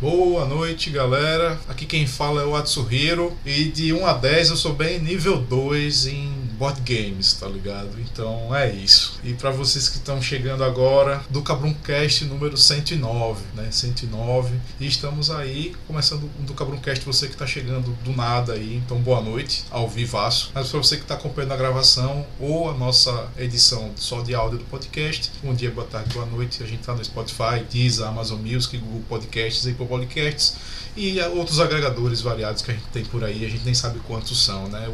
Boa noite, galera. Aqui quem fala é o Atsuhiro. E de 1 a 10 eu sou bem nível 2 em board games, tá ligado? Então é isso. E para vocês que estão chegando agora, do Cabruncast número 109, né? 109. E estamos aí começando do Cabruncast, você que tá chegando do nada aí. Então boa noite, ao vivaço. Mas para você que tá acompanhando a gravação ou a nossa edição só de áudio do podcast, bom dia, boa tarde, boa noite. A gente tá no Spotify, Deezer, Amazon Music, Google Podcasts e Podcasts e outros agregadores variados que a gente tem por aí, a gente nem sabe quantos são, né?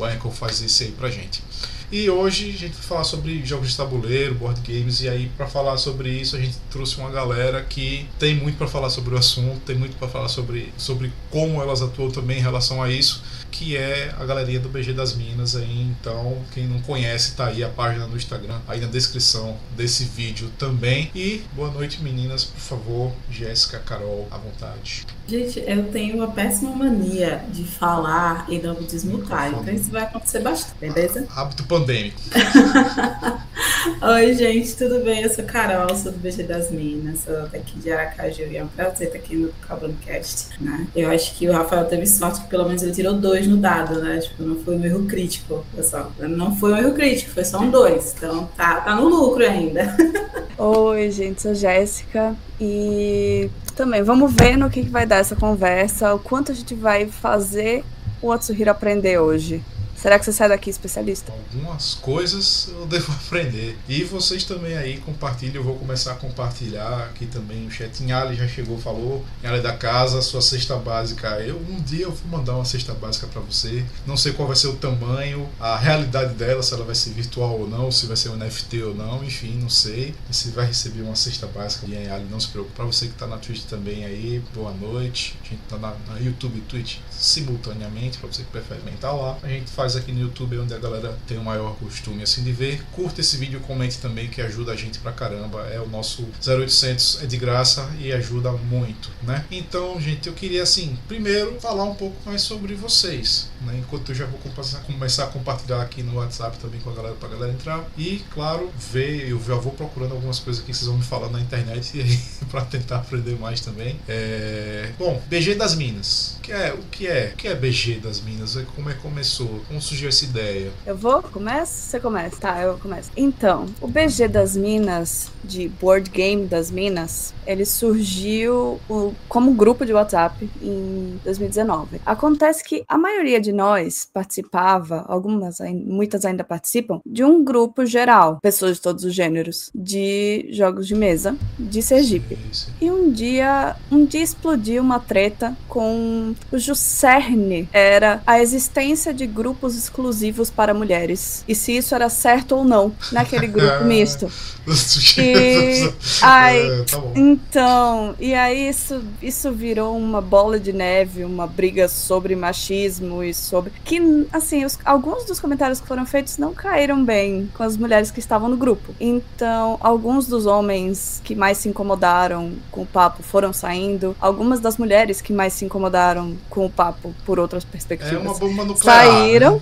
Anchor faz isso aí pra gente. E hoje a gente vai falar sobre jogos de tabuleiro, board games, e aí para falar sobre isso a gente trouxe uma galera que tem muito para falar sobre o assunto, tem muito para falar sobre, sobre como elas atuam também em relação a isso que é a galeria do BG das Minas aí. Então, quem não conhece, tá aí a página no Instagram, aí na descrição desse vídeo também. E boa noite, meninas, por favor, Jéssica, Carol, à vontade. Gente, eu tenho uma péssima mania de falar e não me desmutar, então isso vai acontecer bastante, beleza? Hábito pandêmico. Oi, gente, tudo bem? Eu sou Carol, sou do BG das Minas, sou daqui de Aracaju e é um prazer estar aqui no Cabancast, né? Eu acho que o Rafael teve sorte que pelo menos ele tirou dois no dado, né? Tipo, não foi um erro crítico, pessoal. Não foi um erro crítico, foi só um dois. Então tá, tá no lucro ainda. Oi, gente, sou Jéssica e também vamos ver no que, que vai dar essa conversa, o quanto a gente vai fazer o Atsuhiro aprender hoje. Será que você sai daqui especialista? Algumas coisas eu devo aprender. E vocês também aí compartilhem. Eu vou começar a compartilhar aqui também. O chat Ali já chegou, falou. Ali da casa, sua cesta básica. Eu um dia eu vou mandar uma cesta básica para você. Não sei qual vai ser o tamanho, a realidade dela, se ela vai ser virtual ou não, se vai ser um NFT ou não. Enfim, não sei. Se vai receber uma cesta básica de Ali, não se preocupe. Para você que tá na Twitch também aí, boa noite. A gente tá na, na YouTube e Twitch simultaneamente. Para você que prefere mental lá, a gente faz aqui no YouTube, onde a galera tem o maior costume assim de ver. Curta esse vídeo, comente também, que ajuda a gente pra caramba. É o nosso 0800, é de graça e ajuda muito, né? Então, gente, eu queria assim, primeiro falar um pouco mais sobre vocês, né? Enquanto eu já vou começar a compartilhar aqui no WhatsApp também com a galera pra galera entrar. E, claro, ver, eu já vou procurando algumas coisas que vocês vão me falar na internet para tentar aprender mais também. É... Bom, BG das Minas. Que é? O que é? O que é BG das Minas? Como é que começou? Como surgiu essa ideia? Eu vou? Começa? Você começa? Tá, eu começo. Então, o BG das Minas, de Board Game das Minas, ele surgiu como grupo de WhatsApp em 2019. Acontece que a maioria de nós participava, algumas, muitas ainda participam, de um grupo geral, pessoas de todos os gêneros, de jogos de mesa de Sergipe. E um dia, um dia explodiu uma treta com o Jucerne. Era a existência de grupos exclusivos para mulheres. E se isso era certo ou não naquele grupo misto. e, ai, é, tá então, e aí isso, isso virou uma bola de neve, uma briga sobre machismo e sobre. Que, assim, os, alguns dos comentários que foram feitos não caíram bem com as mulheres que estavam no grupo. Então, alguns dos homens que mais se incomodaram com o papo foram saindo. Algumas das mulheres que mais se incomodaram com o papo por outras perspectivas. É nuclear. Saíram.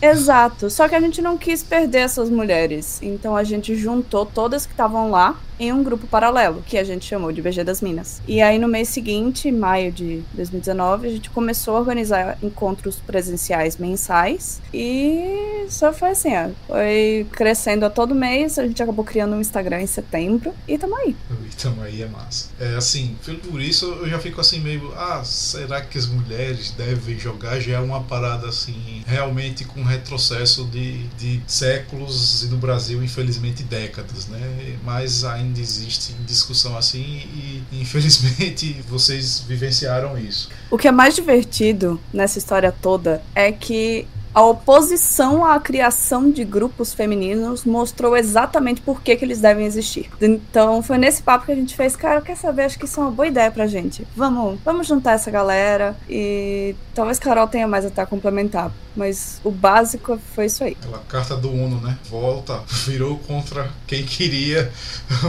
Exato. Só que a gente não quis perder essas mulheres. Então a gente juntou todas que estavam lá em um grupo paralelo, que a gente chamou de BG das Minas. E aí no mês seguinte, maio de 2019, a gente começou a organizar encontros presenciais mensais e só foi assim, ó, foi crescendo a todo mês, a gente acabou criando um Instagram em setembro e tamo aí. E tamo aí é massa. É assim, por isso eu já fico assim meio, ah, será que as mulheres devem jogar? Já é uma parada assim, realmente com retrocesso de, de séculos e no Brasil, infelizmente, décadas, né? Mas ainda existe discussão assim e infelizmente vocês vivenciaram isso. O que é mais divertido nessa história toda é que a oposição à criação de grupos femininos mostrou exatamente por que, que eles devem existir. Então foi nesse papo que a gente fez, cara, quer saber? Acho que isso é uma boa ideia pra gente. Vamos, vamos juntar essa galera e talvez Carol tenha mais até a complementar. Mas o básico foi isso aí. Aquela carta do Uno, né? Volta, virou contra quem queria,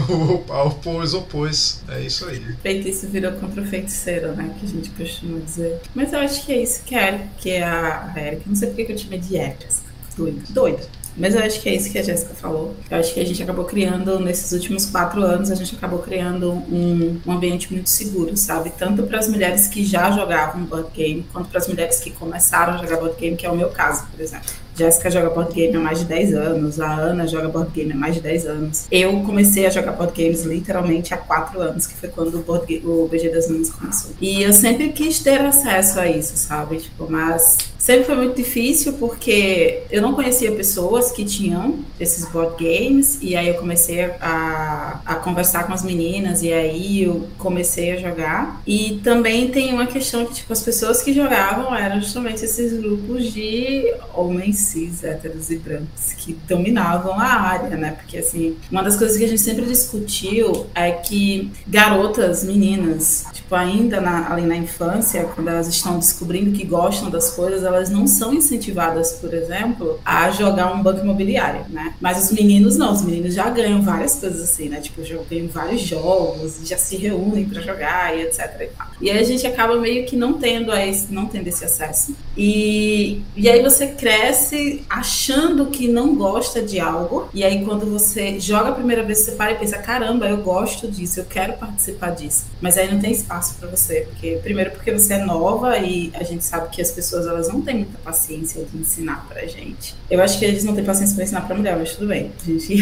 opôs, opôs. É isso aí. Feitiço virou contra o feiticeiro, né? Que a gente costuma dizer. Mas eu acho que é isso que é, que é a Erika. Não sei porque que eu de Erika. Doida. Doida. Mas eu acho que é isso que a Jéssica falou. Eu acho que a gente acabou criando, nesses últimos quatro anos, a gente acabou criando um, um ambiente muito seguro, sabe? Tanto para as mulheres que já jogavam board game, quanto para as mulheres que começaram a jogar board game, que é o meu caso, por exemplo. Jéssica joga board game há mais de 10 anos, a Ana joga board game há mais de 10 anos. Eu comecei a jogar board games literalmente há 4 anos, que foi quando o, board o BG das Minas começou. E eu sempre quis ter acesso a isso, sabe? Tipo, mas sempre foi muito difícil porque eu não conhecia pessoas que tinham esses board games e aí eu comecei a, a conversar com as meninas e aí eu comecei a jogar. E também tem uma questão que, tipo, as pessoas que jogavam eram justamente esses grupos de homens cis, héteros e brancos que dominavam a área, né? Porque, assim, uma das coisas que a gente sempre discutiu é que garotas, meninas, tipo, ainda na, ali na infância, quando elas estão descobrindo que gostam das coisas, elas não são incentivadas, por exemplo, a jogar um banco imobiliário, né? Mas os meninos não, os meninos já ganham várias coisas assim, né? Tipo, já ganham vários jogos, já se reúnem para jogar e etc. E, e aí a gente acaba meio que não tendo esse, não tendo esse acesso. E, e aí você cresce achando que não gosta de algo, e aí quando você joga a primeira vez, você para e pensa: caramba, eu gosto disso, eu quero participar disso. Mas aí não tem espaço para você, porque primeiro porque você é nova e a gente sabe que as pessoas elas não têm muita paciência de ensinar pra gente. Eu acho que eles não têm paciência para ensinar pra mulher, mas tudo bem. A gente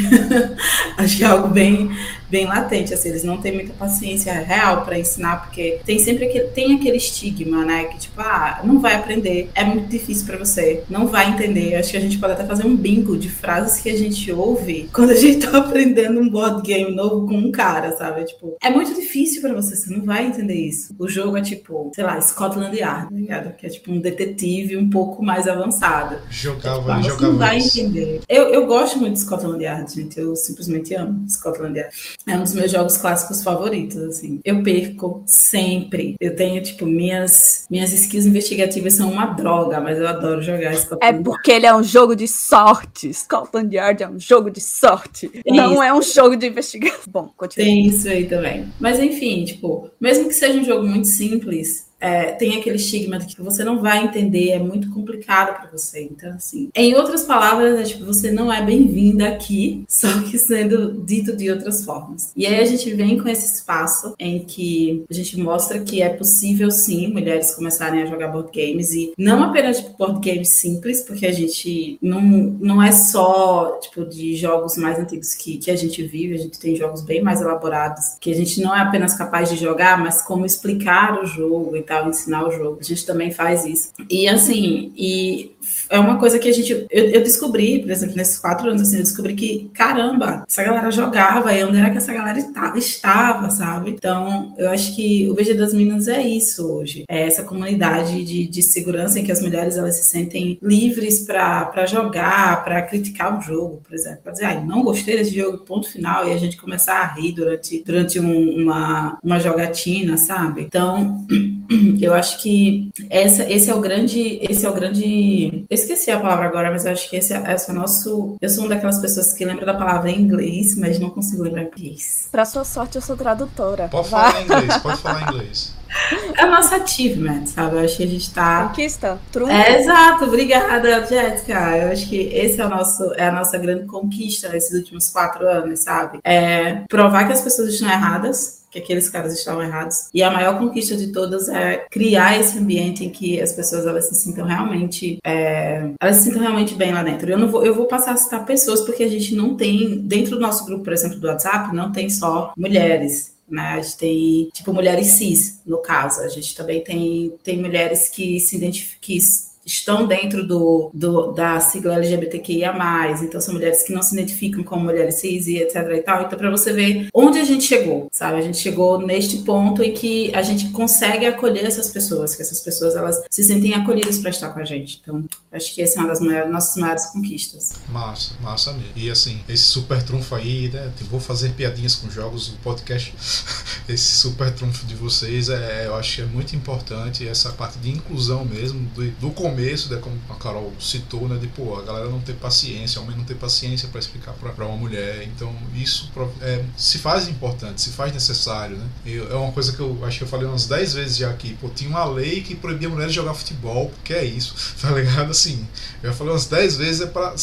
acho que é algo bem, bem latente, assim, eles não têm muita paciência real para ensinar, porque tem sempre aquele, tem aquele estigma, né? Que tipo, ah, não vai aprender, é muito difícil para você, não vai entender. Acho que a gente pode até fazer um bingo de frases que a gente ouve quando a gente tá aprendendo um board game novo com um cara, sabe? Tipo, é muito difícil para você, você não vai entender isso. O jogo é tipo, sei lá, Scotland Yard, tá ligado? Que é tipo um detetive um pouco mais avançado. Jogava, é, tipo, jogava. Não vai entender. Eu, eu gosto muito de Scotland Yard, gente. Eu simplesmente amo Scotland Yard. É um dos meus jogos clássicos favoritos, assim. Eu perco sempre. Eu tenho, tipo, minhas, minhas skills investigativas são uma droga, mas eu adoro jogar Scotland É porque ele é um jogo de sorte. Scotland Yard é um jogo de sorte. Tem não isso. é um jogo de investigação. Bom, continua. Tem isso aí também. Mas enfim, tipo, mesmo que seja um jogo muito simples, é, tem aquele estigma que você não vai entender, é muito complicado para você. Então, assim, em outras palavras, é tipo, você não é bem-vinda aqui, só que sendo dito de outras formas. E aí a gente vem com esse espaço em que a gente mostra que é possível sim mulheres começarem a jogar board games e não apenas tipo, board games simples, porque a gente não, não é só tipo de jogos mais antigos que, que a gente vive, a gente tem jogos bem mais elaborados, que a gente não é apenas capaz de jogar, mas como explicar o jogo tal, ensinar o jogo. A gente também faz isso. E assim, e é uma coisa que a gente. Eu, eu descobri, por exemplo, nesses quatro anos, assim, eu descobri que, caramba, essa galera jogava e onde era que essa galera estava, sabe? Então, eu acho que o VG das Minas é isso hoje. É essa comunidade de, de segurança em que as mulheres elas se sentem livres para jogar, para criticar o jogo, por exemplo. Pra dizer, ah, não gostei desse jogo, ponto final, e a gente começar a rir durante, durante um, uma, uma jogatina, sabe? Então. Eu acho que essa, esse é o grande, esse é o grande. Eu esqueci a palavra agora, mas eu acho que esse é, esse é o nosso. Eu sou uma daquelas pessoas que lembra da palavra em inglês, mas não consigo lembrar em inglês. Pra sua sorte, eu sou tradutora. Pode Vai. falar em inglês, pode falar em inglês. É o nosso achievement, sabe? Eu acho que a gente tá. Conquista? Trunfo? É, exato, obrigada, Jéssica. Eu acho que esse é, o nosso, é a nossa grande conquista nesses últimos quatro anos, sabe? É provar que as pessoas estão erradas, que aqueles caras estavam errados. E a maior conquista de todas é criar esse ambiente em que as pessoas elas se sintam realmente, é, elas se sintam realmente bem lá dentro. Eu não vou, eu vou passar a citar pessoas porque a gente não tem dentro do nosso grupo, por exemplo, do WhatsApp, não tem só mulheres. Né? A gente tem, tipo, mulheres cis, no caso. A gente também tem, tem mulheres que se identificam, estão dentro do, do, da sigla LGBTQIA+, então são mulheres que não se identificam como mulheres cis e etc e tal. Então, para você ver onde a gente chegou, sabe? A gente chegou neste ponto em que a gente consegue acolher essas pessoas, que essas pessoas, elas se sentem acolhidas para estar com a gente. Então, acho que essa é uma das maiores, nossas maiores conquistas. Massa, massa mesmo. E assim, esse super trunfo aí, né? eu Vou fazer piadinhas com jogos, o podcast. Esse super trunfo de vocês, é, eu acho que é muito importante essa parte de inclusão mesmo, do, do começo começo, né, como a Carol citou, né, de pô, a galera não ter paciência, o homem não ter paciência para explicar para uma mulher. Então, isso é, se faz importante, se faz necessário, né? E é uma coisa que eu acho que eu falei umas 10 vezes já aqui. Pô, tinha uma lei que proibia mulheres de jogar futebol, que é isso, tá ligado? Assim, eu falei umas 10 vezes, é para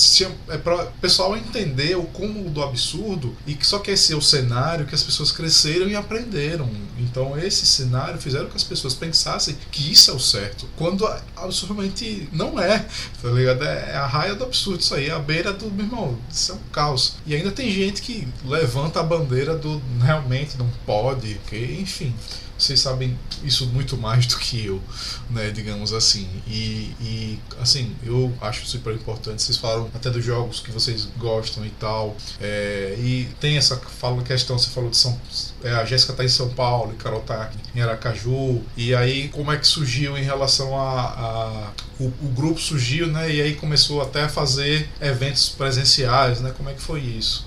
é para o pessoal entender o cúmulo do absurdo e que só que esse é o cenário que as pessoas cresceram e aprenderam. Então, esse cenário fizeram que as pessoas pensassem que isso é o certo, quando absolutamente não é, tá ligado? É, é a raia do absurdo isso aí, é a beira do, meu irmão, isso é um caos. E ainda tem gente que levanta a bandeira do realmente não pode, que, enfim vocês sabem isso muito mais do que eu, né, digamos assim. E, e, assim, eu acho super importante. Vocês falaram até dos jogos que vocês gostam e tal. É, e tem essa fala, questão, você falou de São é, a Jéssica tá em São Paulo e Carol tá em Aracaju. E aí, como é que surgiu em relação a. a o, o, grupo surgiu, né? E aí começou até a fazer eventos presenciais, né? Como é que foi isso?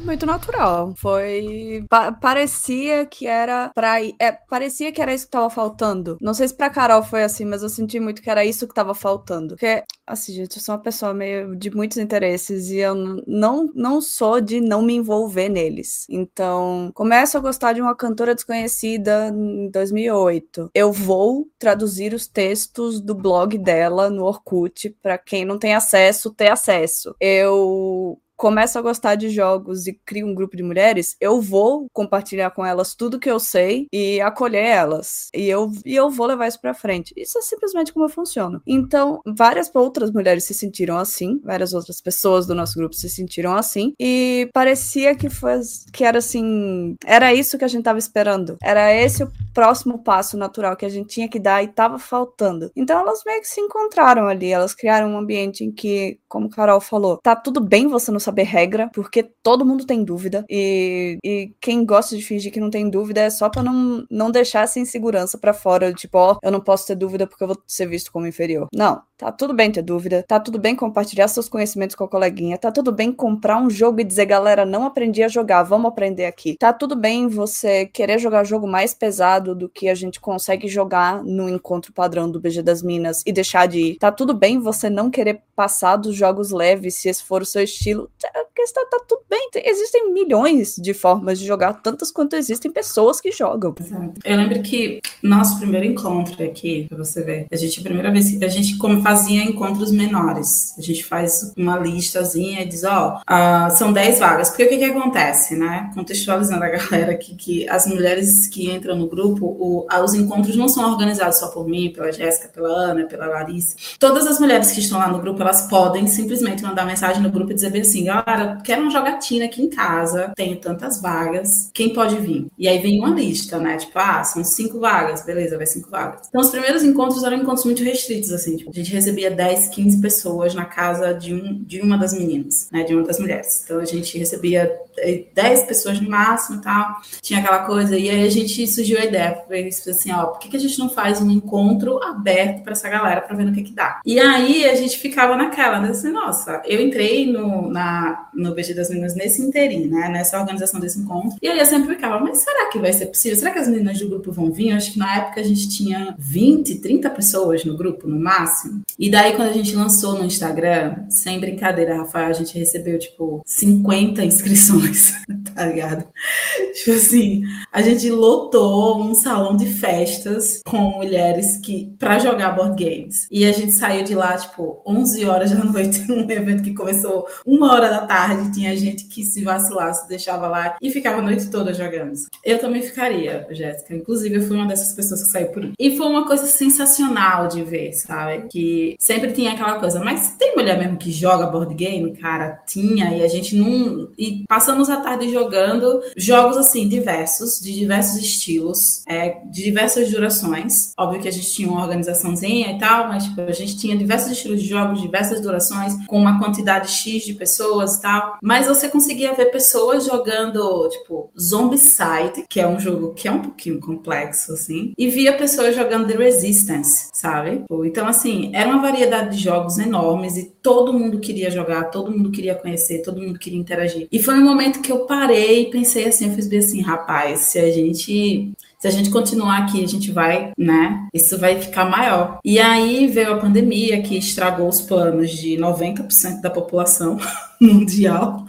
Muito natural. Foi. Pa parecia que era pra. É, parecia que era isso que tava faltando. Não sei se pra Carol foi assim, mas eu senti muito que era isso que tava faltando. Porque, assim, gente, eu sou uma pessoa meio de muitos interesses e eu não, não sou de não me envolver neles. Então, começo a gostar de uma cantora desconhecida em 2008. Eu vou traduzir os textos do blog dela no Orkut para quem não tem acesso ter acesso. Eu começo a gostar de jogos e crio um grupo de mulheres, eu vou compartilhar com elas tudo que eu sei e acolher elas. E eu, e eu vou levar isso pra frente. Isso é simplesmente como eu funciono. Então, várias outras mulheres se sentiram assim, várias outras pessoas do nosso grupo se sentiram assim, e parecia que foi que era assim, era isso que a gente tava esperando. Era esse o próximo passo natural que a gente tinha que dar e tava faltando. Então elas meio que se encontraram ali, elas criaram um ambiente em que, como Carol falou, tá tudo bem você não saber saber regra, porque todo mundo tem dúvida. E, e quem gosta de fingir que não tem dúvida é só pra não, não deixar essa insegurança para fora, tipo, ó, oh, eu não posso ter dúvida porque eu vou ser visto como inferior. Não, tá tudo bem ter dúvida, tá tudo bem compartilhar seus conhecimentos com a coleguinha, tá tudo bem comprar um jogo e dizer, galera, não aprendi a jogar, vamos aprender aqui. Tá tudo bem você querer jogar jogo mais pesado do que a gente consegue jogar no encontro padrão do BG das Minas e deixar de ir. Tá tudo bem você não querer passar dos jogos leves se esse for o seu estilo questão tá tudo bem. Existem milhões de formas de jogar, tantas quanto existem pessoas que jogam. Exato. Eu lembro que nosso primeiro encontro aqui, pra você ver, a gente, a primeira vez que a gente como fazia encontros menores, a gente faz uma listazinha e diz, ó, oh, uh, são 10 vagas. Porque o que que acontece, né? Contextualizando a galera aqui, que as mulheres que entram no grupo, o, os encontros não são organizados só por mim, pela Jéssica, pela Ana, pela Larissa. Todas as mulheres que estão lá no grupo, elas podem simplesmente mandar mensagem no grupo e dizer assim, galera, quero uma jogatina aqui em casa, tenho tantas vagas, quem pode vir? E aí vem uma lista, né? Tipo, ah, são cinco vagas, beleza, vai cinco vagas. Então, os primeiros encontros eram encontros muito restritos, assim, tipo, a gente recebia 10, 15 pessoas na casa de, um, de uma das meninas, né? De uma das mulheres. Então, a gente recebia 10 pessoas no máximo e tal, tinha aquela coisa, e aí a gente surgiu a ideia, assim, ó, por que, que a gente não faz um encontro aberto para essa galera para ver no que que dá? E aí a gente ficava naquela, né? Assim, nossa, eu entrei no, na, no BG das Meninas nesse inteirinho, né? Nessa organização desse encontro. E aí eu sempre ficava, mas será que vai ser possível? Será que as meninas do grupo vão vir? Eu acho que na época a gente tinha 20, 30 pessoas no grupo, no máximo. E daí, quando a gente lançou no Instagram, sem brincadeira, Rafael, a gente recebeu, tipo, 50 inscrições, tá ligado? Tipo assim, a gente lotou um salão de festas com mulheres que para jogar board games. E a gente saiu de lá, tipo, 11 horas da noite, um evento que começou uma hora da tarde, tinha gente que se vacilasse, deixava lá e ficava a noite toda jogando. Eu também ficaria, Jéssica. Inclusive, eu fui uma dessas pessoas que saiu por. E foi uma coisa sensacional de ver, sabe? Que sempre tinha aquela coisa, mas tem mulher mesmo que joga board game? Cara, tinha, e a gente não. E passamos a tarde jogando jogos assim, diversos, de diversos estilos, é, de diversas durações. Óbvio que a gente tinha uma organizaçãozinha e tal, mas tipo, a gente tinha diversos estilos de jogos, diversas durações, com uma quantidade X de pessoas e tal. Mas você conseguia ver pessoas jogando, tipo, Zombicide, que é um jogo que é um pouquinho complexo, assim, e via pessoas jogando The Resistance, sabe? Então, assim, era uma variedade de jogos enormes e todo mundo queria jogar, todo mundo queria conhecer, todo mundo queria interagir. E foi um momento que eu parei e pensei assim, eu fiz bem assim, rapaz, se a gente se a gente continuar aqui, a gente vai, né? Isso vai ficar maior. E aí veio a pandemia que estragou os planos de 90% da população mundial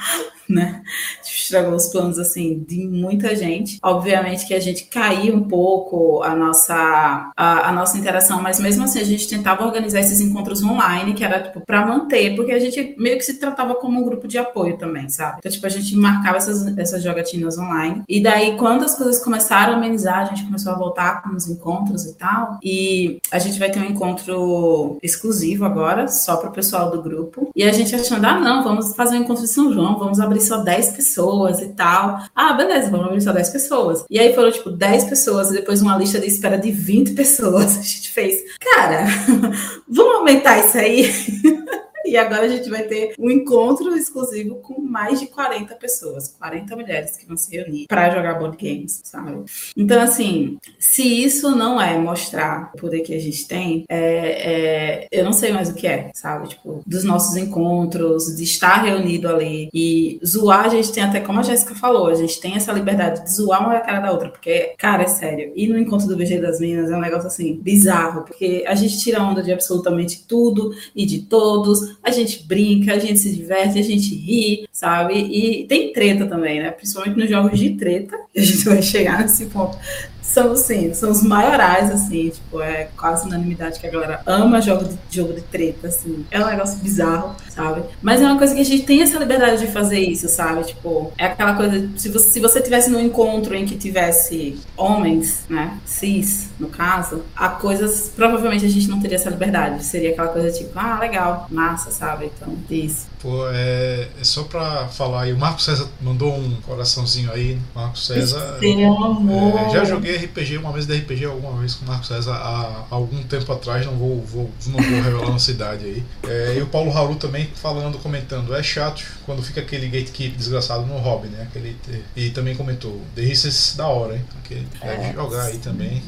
né? Estragou os planos, assim, de muita gente. Obviamente que a gente caiu um pouco a nossa, a, a, nossa interação, mas mesmo assim a gente tentava organizar esses encontros online, que era, tipo, pra manter, porque a gente meio que se tratava como um grupo de apoio também, sabe? Então, tipo, a gente marcava essas, essas jogatinas online. E daí, quando as coisas começaram a amenizar, a gente começou a voltar com os encontros e tal. E a gente vai ter um encontro exclusivo agora, só pro pessoal do grupo. E a gente achando, ah, não, vamos fazer um encontro de São João, vamos abrir só 10 pessoas e tal. Ah, beleza, vamos abrir só 10 pessoas. E aí foram, tipo, 10 pessoas e depois uma lista de espera de 20 pessoas. A gente fez, cara, vamos aumentar isso aí? E agora a gente vai ter um encontro exclusivo com mais de 40 pessoas, 40 mulheres que vão se reunir para jogar board games, sabe? Então, assim, se isso não é mostrar o poder que a gente tem, é, é, eu não sei mais o que é, sabe? Tipo, dos nossos encontros, de estar reunido ali e zoar, a gente tem até, como a Jéssica falou, a gente tem essa liberdade de zoar uma cara da outra, porque, cara, é sério. E no encontro do BG das Minas é um negócio assim, bizarro, porque a gente tira onda de absolutamente tudo e de todos a gente brinca, a gente se diverte, a gente ri, sabe? E tem treta também, né? Principalmente nos jogos de treta, a gente vai chegar nesse ponto são, assim, são os maiorais, assim, tipo, é quase unanimidade que a galera ama jogo de, jogo de treta, assim. É um negócio bizarro, sabe? Mas é uma coisa que a gente tem essa liberdade de fazer isso, sabe? Tipo, é aquela coisa, se você, se você tivesse num encontro em que tivesse homens, né, cis, no caso, a coisas, provavelmente a gente não teria essa liberdade. Seria aquela coisa tipo, ah, legal, massa, sabe? Então, isso. Pô, é, é só pra falar aí, o Marco César mandou um coraçãozinho aí, Marco César. Seu amor. É, já joguei RPG, uma vez de RPG alguma vez com o Marco César há, algum tempo atrás, não vou, vou, não vou revelar uma cidade aí. É, e o Paulo Raul também falando, comentando, é chato quando fica aquele gatekeep desgraçado no hobby, né? Aquele, e também comentou, The Resistance da hora, hein? Aquele, é, deve jogar aí também.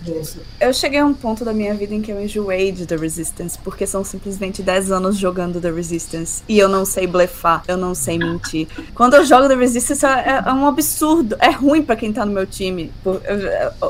Eu cheguei a um ponto da minha vida em que eu enjoei de The Resistance, porque são simplesmente 10 anos jogando The Resistance e eu não sei sei blefar, eu não sei mentir. Quando eu jogo The Resistance é, é um absurdo. É ruim para quem tá no meu time.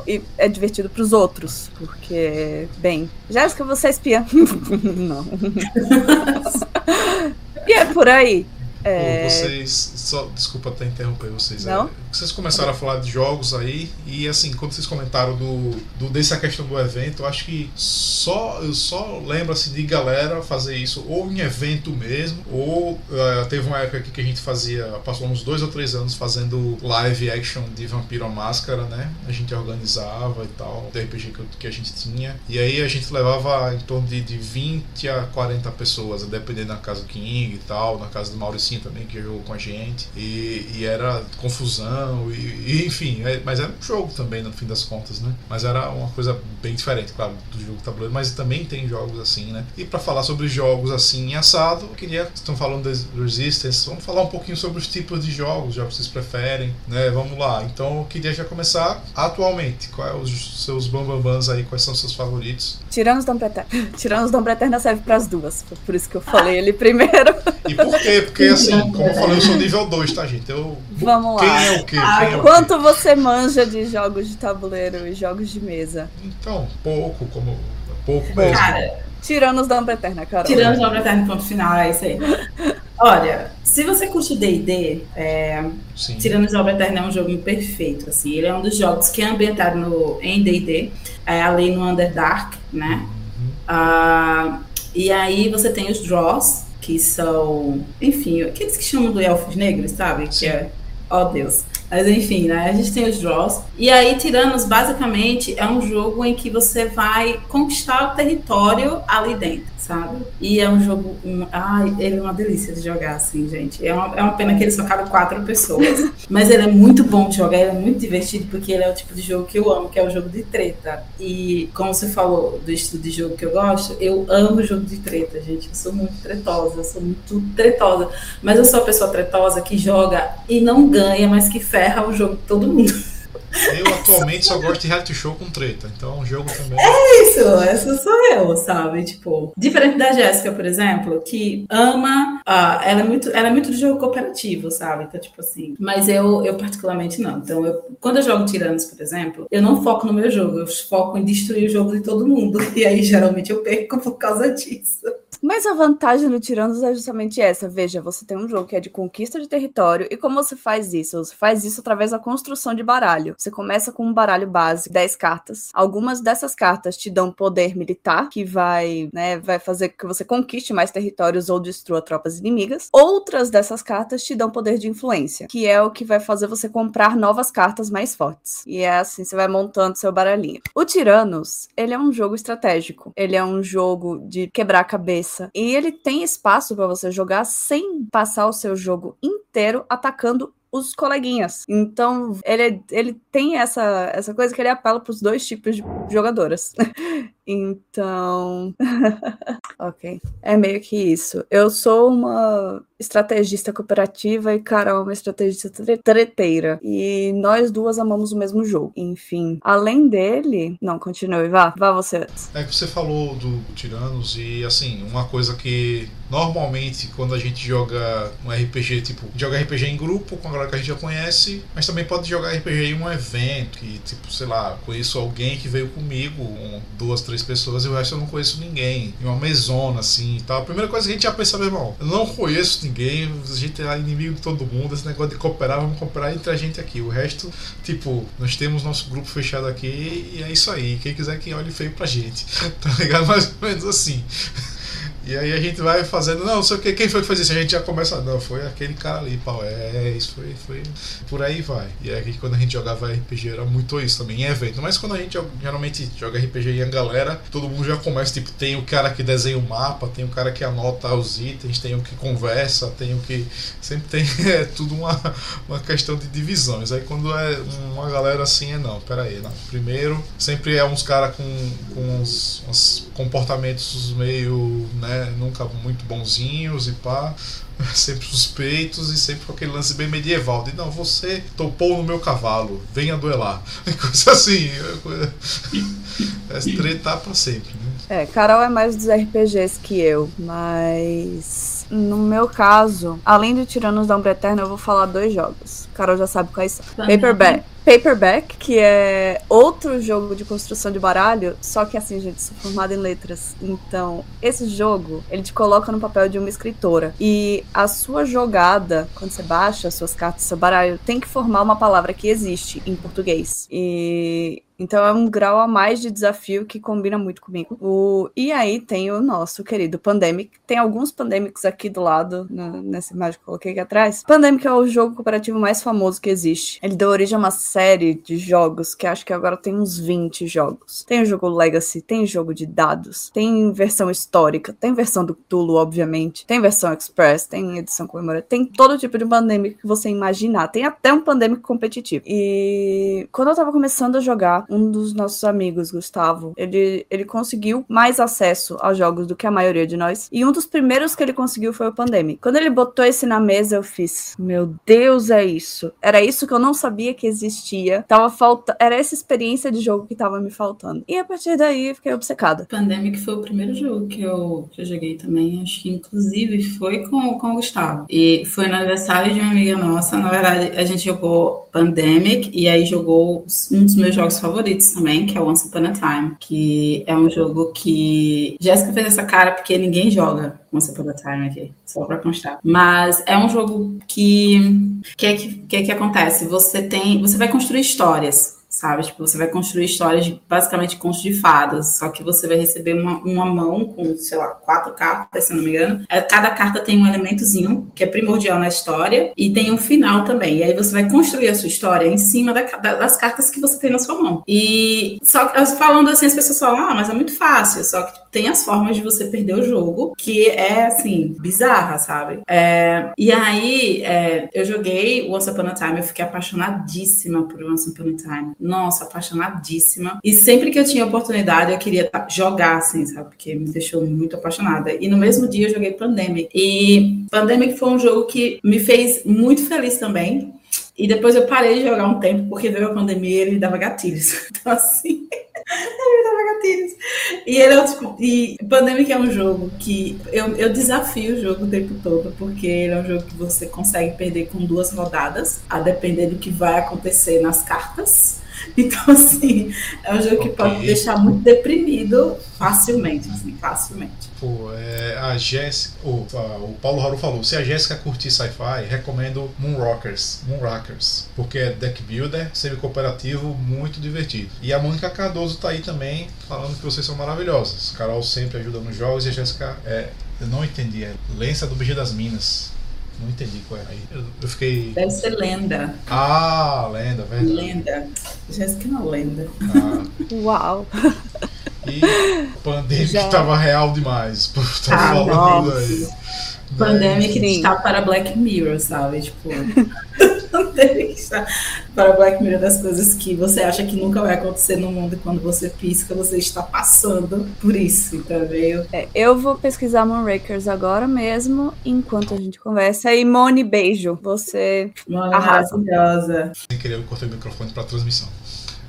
E é divertido pros outros. Porque, bem, Jéssica, você é espiã. não. e é por aí. É... Vocês. Só, desculpa até interromper vocês. Não? É, vocês começaram a falar de jogos aí, e assim, quando vocês comentaram do, do dessa questão do evento, eu acho que só eu só lembro assim, de galera fazer isso ou em evento mesmo, ou uh, teve uma época que a gente fazia, passou uns dois ou três anos fazendo live action de Vampiro à Máscara, né? A gente organizava e tal, do RPG que, que a gente tinha. E aí a gente levava em torno de, de 20 a 40 pessoas, dependendo da casa do King e tal, na casa do Mauricinho também, que jogou com a gente. E, e era confusão, e, e enfim, é, mas era um jogo também, no fim das contas, né? Mas era uma coisa bem diferente, claro, do jogo tabuleiro, mas também tem jogos assim, né? E para falar sobre jogos assim em assado, eu queria, estão falando de Resistance, vamos falar um pouquinho sobre os tipos de jogos, já que vocês preferem, né? Vamos lá. Então eu queria já começar atualmente. Quais são os seus bambambans aí? Quais são os seus favoritos? Tiranos Dom Eterna. Tiranos Dom Eterna serve para as duas, por isso que eu falei ele primeiro. E por quê? Porque assim, como eu falei, eu sou nível 2, tá, gente? Eu, Vamos quem lá. é o quê? O Quanto quê? você manja de jogos de tabuleiro e jogos de mesa? Então, pouco, como. Pouco mesmo. Cara, Tiranos da Umbra Eterna, cara. Tirando da Umbra Eterna, ponto final, é isso aí. Olha, se você curte D&D, é, Tiranos da Obra Eterna é um jogo perfeito, assim. Ele é um dos jogos que é ambientado no, em D&D, é, ali no Underdark, né? Uhum. Ah, e aí você tem os Draws, que são, enfim, aqueles que chamam do elfos negros, sabe? Sim. Que é, ó oh Deus. Mas enfim, né? A gente tem os draws. E aí, Tiranos, basicamente, é um jogo em que você vai conquistar o território ali dentro sabe? E é um jogo. Um, ai, ele é uma delícia de jogar, assim, gente. É uma, é uma pena que ele só cabe quatro pessoas. Mas ele é muito bom de jogar, ele é muito divertido, porque ele é o tipo de jogo que eu amo, que é o jogo de treta. E como você falou do estilo de jogo que eu gosto, eu amo jogo de treta, gente. Eu sou muito tretosa, eu sou muito tretosa. Mas eu sou a pessoa tretosa que joga e não ganha, mas que ferra o jogo de todo mundo. Eu atualmente só gosto de reality show com treta, então o jogo também. É isso, essa sou eu, sabe? Tipo, diferente da Jéssica, por exemplo, que ama. Uh, ela, é muito, ela é muito do jogo cooperativo, sabe? Então, tipo assim. Mas eu, eu particularmente não. Então, eu, quando eu jogo Tiranos, por exemplo, eu não foco no meu jogo, eu foco em destruir o jogo de todo mundo. E aí, geralmente, eu perco por causa disso. Mas a vantagem do Tiranos é justamente essa. Veja, você tem um jogo que é de conquista de território. E como você faz isso? Você faz isso através da construção de baralho. Você começa com um baralho base, 10 cartas. Algumas dessas cartas te dão poder militar, que vai, né, vai fazer que você conquiste mais territórios ou destrua tropas inimigas. Outras dessas cartas te dão poder de influência, que é o que vai fazer você comprar novas cartas mais fortes. E é assim, você vai montando seu baralhinho. O Tiranos, ele é um jogo estratégico. Ele é um jogo de quebrar a e ele tem espaço para você jogar sem passar o seu jogo inteiro atacando os coleguinhas. Então, ele, ele tem essa, essa coisa que ele apela para os dois tipos de jogadoras. então, ok. É meio que isso. Eu sou uma estrategista cooperativa e Carol é uma estrategista treteira. E nós duas amamos o mesmo jogo. Enfim, além dele, não, continue, vá, vá você antes. É que você falou do Tiranos e assim, uma coisa que normalmente quando a gente joga um RPG, tipo, joga RPG em grupo com a galera que a gente já conhece, mas também pode jogar RPG em um evento, que tipo, sei lá, conheço alguém que veio comigo, um, duas, três pessoas e o resto eu não conheço ninguém. Em uma mesona assim e tal. A primeira coisa que a gente já pensa, meu irmão, eu não conheço ninguém, a gente é inimigo de todo mundo, esse negócio de cooperar, vamos cooperar entre a gente aqui. O resto, tipo, nós temos nosso grupo fechado aqui e é isso aí. Quem quiser que olhe feio pra gente. Tá ligado? Mais ou menos assim. E aí a gente vai fazendo, não, sei o que, quem foi que fez isso? A gente já começa, não, foi aquele cara ali, pau, é, isso foi, foi, por aí vai. E aí quando a gente jogava RPG era muito isso também, em evento. Mas quando a gente geralmente joga RPG e a galera, todo mundo já começa, tipo, tem o cara que desenha o mapa, tem o cara que anota os itens, tem o que conversa, tem o que. Sempre tem, é tudo uma, uma questão de divisões. Aí quando é uma galera assim, é não, pera aí, não. Primeiro, sempre é uns caras com, com uns, uns comportamentos meio, né? Né, nunca muito bonzinhos e pá, sempre suspeitos e sempre com aquele lance bem medieval de não, você topou no meu cavalo, venha duelar. Coisa assim, é tretar pra sempre. Né? É, Carol é mais dos RPGs que eu, mas no meu caso, além de Tiranos da Umbra Eterna, eu vou falar dois jogos. Carol já sabe quais são. Paperback. Paperback, que é outro jogo de construção de baralho, só que assim, gente, sou formada em letras. Então, esse jogo, ele te coloca no papel de uma escritora. E a sua jogada, quando você baixa as suas cartas, seu baralho, tem que formar uma palavra que existe em português. E então é um grau a mais de desafio que combina muito comigo. O... E aí tem o nosso querido Pandemic. Tem alguns Pandemics aqui do lado, nessa imagem que eu coloquei aqui atrás. Pandemic é o jogo cooperativo mais famoso que existe. Ele deu origem a uma série de jogos, que acho que agora tem uns 20 jogos. Tem o jogo Legacy, tem jogo de dados, tem versão histórica, tem versão do Tulu, obviamente, tem versão Express, tem edição comemorativa, tem todo tipo de Pandemic que você imaginar. Tem até um Pandemic competitivo. E quando eu tava começando a jogar, um dos nossos amigos, Gustavo, ele, ele conseguiu mais acesso aos jogos do que a maioria de nós. E um dos primeiros que ele conseguiu foi o Pandemic. Quando ele botou esse na mesa, eu fiz: Meu Deus, é isso. Era isso que eu não sabia que existia. Tava falta... Era essa experiência de jogo que tava me faltando. E a partir daí fiquei obcecada. Pandemic foi o primeiro jogo que eu, que eu joguei também. Acho que inclusive foi com, com o Gustavo. E foi no aniversário de uma amiga nossa. Na verdade, a gente jogou Pandemic e aí jogou um dos meus jogos favoritos também, que é Once Upon a Time, que é um jogo que Jéssica fez essa cara porque ninguém joga Once Upon a Time aqui, só para constar. Mas é um jogo que que é que, que, é que acontece? Você tem, você vai construir histórias sabe? Tipo, você vai construir histórias de, basicamente contos de fadas, só que você vai receber uma, uma mão com, sei lá, quatro cartas, se não me engano. É, cada carta tem um elementozinho que é primordial na história e tem um final também. E aí você vai construir a sua história em cima da, das cartas que você tem na sua mão. E só falando assim, as pessoas falam, ah, mas é muito fácil, só que tem as formas de você perder o jogo, que é assim, bizarra, sabe? É, e aí é, eu joguei Once Upon a Time, eu fiquei apaixonadíssima por Once Upon a Time nossa, apaixonadíssima. E sempre que eu tinha oportunidade, eu queria jogar, assim, sabe? Porque me deixou muito apaixonada. E no mesmo dia eu joguei Pandemic. E Pandemic foi um jogo que me fez muito feliz também. E depois eu parei de jogar um tempo, porque veio a pandemia e ele dava gatilhos. Então, assim, ele dava gatilhos. E ele é tipo. E Pandemic é um jogo que eu, eu desafio o jogo o tempo todo, porque ele é um jogo que você consegue perder com duas rodadas, a depender do que vai acontecer nas cartas. Então, assim, é um jogo que okay. pode deixar muito deprimido facilmente, assim, facilmente. Pô, é, a Jéssica, o, o Paulo Haru falou, se a Jéssica curtir sci-fi, recomendo Moonrockers, Moonrockers, porque é deck builder, semi-cooperativo, muito divertido. E a Mônica Cardoso tá aí também, falando que vocês são maravilhosas. Carol sempre ajuda nos jogos e a Jéssica é, eu não entendi, é Lença do BG das Minas. Não entendi qual é. Aí eu, eu, fiquei. Deve ser lenda. Ah, lenda, verdade. Lenda. Jéssica não lenda. Ah. Uau! E Pandemic Já. tava real demais. Tava ah, falando nossa. aí. Pandemic está para Black Mirror, sabe? Tipo. Pandemic está para Black Mirror das coisas que você acha que nunca vai acontecer no mundo e quando você pisca, você está passando por isso, entendeu? É, eu vou pesquisar Moonrakers agora mesmo, enquanto a gente conversa. E Moni, beijo. Você. Moni, maravilhosa. Sem querer, eu cortei o microfone para transmissão.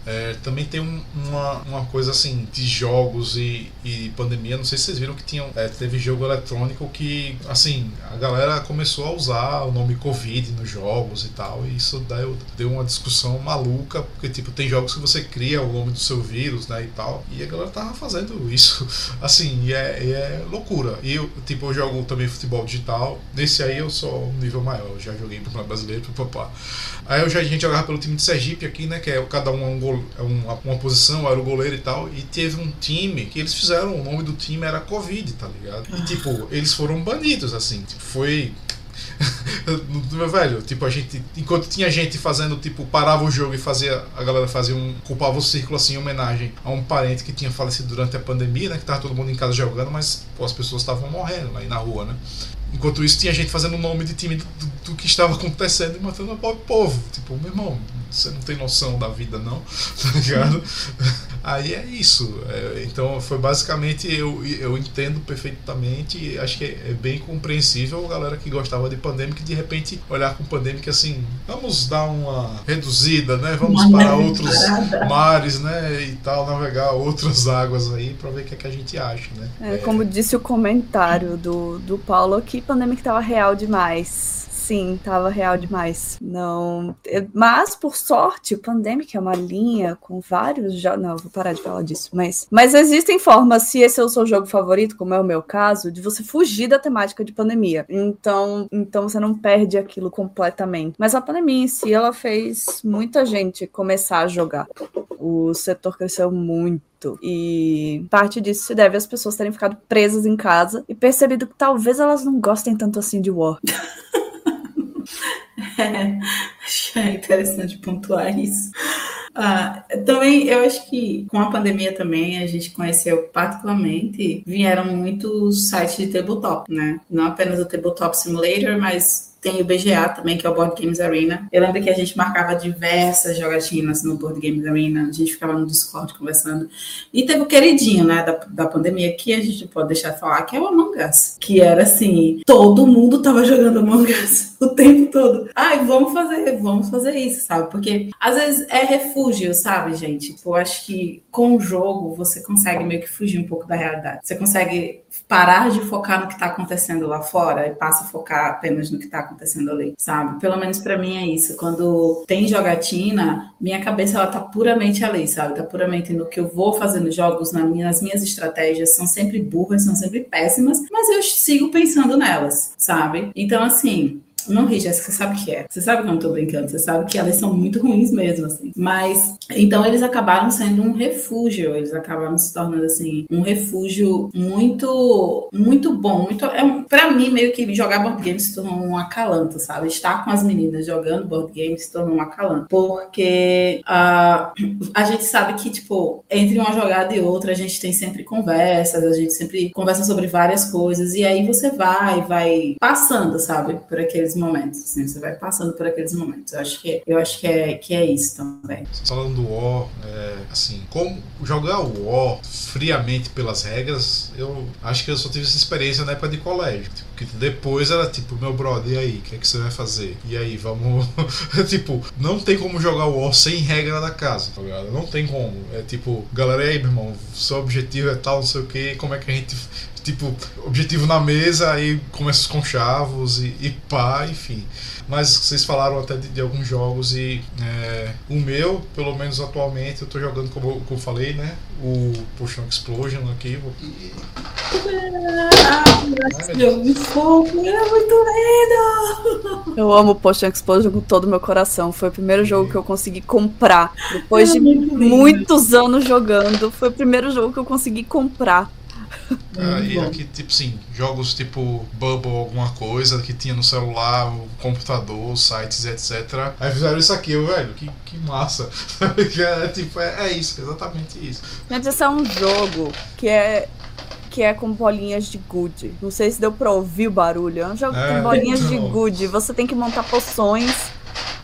É, também tem um, uma, uma coisa assim de jogos e, e pandemia. Não sei se vocês viram que tinham, é, teve jogo eletrônico que, assim, a galera começou a usar o nome Covid nos jogos e tal. E isso deu, deu uma discussão maluca, porque, tipo, tem jogos que você cria o nome do seu vírus, né, e tal. E a galera tava fazendo isso, assim, e é, e é loucura. E eu, tipo, eu jogo também futebol digital. Nesse aí eu sou um nível maior. Eu já joguei pro brasileiro, pro papá. Aí eu já, a gente jogava pelo time de Sergipe aqui, né? Que é cada um é um gol, é uma, uma posição, era o goleiro e tal. E teve um time que eles fizeram, o nome do time era Covid, tá ligado? E tipo, eles foram banidos, assim. Tipo, foi meu velho, tipo, a gente. Enquanto tinha gente fazendo, tipo, parava o jogo e fazia. A galera fazia um. culpava o círculo assim em homenagem a um parente que tinha falecido durante a pandemia, né? Que tava todo mundo em casa jogando, mas pô, as pessoas estavam morrendo aí na rua, né? Enquanto isso, tinha gente fazendo o nome de time do, do, do que estava acontecendo e matando o povo. Tipo, meu irmão, você não tem noção da vida, não, tá ligado? Aí é isso. É, então, foi basicamente, eu, eu entendo perfeitamente e acho que é, é, bem compreensível a galera que gostava de Pandemic de repente olhar com Pandemic assim, vamos dar uma reduzida, né? Vamos uma para outros mares, né? E tal, navegar outras águas aí para ver o que, é que a gente acha, né? É, como disse o comentário do, do Paulo aqui, Pandemic tava real demais. Sim, tava real demais. Não. Mas, por sorte, o Pandemic é uma linha com vários jogos. Não, vou parar de falar disso. Mas, mas existem formas, se esse é o seu jogo favorito, como é o meu caso, de você fugir da temática de pandemia. Então, então você não perde aquilo completamente. Mas a pandemia em si, ela fez muita gente começar a jogar. O setor cresceu muito. E parte disso se deve às pessoas terem ficado presas em casa e percebido que talvez elas não gostem tanto assim de War. É, é interessante pontuar isso. Ah, também, eu acho que com a pandemia também, a gente conheceu particularmente, vieram muitos sites de tabletop, né? Não apenas o Tabletop Simulator, mas tem o BGA também, que é o Board Games Arena. Eu lembro que a gente marcava diversas jogatinas no Board Games Arena, a gente ficava no Discord conversando. E teve o queridinho, né, da, da pandemia, que a gente pode deixar de falar, que é o Among Us. Que era assim, todo mundo tava jogando Among Us o tempo todo. Ai, vamos fazer, vamos fazer isso, sabe? Porque às vezes é refúgio, sabe, gente? Tipo, eu acho que com o jogo você consegue meio que fugir um pouco da realidade. Você consegue parar de focar no que está acontecendo lá fora e passa a focar apenas no que está acontecendo ali, sabe? Pelo menos para mim é isso. Quando tem jogatina, minha cabeça ela tá puramente ali, sabe? Tá puramente no que eu vou fazer nos jogos, nas minhas, minhas estratégias são sempre burras, são sempre péssimas, mas eu sigo pensando nelas, sabe? Então assim, não ri, Jéssica, sabe que é. Você sabe que eu não tô brincando, você sabe que elas são muito ruins mesmo, assim. Mas, então eles acabaram sendo um refúgio, eles acabaram se tornando, assim, um refúgio muito, muito bom. Muito, é pra mim, meio que jogar board game se tornou um acalanto, sabe? Estar com as meninas jogando board game se tornou um acalanto. Porque uh, a gente sabe que, tipo, entre uma jogada e outra, a gente tem sempre conversas, a gente sempre conversa sobre várias coisas, e aí você vai, vai passando, sabe, por aqueles momentos, assim, você vai passando por aqueles momentos. Eu acho que, eu acho que, é, que é isso também. Falando do War, é, assim, como jogar o War friamente pelas regras, eu acho que eu só tive essa experiência na época de colégio. Tipo, Que depois era tipo, meu brother, e aí, o que é que você vai fazer? E aí, vamos. tipo, não tem como jogar o War sem regra da casa, tá ligado? Não tem como. É tipo, galera, aí, meu irmão, seu objetivo é tal, não sei o que, como é que a gente tipo, objetivo na mesa, aí começa os conchavos e, e pá, enfim. Mas vocês falaram até de, de alguns jogos e é, o meu, pelo menos atualmente, eu tô jogando, como, como eu falei, né? O Potion Explosion aqui. E... é muito lindo! Eu amo Potion Explosion com todo o meu coração. Foi o primeiro jogo que eu consegui comprar. Depois de muitos anos jogando, foi o primeiro jogo que eu consegui comprar. Ah, e aqui, tipo assim, jogos tipo Bubble, alguma coisa que tinha no celular, o computador, sites, etc. Aí fizeram isso aqui, eu, velho, que, que massa. é, tipo, é, é isso, exatamente isso. Gente, esse é um jogo que é que é com bolinhas de good. Não sei se deu pra ouvir o barulho. É um jogo é, com bolinhas de good. Você tem que montar poções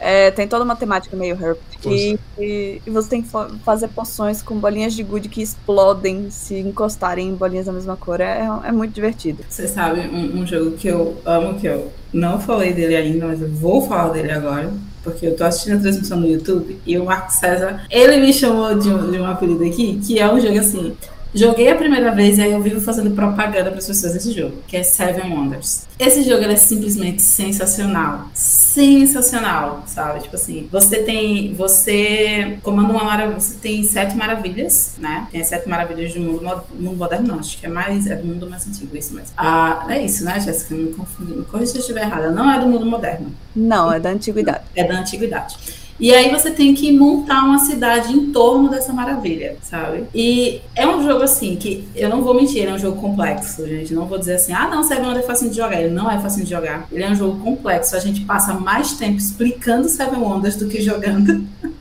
é, tem toda uma temática meio herb. E, e, e, você tem que fazer poções com bolinhas de good que explodem se encostarem em bolinhas da mesma cor. É, é muito divertido. Você sabe um, um, jogo que eu amo, que eu não falei dele ainda, mas eu vou falar dele agora. Porque eu tô assistindo a transmissão no YouTube e o Marco César, ele me chamou de um, de um apelido aqui, que é um jogo assim. Joguei a primeira vez e aí eu vivo fazendo propaganda para as pessoas desse jogo, que é Seven Wonders. Esse jogo é simplesmente sensacional. Sensacional, sabe? Tipo assim, você tem. Você comanda uma maravilha. Você tem sete maravilhas, né? Tem as sete maravilhas do mundo, mundo moderno, não. Acho que é mais. É do mundo mais antigo, isso mesmo. Ah, é isso, né, Jéssica? Me confundi. Me corrija se eu estiver errada. Não é do mundo moderno. Não, é da antiguidade. É da antiguidade. E aí você tem que montar uma cidade em torno dessa maravilha, sabe? E é um jogo assim que eu não vou mentir, é um jogo complexo, gente. Não vou dizer assim, ah, não, Seven Wonders é fácil de jogar. Ele não é fácil de jogar. Ele é um jogo complexo. A gente passa mais tempo explicando Seven Wonders do que jogando.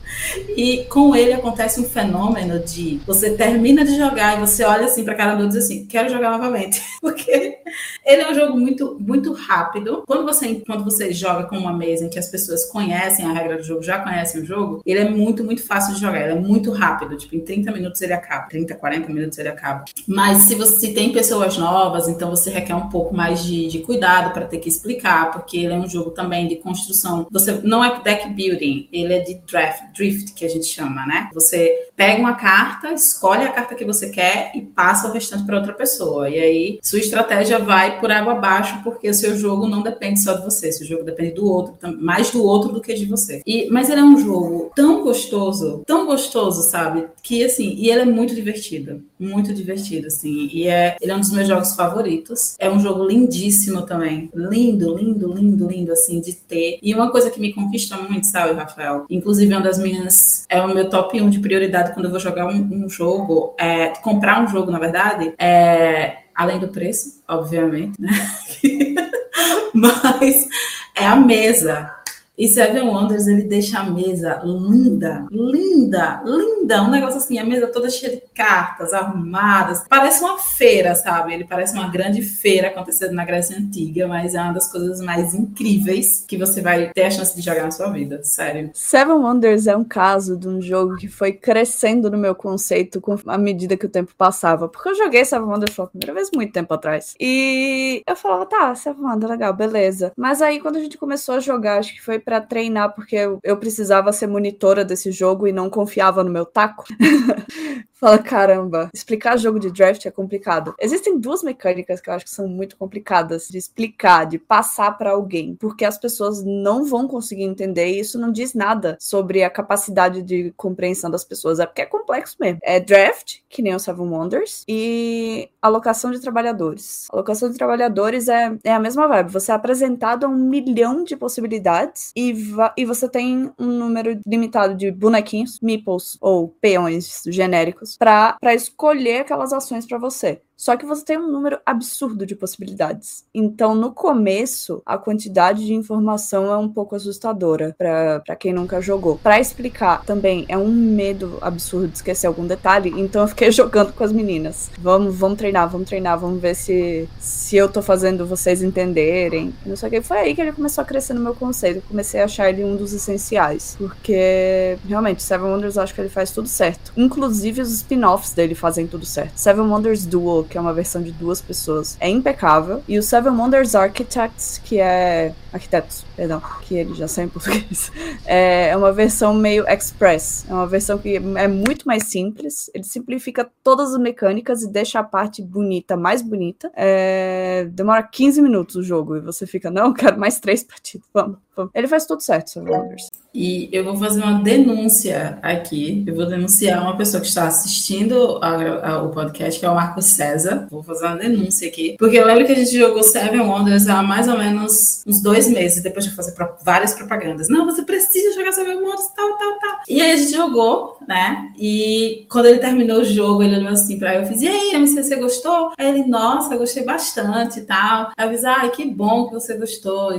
E com ele acontece um fenômeno de você termina de jogar e você olha assim para do outro e diz assim, quero jogar novamente. Porque ele é um jogo muito, muito rápido. Quando você, quando você joga com uma mesa em que as pessoas conhecem a regra do jogo, já conhecem o jogo, ele é muito, muito fácil de jogar. Ele é muito rápido. Tipo, em 30 minutos ele acaba. 30, 40 minutos ele acaba. Mas se você se tem pessoas novas, então você requer um pouco mais de, de cuidado para ter que explicar, porque ele é um jogo também de construção. Você não é deck building, ele é de draft que a gente chama, né? Você pega uma carta, escolhe a carta que você quer e passa o restante para outra pessoa. E aí sua estratégia vai por água abaixo, porque o seu jogo não depende só de você, seu jogo depende do outro, mais do outro do que de você. E, mas ele é um jogo tão gostoso, tão gostoso, sabe? Que assim, e ele é muito divertido, muito divertido, assim. E é, ele é um dos meus jogos favoritos. É um jogo lindíssimo também. Lindo, lindo, lindo, lindo, assim, de ter. E uma coisa que me conquista muito, sabe, Rafael? Inclusive, uma das minhas É o meu top 1 de prioridade quando eu vou jogar um, um jogo. É, comprar um jogo, na verdade. É, além do preço, obviamente, né? Mas é a mesa. E Seven Wonders, ele deixa a mesa linda, linda, linda. Um negócio assim, a mesa toda cheia de cartas, arrumadas. Parece uma feira, sabe? Ele parece uma grande feira acontecendo na Grécia Antiga, mas é uma das coisas mais incríveis que você vai ter a chance de jogar na sua vida, sério. Seven Wonders é um caso de um jogo que foi crescendo no meu conceito com à medida que o tempo passava. Porque eu joguei Seven Wonders pela primeira vez muito tempo atrás. E eu falava, tá, Seven Wonders, legal, beleza. Mas aí quando a gente começou a jogar, acho que foi para treinar, porque eu, precisava ser monitora desse jogo e não confiava no meu taco. Fala, caramba, explicar jogo de draft é complicado. Existem duas mecânicas que eu acho que são muito complicadas de explicar, de passar para alguém, porque as pessoas não vão conseguir entender e isso não diz nada sobre a capacidade de compreensão das pessoas, é porque é complexo mesmo. É draft, que nem o Seven Wonders, e alocação de trabalhadores. Alocação de trabalhadores é, é a mesma vibe. Você é apresentado a um milhão de possibilidades e, e você tem um número limitado de bonequinhos, meeples ou peões genéricos para escolher aquelas ações para você. Só que você tem um número absurdo de possibilidades. Então, no começo, a quantidade de informação é um pouco assustadora para quem nunca jogou. Para explicar também, é um medo absurdo de esquecer algum detalhe. Então, eu fiquei jogando com as meninas. Vamos, vamos treinar, vamos treinar, vamos ver se, se eu tô fazendo vocês entenderem. Não sei o que. Foi aí que ele começou a crescer no meu conceito. Eu comecei a achar ele um dos essenciais. Porque, realmente, Seven Wonders eu acho que ele faz tudo certo. Inclusive, os spin-offs dele fazem tudo certo. Seven Wonders Duel que é uma versão de duas pessoas, é impecável. E o Seven Wonders Architects, que é. Arquitetos, perdão, que ele já sai em português. É uma versão meio express. É uma versão que é muito mais simples. Ele simplifica todas as mecânicas e deixa a parte bonita mais bonita. É, demora 15 minutos o jogo e você fica, não, quero mais três partidas. Vamos. Ele faz tudo certo, Seven Wonders. E eu vou fazer uma denúncia aqui. Eu vou denunciar uma pessoa que está assistindo ao podcast, que é o Marcos César. Vou fazer uma denúncia aqui. Porque eu lembro que a gente jogou Seven Wonders há mais ou menos uns dois meses, depois de fazer várias propagandas. Não, você precisa jogar Seven Wonders, tal, tal, tal. E aí a gente jogou, né? E quando ele terminou o jogo, ele olhou assim pra eu, eu fiz, e aí, MC, você gostou? Aí ele, nossa, gostei bastante e tal. Aí eu fiz, ai, que bom que você gostou.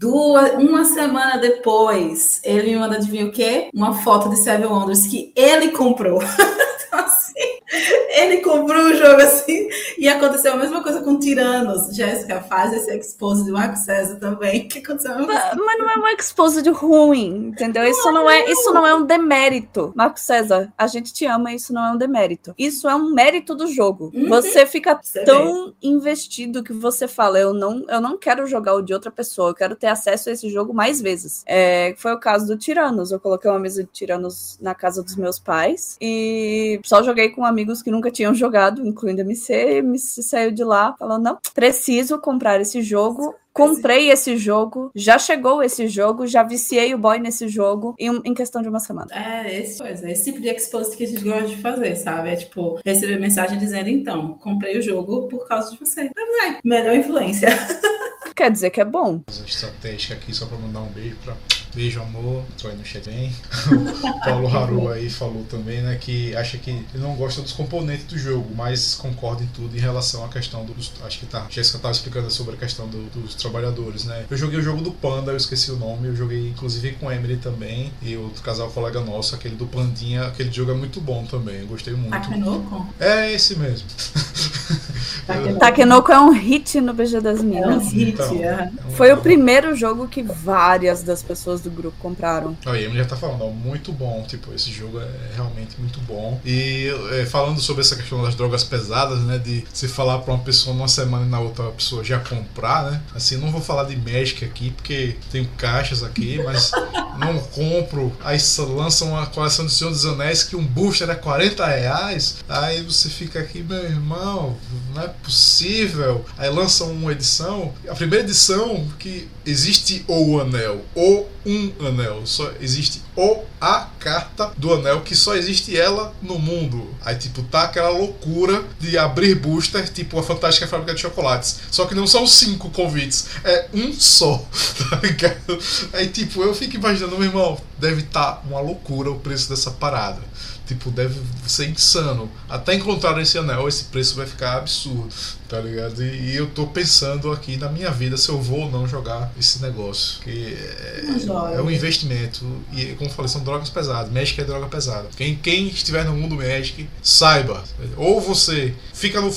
Duas, uma semana depois, ele me manda adivinha o quê? Uma foto de Seven Wonders que ele comprou. então, assim, ele comprou o jogo assim e aconteceu a mesma coisa com Tiranos. Jéssica, faz esse expose de Marco César também. Que aconteceu mas, mas não é um expose de ruim, entendeu? Isso não, não é, isso não é um demérito. Marco César, a gente te ama, isso não é um demérito. Isso é um mérito do jogo. Uhum. Você fica você tão vê. investido que você fala, eu não, eu não quero jogar o de outra pessoa, eu quero ter acesso a esse jogo mais vezes. É, foi o caso do Tiranos. Eu coloquei uma mesa de Tiranos na casa dos meus pais e só joguei com amigos que nunca tinham jogado, incluindo a MC, e MC saiu de lá falando: não, preciso comprar esse jogo comprei esse jogo, já chegou esse jogo, já viciei o boy nesse jogo em, em questão de uma semana. É, esse coisa, esse tipo de expost que a gente gosta de fazer, sabe? É tipo, receber mensagem dizendo, então, comprei o jogo por causa de você. Vai, melhor influência. Quer dizer que é bom. Estratégica aqui, só pra mandar um beijo pra Beijo, amor. Tô chat bem. O Paulo Haru aí falou também, né, que acha que ele não gosta dos componentes do jogo, mas concorda em tudo em relação à questão dos. Acho que tá. Jéssica tava explicando sobre a questão do, dos trabalhadores, né? Eu joguei o jogo do Panda, eu esqueci o nome. Eu joguei inclusive com Emily também e outro casal colega nosso, aquele do Pandinha. Aquele jogo é muito bom também. Eu gostei muito. Takenoko? É esse mesmo. Takenoko é um hit no BG das Minas. É um hit, então, é. Foi o primeiro jogo que várias das pessoas do grupo compraram. A Emily já tá falando, ó, muito bom. Tipo, esse jogo é realmente muito bom. E é, falando sobre essa questão das drogas pesadas, né? De se falar pra uma pessoa numa semana e na outra pessoa já comprar, né? Assim, não vou falar de Magic aqui, porque tenho caixas aqui, mas não compro. Aí lançam uma coleção do Senhor dos Anéis que um booster é 40 reais. Aí você fica aqui, meu irmão, não é possível. Aí lançam uma edição, a primeira edição que existe o anel, ou um anel, só existe o a carta do anel que só existe ela no mundo. Aí tipo tá aquela loucura de abrir booster, tipo a fantástica fábrica de chocolates. Só que não são cinco convites, é um só, tá ligado? Aí tipo eu fico imaginando, meu irmão, deve estar tá uma loucura o preço dessa parada. Tipo, deve ser insano. Até encontrar esse anel, esse preço vai ficar absurdo, tá ligado? E, e eu tô pensando aqui na minha vida se eu vou ou não jogar esse negócio. Que é, é um investimento. E, como eu falei, são drogas pesadas. Magic é droga pesada. Quem, quem estiver no mundo Magic, saiba. Ou você fica no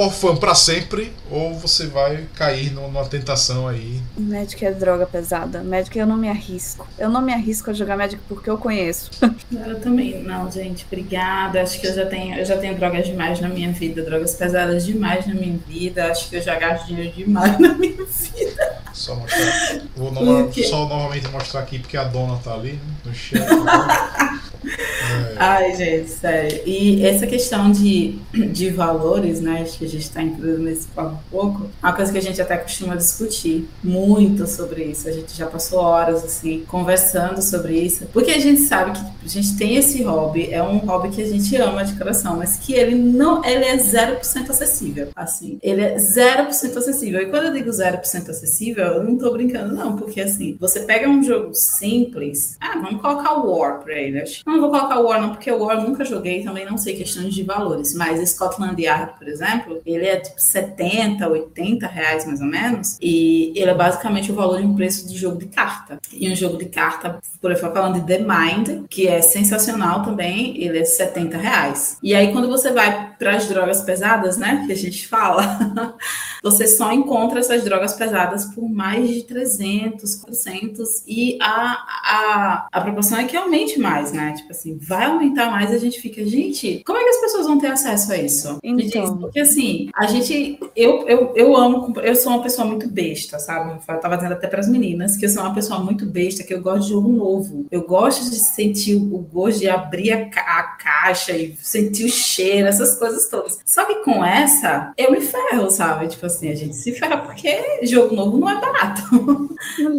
for fã pra sempre, ou você vai cair numa tentação aí. Magic é droga pesada. Magic eu não me arrisco. Eu não me arrisco a jogar Magic porque eu conheço. Eu também. Não, gente, obrigada. Acho que eu já tenho, eu já tenho drogas demais na minha vida, drogas pesadas demais na minha vida. Acho que eu já gasto dinheiro demais na minha vida. Só mostrar. Vou no, só novamente mostrar aqui porque a dona tá ali né, no chat. É. Ai, gente, sério. E essa questão de, de valores, né, que a gente está incluindo nesse papo pouco, é uma coisa que a gente até costuma discutir muito sobre isso. A gente já passou horas, assim, conversando sobre isso, porque a gente sabe que a gente tem esse hobby, é um hobby que a gente ama de coração, mas que ele não, ele é 0% acessível, assim. Ele é 0% acessível. E quando eu digo 0% acessível, eu não tô brincando, não, porque, assim, você pega um jogo simples, ah, vamos colocar o War pra ele, acho não vou colocar o War, não, porque o War eu nunca joguei, também não sei questões de valores. Mas Scotland Yard, por exemplo, ele é tipo 70, 80 reais mais ou menos. E ele é basicamente o valor em preço de jogo de carta. E um jogo de carta, por exemplo, falando de The Mind, que é sensacional também, ele é 70 reais. E aí, quando você vai para as drogas pesadas, né, que a gente fala, você só encontra essas drogas pesadas por mais de 300, 400. E a, a, a proporção é que aumente mais, né? Tipo assim, vai aumentar mais, a gente fica, gente, como é que as pessoas vão ter acesso a isso? Então. Porque assim, a gente. Eu, eu, eu amo. Eu sou uma pessoa muito besta, sabe? Eu tava dizendo até para as meninas que eu sou uma pessoa muito besta, que eu gosto de jogo novo. Eu gosto de sentir o gosto de abrir a, a caixa e sentir o cheiro, essas coisas todas. Só que com essa, eu me ferro, sabe? Tipo assim, a gente se ferra porque jogo novo não é barato.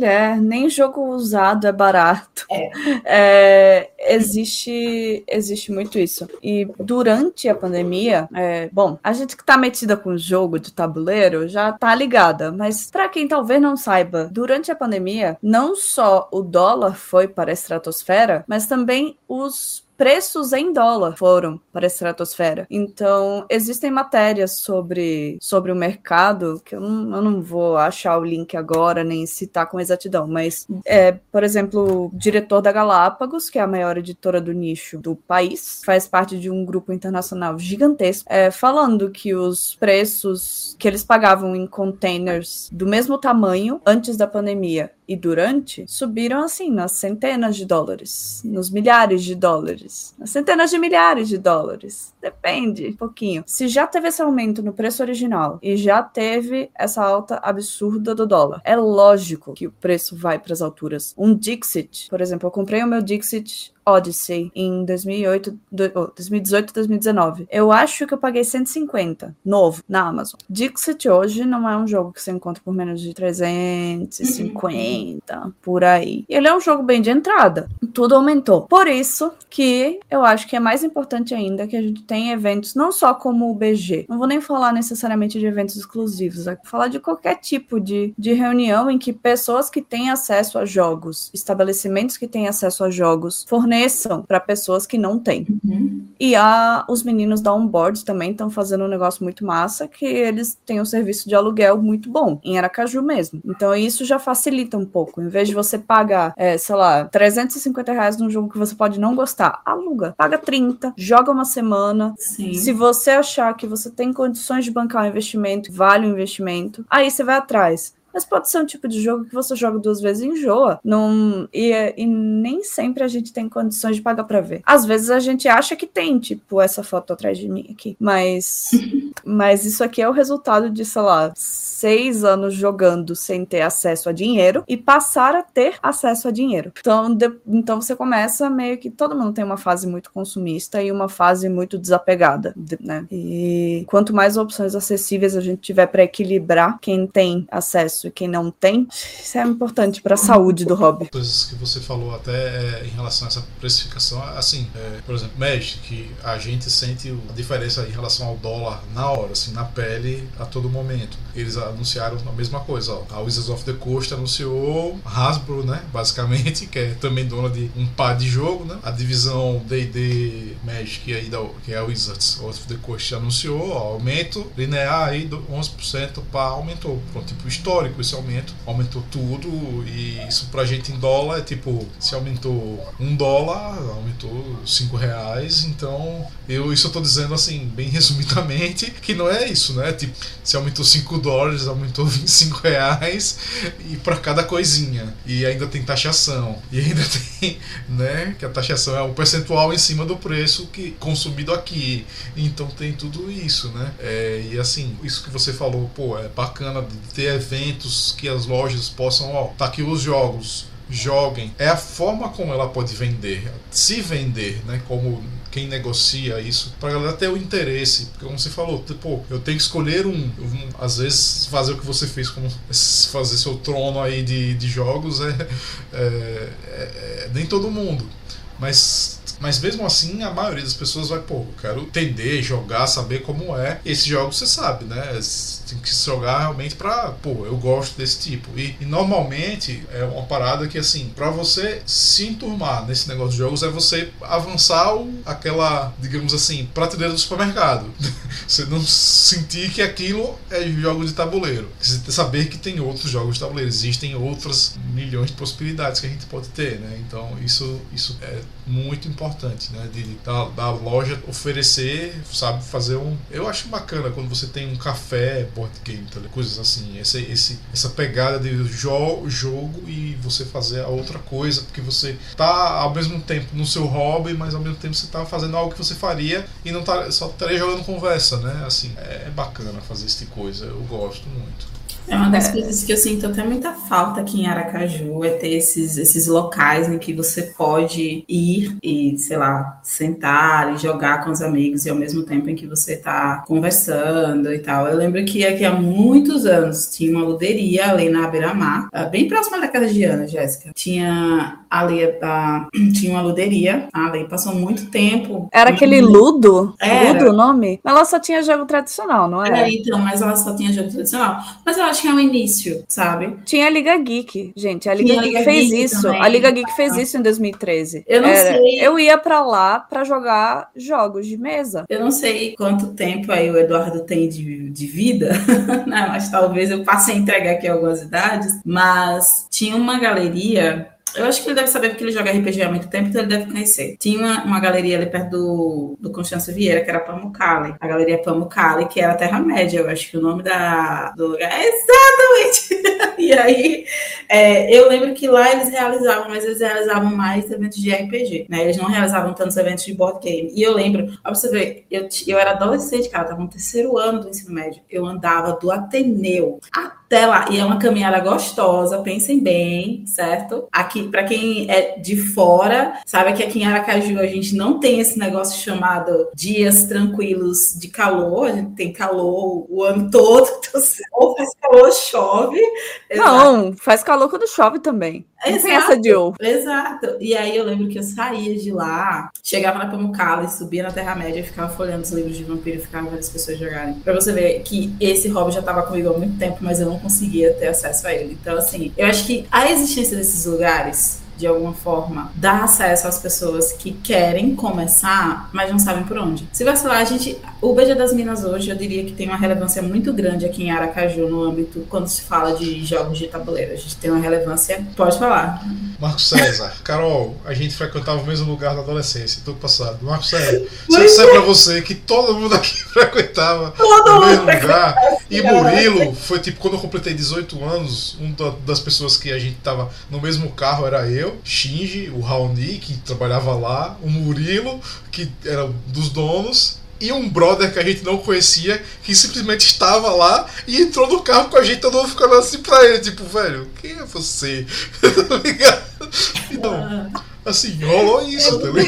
Mulher, nem jogo usado é barato. É. É, existe, existe muito isso. E durante a pandemia, é, bom, a gente que tá metida com jogo de tabuleiro já tá ligada, mas para quem talvez não saiba, durante a pandemia, não só o dólar foi para a estratosfera, mas também os preços em dólar foram para a estratosfera. Então, existem matérias sobre, sobre o mercado, que eu não, eu não vou achar o link agora, nem citar com exatidão, mas, é, por exemplo, o diretor da Galápagos, que é a maior editora do nicho do país, faz parte de um grupo internacional gigantesco, é, falando que os preços que eles pagavam em containers do mesmo tamanho antes da pandemia e durante subiram assim nas centenas de dólares, nos milhares de dólares, nas centenas de milhares de dólares. Depende um pouquinho. Se já teve esse aumento no preço original e já teve essa alta absurda do dólar, é lógico que o preço vai para as alturas. Um Dixit, por exemplo, eu comprei o meu Dixit Odyssey em 2008, oh, 2018 2019. Eu acho que eu paguei 150, novo, na Amazon. Dixit hoje não é um jogo que você encontra por menos de 350, por aí. Ele é um jogo bem de entrada. Tudo aumentou. Por isso que eu acho que é mais importante ainda que a gente tenha eventos, não só como o BG. Não vou nem falar necessariamente de eventos exclusivos, é falar de qualquer tipo de, de reunião em que pessoas que têm acesso a jogos, estabelecimentos que têm acesso a jogos, forneçam para pessoas que não têm. Uhum. E a, os meninos da Onboard também estão fazendo um negócio muito massa, que eles têm um serviço de aluguel muito bom, em Aracaju mesmo. Então isso já facilita um pouco. Em vez de você pagar, é, sei lá, 350 reais num jogo que você pode não gostar, aluga. Paga 30, joga uma semana. Sim. Se você achar que você tem condições de bancar o investimento, vale o investimento, aí você vai atrás. Mas pode ser um tipo de jogo que você joga duas vezes e enjoa. Não, e, e nem sempre a gente tem condições de pagar pra ver. Às vezes a gente acha que tem, tipo, essa foto atrás de mim aqui. Mas, mas isso aqui é o resultado de, sei lá, seis anos jogando sem ter acesso a dinheiro e passar a ter acesso a dinheiro. Então, de, então você começa meio que todo mundo tem uma fase muito consumista e uma fase muito desapegada, né? E quanto mais opções acessíveis a gente tiver para equilibrar quem tem acesso e quem não tem, isso é importante para a saúde do hobby. Coisas que você falou até é, em relação a essa precificação, assim, é, por exemplo, Magic, que a gente sente a diferença em relação ao dólar na hora, assim, na pele a todo momento. Eles anunciaram a mesma coisa, ó. A Wizards of the Coast anunciou Hasbro, né, basicamente, que é também dona de um par de jogo, né? A divisão D&D Magic aí da, que é a Wizards of the Coast anunciou, ó, aumento linear aí do 11% para aumentou, pronto, tipo histórico esse aumento, aumentou tudo e isso pra gente em dólar é tipo, se aumentou um dólar, aumentou cinco reais, então eu isso eu tô dizendo assim, bem resumidamente, que não é isso, né? Tipo, se aumentou 5 dólares, aumentou 25 reais e para cada coisinha. E ainda tem taxação. E ainda tem, né? Que a taxação é o percentual em cima do preço que consumido aqui. Então tem tudo isso, né? É, e assim, isso que você falou, pô, é bacana de ter eventos que as lojas possam, ó, tá aqui os jogos, joguem. É a forma como ela pode vender, se vender, né? Como quem negocia isso, pra galera ter o interesse. Porque, como você falou, tipo, eu tenho que escolher um. um às vezes, fazer o que você fez, como fazer seu trono aí de, de jogos, é, é, é, é nem todo mundo. Mas mas mesmo assim, a maioria das pessoas vai, pô, eu quero entender, jogar, saber como é. E esses jogos você sabe, né? Tem que jogar realmente pra, pô, eu gosto desse tipo. E, e normalmente é uma parada que, assim, pra você se enturmar nesse negócio de jogos é você avançar o, aquela, digamos assim, prateleira do supermercado. você não sentir que aquilo é jogo de tabuleiro. Você saber que tem outros jogos de tabuleiro. Existem outras milhões de possibilidades que a gente pode ter, né? Então isso, isso é muito importante, né? De, da, da loja oferecer, sabe, fazer um. Eu acho bacana quando você tem um café board game, tá, coisas assim. Esse, esse, essa pegada de jo jogo e você fazer a outra coisa, porque você tá ao mesmo tempo no seu hobby, mas ao mesmo tempo você tá fazendo algo que você faria e não tá só estaria jogando conversa, né? Assim, é, é bacana fazer esse tipo de coisa, eu gosto muito. É uma das é. coisas que eu sinto até muita falta aqui em Aracaju, é ter esses, esses locais em que você pode ir e, sei lá, sentar e jogar com os amigos e ao mesmo tempo em que você está conversando e tal. Eu lembro que aqui há muitos anos tinha uma luderia ali na Beira-Mar, ah, bem próxima da casa de Ana, Jéssica. Tinha ali, a, tinha uma luderia ali, passou muito tempo. Era aquele Ludo? Era. Ludo o nome? Ela só tinha jogo tradicional, não era? É, então, mas ela só tinha jogo tradicional. Mas eu acho que é o início, sabe? Tinha a Liga Geek, gente. A Liga, Geek, Liga fez Geek isso. Também. A Liga Geek fez isso em 2013. Eu não Era, sei. Eu ia para lá para jogar jogos de mesa. Eu não sei quanto tempo aí o Eduardo tem de, de vida, né? mas talvez eu passe a entregar aqui algumas idades. Mas tinha uma galeria eu acho que ele deve saber porque ele joga RPG há muito tempo, então ele deve conhecer. Tinha uma, uma galeria ali perto do, do Constância Vieira, que era Pamucali. A galeria Pamucali, que era Terra-média, eu acho que o nome da, do lugar é exatamente. e aí, é, eu lembro que lá eles realizavam, mas eles realizavam mais eventos de RPG, né? Eles não realizavam tantos eventos de board game. E eu lembro, ó, pra você ver, eu, eu era adolescente, cara, tava no terceiro ano do ensino médio. Eu andava do Ateneu até lá. E é uma caminhada gostosa, pensem bem, certo? Aqui para quem é de fora, sabe que aqui em Aracaju a gente não tem esse negócio chamado dias tranquilos de calor, a gente tem calor o ano todo, então, ou faz calor, chove. Não, Exato. faz calor quando chove também. Exato, essa de ou. Exato. E aí eu lembro que eu saía de lá, chegava na Pamucala e subia na Terra-média e ficava folhando os livros de vampiro e ficava vendo as pessoas jogarem. Pra você ver que esse hobby já tava comigo há muito tempo, mas eu não conseguia ter acesso a ele. Então, assim, eu acho que a existência desses lugares de alguma forma, dar acesso às pessoas que querem começar, mas não sabem por onde. Se vacilar, a gente. O BG das Minas hoje, eu diria que tem uma relevância muito grande aqui em Aracaju, no âmbito, quando se fala de jogos de tabuleiro. A gente tem uma relevância. Pode falar. Marcos César, Carol, a gente frequentava o mesmo lugar na adolescência, tudo passado. Marcos César, se eu disser pra você que todo mundo aqui frequentava todo o mesmo lugar, e Murilo foi tipo, quando eu completei 18 anos, uma das pessoas que a gente tava no mesmo carro era eu. Shinji, o Raoni, que trabalhava lá, o Murilo, que era dos donos, e um brother que a gente não conhecia, que simplesmente estava lá e entrou no carro com a gente, todo mundo ficando assim pra ele, tipo, velho, quem é você? tá ligado? Então. Assim, rolou isso também.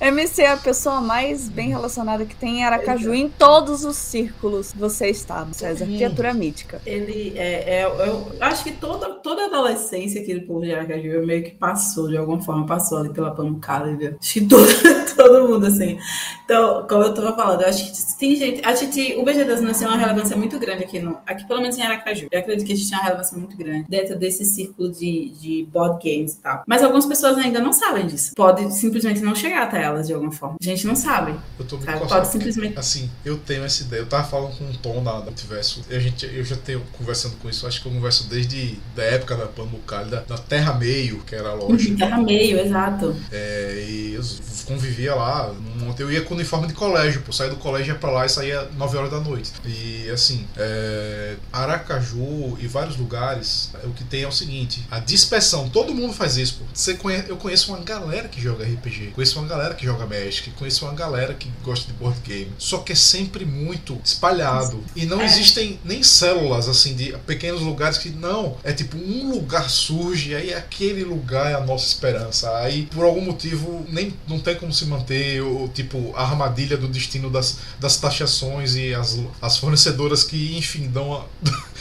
MC é a pessoa mais bem relacionada que tem em Aracaju em todos os círculos. Você está, César. Criatura mítica. Ele é, é, eu acho que toda, toda a adolescência aqui do povo de Aracaju meio que passou, de alguma forma, passou ali pela pancada. Acho que todo, todo mundo, assim. Então, como eu tava falando, eu acho que tem gente. A Titi, o BG das Minas tem uma relevância muito grande aqui, no, aqui pelo menos em Aracaju. Eu acredito que a gente tem uma relevância muito grande dentro desse círculo de, de board games e tal. Mas algumas pessoas pessoas ainda não sabem disso. Pode simplesmente não chegar até elas de alguma forma. A gente não sabe. Eu tô sabe? Pode simplesmente. Assim, eu tenho essa ideia. Eu tava falando com um tom da, multiverso. A gente, eu já tenho conversando com isso. Acho que eu converso desde da época da Pamucali, da, da Terra Meio, que era a loja. Terra Meio, exato. É, e eu convivia lá. Eu ia com uniforme de colégio, pô. Saía do colégio ia pra lá e saía 9 horas da noite. E assim, é, Aracaju e vários lugares, o que tem é o seguinte: a dispersão. Todo mundo faz isso, pô. Você conhece eu conheço uma galera que joga RPG, conheço uma galera que joga Magic, conheço uma galera que gosta de board game. Só que é sempre muito espalhado. E não é. existem nem células, assim, de pequenos lugares que não. É tipo, um lugar surge, aí aquele lugar é a nossa esperança. Aí, por algum motivo, nem não tem como se manter, o tipo, a armadilha do destino das, das taxações e as, as fornecedoras que, enfim, dão a.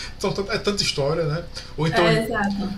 É tanta história, né? Ou então é,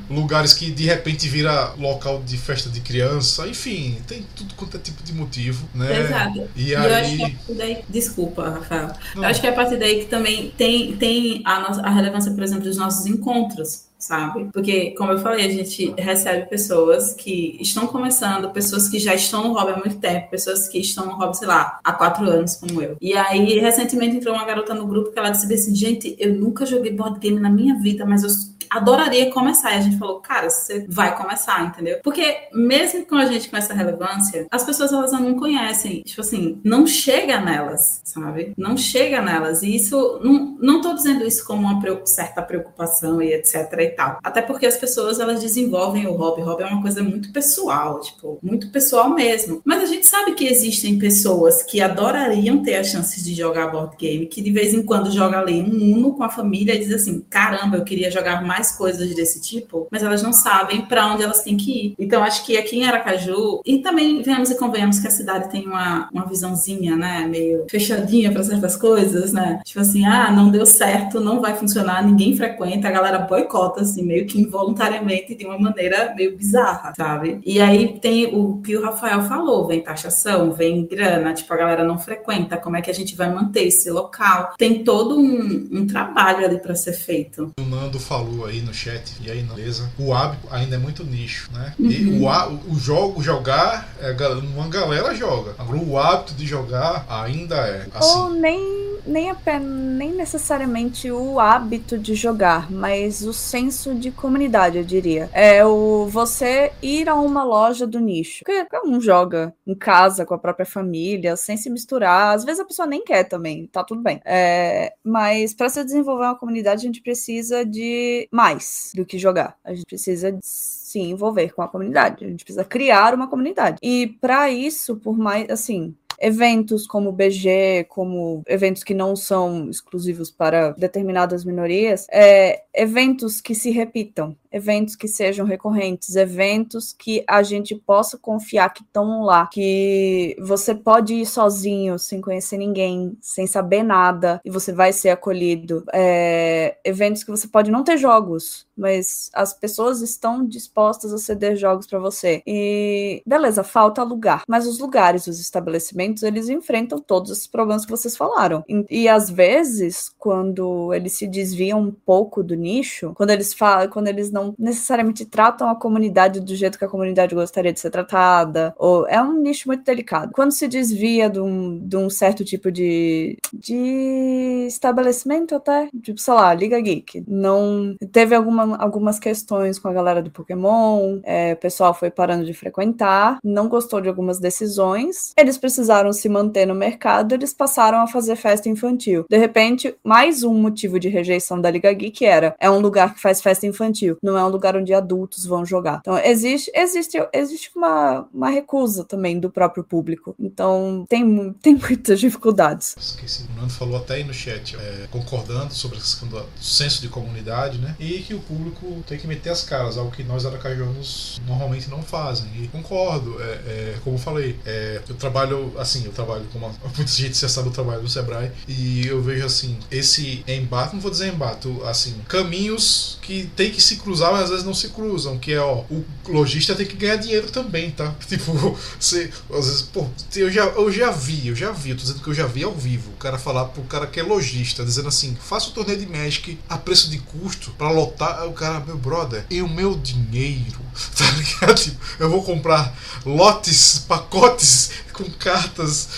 lugares que de repente vira local de festa de criança, enfim, tem tudo quanto é tipo de motivo, né? Exato. E, e aí... eu acho que daí, desculpa, Rafael. Não. Eu acho que é a partir daí que também tem, tem a, nossa, a relevância, por exemplo, dos nossos encontros sabe? Porque, como eu falei, a gente recebe pessoas que estão começando, pessoas que já estão no hobby há muito tempo, pessoas que estão no hobby, sei lá, há quatro anos, como eu. E aí, recentemente entrou uma garota no grupo que ela disse assim: gente, eu nunca joguei board game na minha vida, mas eu adoraria começar. E a gente falou, cara, você vai começar, entendeu? Porque mesmo com a gente com essa relevância, as pessoas elas não conhecem, tipo assim, não chega nelas, sabe? Não chega nelas. E isso, não, não tô dizendo isso como uma certa preocupação e etc e tal. Até porque as pessoas elas desenvolvem o hobby. Hobby é uma coisa muito pessoal, tipo, muito pessoal mesmo. Mas a gente sabe que existem pessoas que adorariam ter a chance de jogar board game, que de vez em quando joga ali um Uno com a família e diz assim: caramba, eu queria jogar mais coisas desse tipo, mas elas não sabem para onde elas têm que ir. Então, acho que aqui em Aracaju, e também venhamos e convenhamos que a cidade tem uma, uma visãozinha, né, meio fechadinha para certas coisas, né? Tipo assim, ah, não deu certo, não vai funcionar, ninguém frequenta, a galera boicota, assim, meio que involuntariamente, de uma maneira meio bizarra, sabe? E aí tem o que o Rafael falou: vem taxação, vem grana, tipo, a galera não frequenta, como é que a gente vai manter esse local? Tem todo um, um trabalho ali para ser feito. O Nando falou aí no chat, e aí, beleza, o hábito ainda é muito nicho, né? Uhum. E o, o jogo, jogar, é, uma galera joga. Agora, o hábito de jogar ainda é. Assim. Ou nem, nem, apenas, nem necessariamente o hábito de jogar, mas o senso de comunidade, eu diria. É o você ir a uma loja do nicho. Porque um joga em casa com a própria família, sem se misturar. Às vezes a pessoa nem quer também, tá tudo bem. É, mas para se desenvolver uma comunidade, a gente precisa de mais do que jogar. A gente precisa se envolver com a comunidade. A gente precisa criar uma comunidade. E para isso, por mais assim, eventos como BG, como eventos que não são exclusivos para determinadas minorias, é, eventos que se repitam eventos que sejam recorrentes, eventos que a gente possa confiar que estão lá, que você pode ir sozinho, sem conhecer ninguém, sem saber nada, e você vai ser acolhido. É, eventos que você pode não ter jogos, mas as pessoas estão dispostas a ceder jogos para você. E beleza, falta lugar, mas os lugares, os estabelecimentos, eles enfrentam todos esses problemas que vocês falaram. E, e às vezes, quando eles se desviam um pouco do nicho, quando eles falam, quando eles não não necessariamente tratam a comunidade do jeito que a comunidade gostaria de ser tratada, ou é um nicho muito delicado. Quando se desvia de um, de um certo tipo de, de estabelecimento até, tipo, sei lá, Liga Geek, não teve alguma, algumas questões com a galera do Pokémon, é, o pessoal foi parando de frequentar, não gostou de algumas decisões, eles precisaram se manter no mercado, eles passaram a fazer festa infantil. De repente, mais um motivo de rejeição da Liga Geek era, é um lugar que faz festa infantil, não é um lugar onde adultos vão jogar. Então, existe, existe, existe uma, uma recusa também do próprio público. Então, tem, tem muitas dificuldades. Esqueci, o Nando falou até aí no chat, é, concordando sobre a questão do senso de comunidade, né? E que o público tem que meter as caras, algo que nós aracajanos normalmente não fazem. E concordo, é, é, como eu falei, é, eu trabalho, assim, eu trabalho com uma, muita gente já sabe o trabalho do Sebrae, e eu vejo, assim, esse embate, não vou dizer embate, assim, caminhos que tem que se cruzar mas às vezes não se cruzam, que é, ó, o lojista tem que ganhar dinheiro também, tá? Tipo, você, às vezes, pô, eu já, eu já vi, eu já vi, eu tô dizendo que eu já vi ao vivo, o cara falar pro cara que é lojista, dizendo assim, faça o torneio de Magic a preço de custo para lotar, o cara, meu brother, e o meu dinheiro, tá ligado? Tipo, eu vou comprar lotes, pacotes com cartas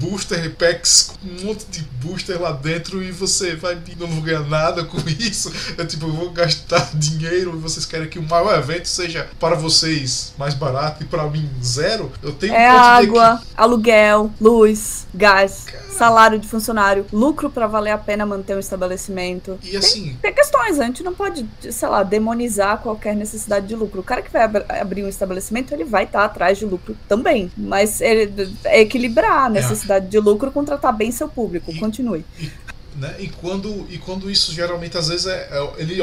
booster packs com um monte de booster lá dentro e você vai não vou ganhar nada com isso. É tipo, eu vou gastar dinheiro e vocês querem que o maior evento seja para vocês mais barato e para mim zero. Eu tenho é um água, aluguel, luz, gás. Cara... Salário de funcionário, lucro para valer a pena manter um estabelecimento. E assim. Tem, tem, questões, a gente não pode, sei lá, demonizar qualquer necessidade de lucro. O cara que vai ab abrir um estabelecimento, ele vai estar tá atrás de lucro também. Mas ele é equilibrar a é. necessidade é. de lucro com tratar bem seu público. E, Continue. E, né? E quando, e quando isso geralmente às vezes é, é ele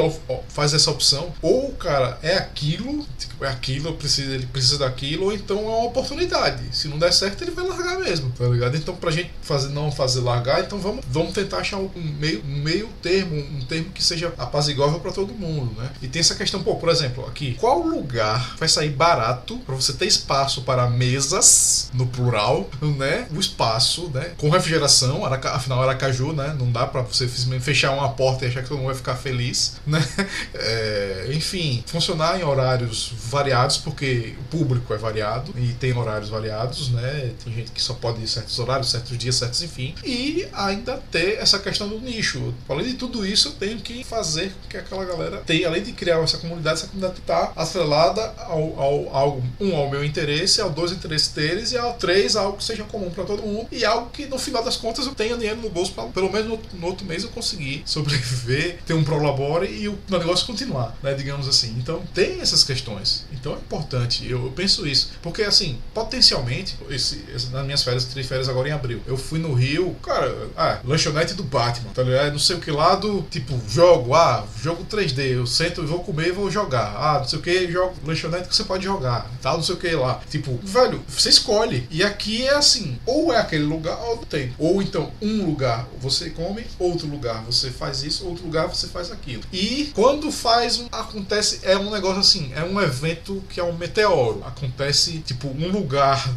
faz essa opção, ou o cara é aquilo, tipo, é aquilo, precisa, ele precisa daquilo, ou então é uma oportunidade. Se não der certo, ele vai largar mesmo, tá ligado? Então, pra gente fazer, não fazer largar, então vamos, vamos tentar achar um meio, um meio termo, um termo que seja apaziguável para todo mundo, né? E tem essa questão, pô, por exemplo, aqui, qual lugar vai sair barato para você ter espaço para mesas, no plural, né? O espaço, né? Com refrigeração, afinal Aracaju, né? Não dá para você fechar uma porta e achar que todo mundo vai ficar feliz, né? É, enfim, funcionar em horários variados, porque o público é variado e tem horários variados, né? Tem gente que só pode ir certos horários, certos dias, certos, enfim. E ainda ter essa questão do nicho. Além de tudo isso, eu tenho que fazer com que aquela galera tenha, além de criar essa comunidade, essa comunidade tá atrelada ao, ao, ao um, ao meu interesse, ao dois interesses deles e ao três, algo que seja comum para todo mundo e algo que no final das contas eu tenha dinheiro no bolso pelo menos no, outro mês eu conseguir sobreviver, ter um prolabore e o negócio continuar, né, digamos assim. Então tem essas questões. Então é importante, eu, eu penso isso, porque assim, potencialmente, esse, esse, nas minhas férias, três férias agora em abril, eu fui no Rio, cara, ah, lanchonete do Batman, tá ligado? Não sei o que lá do, tipo, jogo, ah, jogo 3D, eu sento e vou comer e vou jogar. Ah, não sei o que, jogo, lanchonete que você pode jogar, tal, não sei o que lá. Tipo, velho, você escolhe. E aqui é assim, ou é aquele lugar ou não tem. Ou então, um lugar você come, outro lugar você faz isso, outro lugar você faz aquilo. E quando faz, acontece, é um negócio assim, é um evento que é um meteoro. Acontece, tipo, um lugar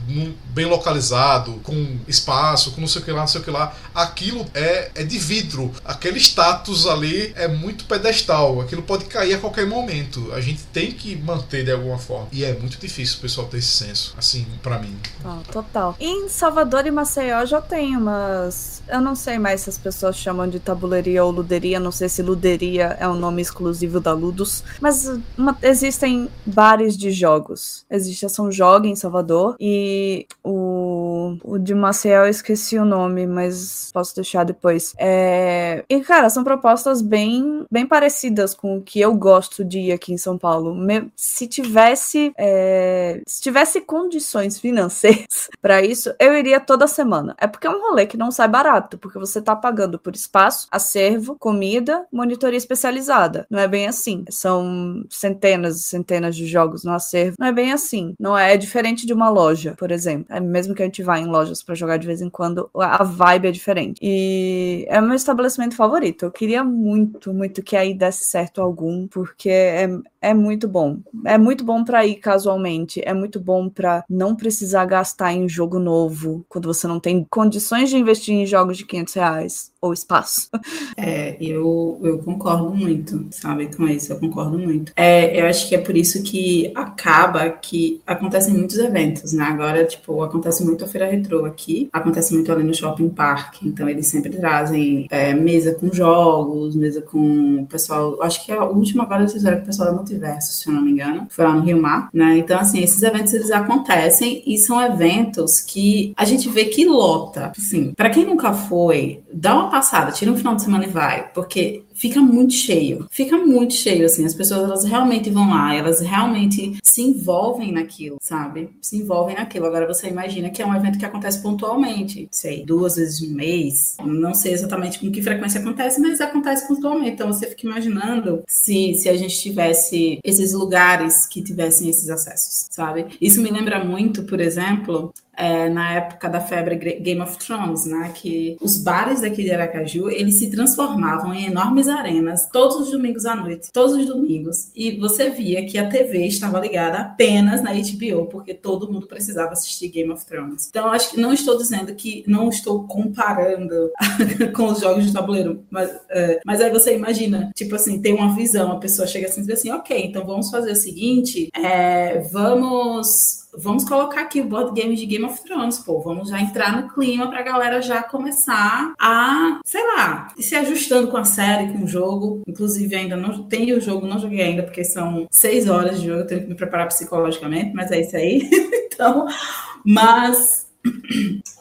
bem localizado, com espaço, com não sei o que lá, não sei o que lá. Aquilo é, é de vidro. Aquele status ali é muito pedestal. Aquilo pode cair a qualquer momento. A gente tem que manter de alguma forma. E é muito difícil o pessoal ter esse senso, assim, para mim. Oh, total. Em Salvador e Maceió já tem umas. Eu não sei mais se as pessoas chamam de tabuleiria ou luderia. Não sei se luderia é um nome exclusivo da Ludus. Mas uma... existem bares de jogos. Existe a São Joga em Salvador. E o, o de Maceió eu esqueci o nome, mas posso deixar depois. É... E, cara, são propostas bem, bem parecidas com o que eu gosto de ir aqui em São Paulo. Se tivesse. É... Se tivesse condições financeiras para isso, eu iria toda semana. É porque é um rolê que não sai barato, porque você tá pagando por espaço, acervo, comida, monitoria especializada. Não é bem assim. São centenas e centenas de jogos no acervo. Não é bem assim. Não é, é diferente de uma loja, por exemplo. É mesmo que a gente vá em lojas para jogar de vez em quando, a vibe é diferente. E é meu estabelecimento favorito. Eu queria muito, muito que aí desse certo algum, porque é, é muito bom. É muito bom para ir casualmente. É muito bom para não precisar gastar em jogo novo quando você não tem condições de investir em jogos de 500 reais ou espaço. É, eu, eu concordo muito, sabe, com isso, eu concordo muito. É, eu acho que é por isso que acaba que acontecem muitos eventos, né? Agora, tipo, acontece muito a Feira Retrô aqui, acontece muito ali no Shopping Park, então eles sempre trazem é, mesa com jogos, mesa com o pessoal, acho que a última agora eles fizeram com o pessoal da Multiverso, se eu não me engano, foi lá no Rio Mar, né? Então, assim, esses eventos eles acontecem e são eventos que a gente vê que lota, assim, para quem nunca foi, dá uma passada, tira um final de semana e vai, porque fica muito cheio. Fica muito cheio, assim. As pessoas, elas realmente vão lá, elas realmente se envolvem naquilo, sabe? Se envolvem naquilo. Agora, você imagina que é um evento que acontece pontualmente, sei, duas vezes no mês. Não sei exatamente com que frequência acontece, mas acontece pontualmente. Então, você fica imaginando se, se a gente tivesse esses lugares que tivessem esses acessos, sabe? Isso me lembra muito, por exemplo, é, na época da febre Game of Thrones, né? Que os bares daqui de Aracaju, eles se transformavam em enormes arenas todos os domingos à noite, todos os domingos. E você via que a TV estava ligada apenas na HBO, porque todo mundo precisava assistir Game of Thrones. Então, acho que não estou dizendo que não estou comparando com os jogos de tabuleiro, mas, é, mas aí você imagina, tipo assim, tem uma visão, a pessoa chega assim e diz assim, ok, então vamos fazer o seguinte, é, vamos vamos colocar aqui o board game de Game of Thrones, pô, vamos já entrar no clima pra galera já começar a, sei lá, se ajustando com a série, com o jogo. Inclusive, ainda não tenho o jogo, não joguei ainda, porque são seis horas de jogo, eu tenho que me preparar psicologicamente, mas é isso aí. então, mas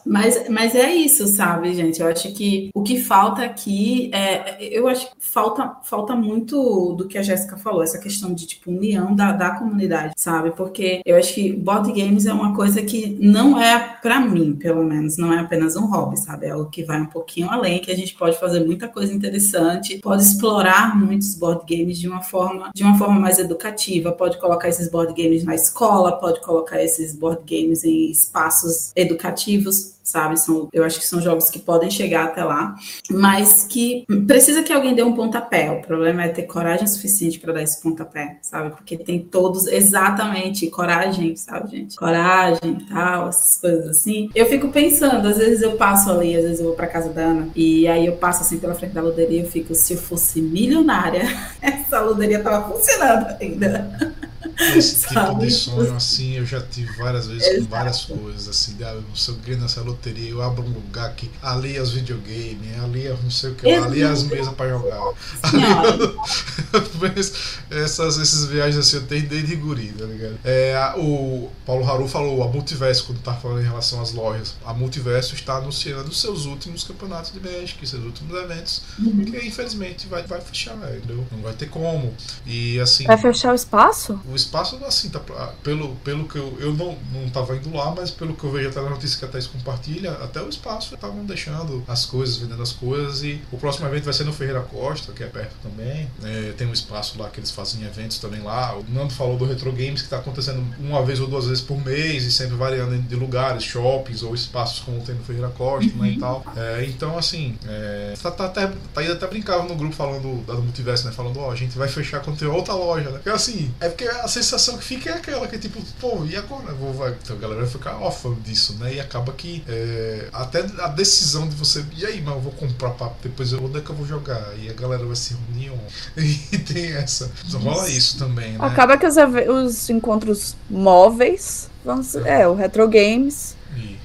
mas, mas é isso, sabe, gente? Eu acho que o que falta aqui é. Eu acho que falta, falta muito do que a Jéssica falou, essa questão de tipo união da, da comunidade, sabe? Porque eu acho que board games é uma coisa que não é, para mim, pelo menos, não é apenas um hobby, sabe? É algo que vai um pouquinho além, que a gente pode fazer muita coisa interessante, pode explorar muitos board games de uma forma, de uma forma mais educativa, pode colocar esses board games na escola, pode colocar esses board games em espaços educativos educativos, sabe? São, eu acho que são jogos que podem chegar até lá, mas que precisa que alguém dê um pontapé. O problema é ter coragem suficiente para dar esse pontapé, sabe? Porque tem todos exatamente coragem, sabe, gente? Coragem tal, essas coisas assim. Eu fico pensando, às vezes eu passo ali, às vezes eu vou para casa da Ana e aí eu passo assim pela frente da loteria e eu fico, se eu fosse milionária, essa loteria tava funcionando ainda. Esse tipo de sonho, assim, eu já tive várias vezes Exato. com várias coisas, assim, ah, se eu ganho nessa loteria, eu abro um lugar que ali é os videogames, ali é não sei o que, ali é as mesas pra jogar. Mas essas, esses viagens assim eu tenho desde guri, tá ligado? É, o Paulo Haru falou, a Multiverso, quando tá falando em relação às lojas, a Multiverso está anunciando os seus últimos campeonatos de Magic, seus últimos eventos, uhum. que infelizmente vai, vai fechar, entendeu? Não vai ter como. E assim. Vai fechar o espaço? O espaço, assim, tá, pelo, pelo que eu. Eu não, não tava indo lá, mas pelo que eu vejo até na notícia que a Thais compartilha, até o espaço estavam deixando as coisas, vendendo as coisas. E o próximo evento vai ser no Ferreira Costa, que é perto também. É, tem um espaço lá que eles fazem eventos também lá. O Nando falou do Retro Games, que está acontecendo uma vez ou duas vezes por mês e sempre variando de lugares, shoppings ou espaços como tem no Ferreira Costa, né, e tal. É, então, assim, é, tá, tá, até, tá até brincava no grupo falando da do Multiverso, né? Falando, ó, oh, a gente vai fechar quando tem outra loja, né? Porque assim, é porque sensação que fica é aquela que, tipo, pô, e agora? Vou, vai, então a galera vai ficar órfã disso, né? E acaba que é, até a decisão de você, e aí, mas eu vou comprar pra depois eu, onde é que eu vou jogar? E a galera vai se reunir e tem essa. Rola isso também, né? Acaba que os, os encontros móveis vão ser, é, o Retro Games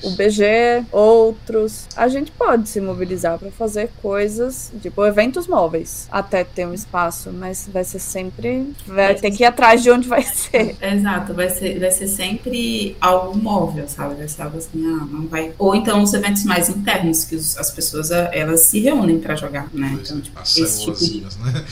o BG, outros. A gente pode se mobilizar para fazer coisas, tipo eventos móveis, até ter um espaço, mas vai ser sempre. Vai, ter que ir atrás de onde vai ser. Exato, vai ser, vai ser sempre algo móvel, sabe? Vai ser algo assim, ah, não vai. Ou então os eventos mais internos, que as pessoas elas se reúnem para jogar, né? Pois então, tipo, as esse tipo de... né?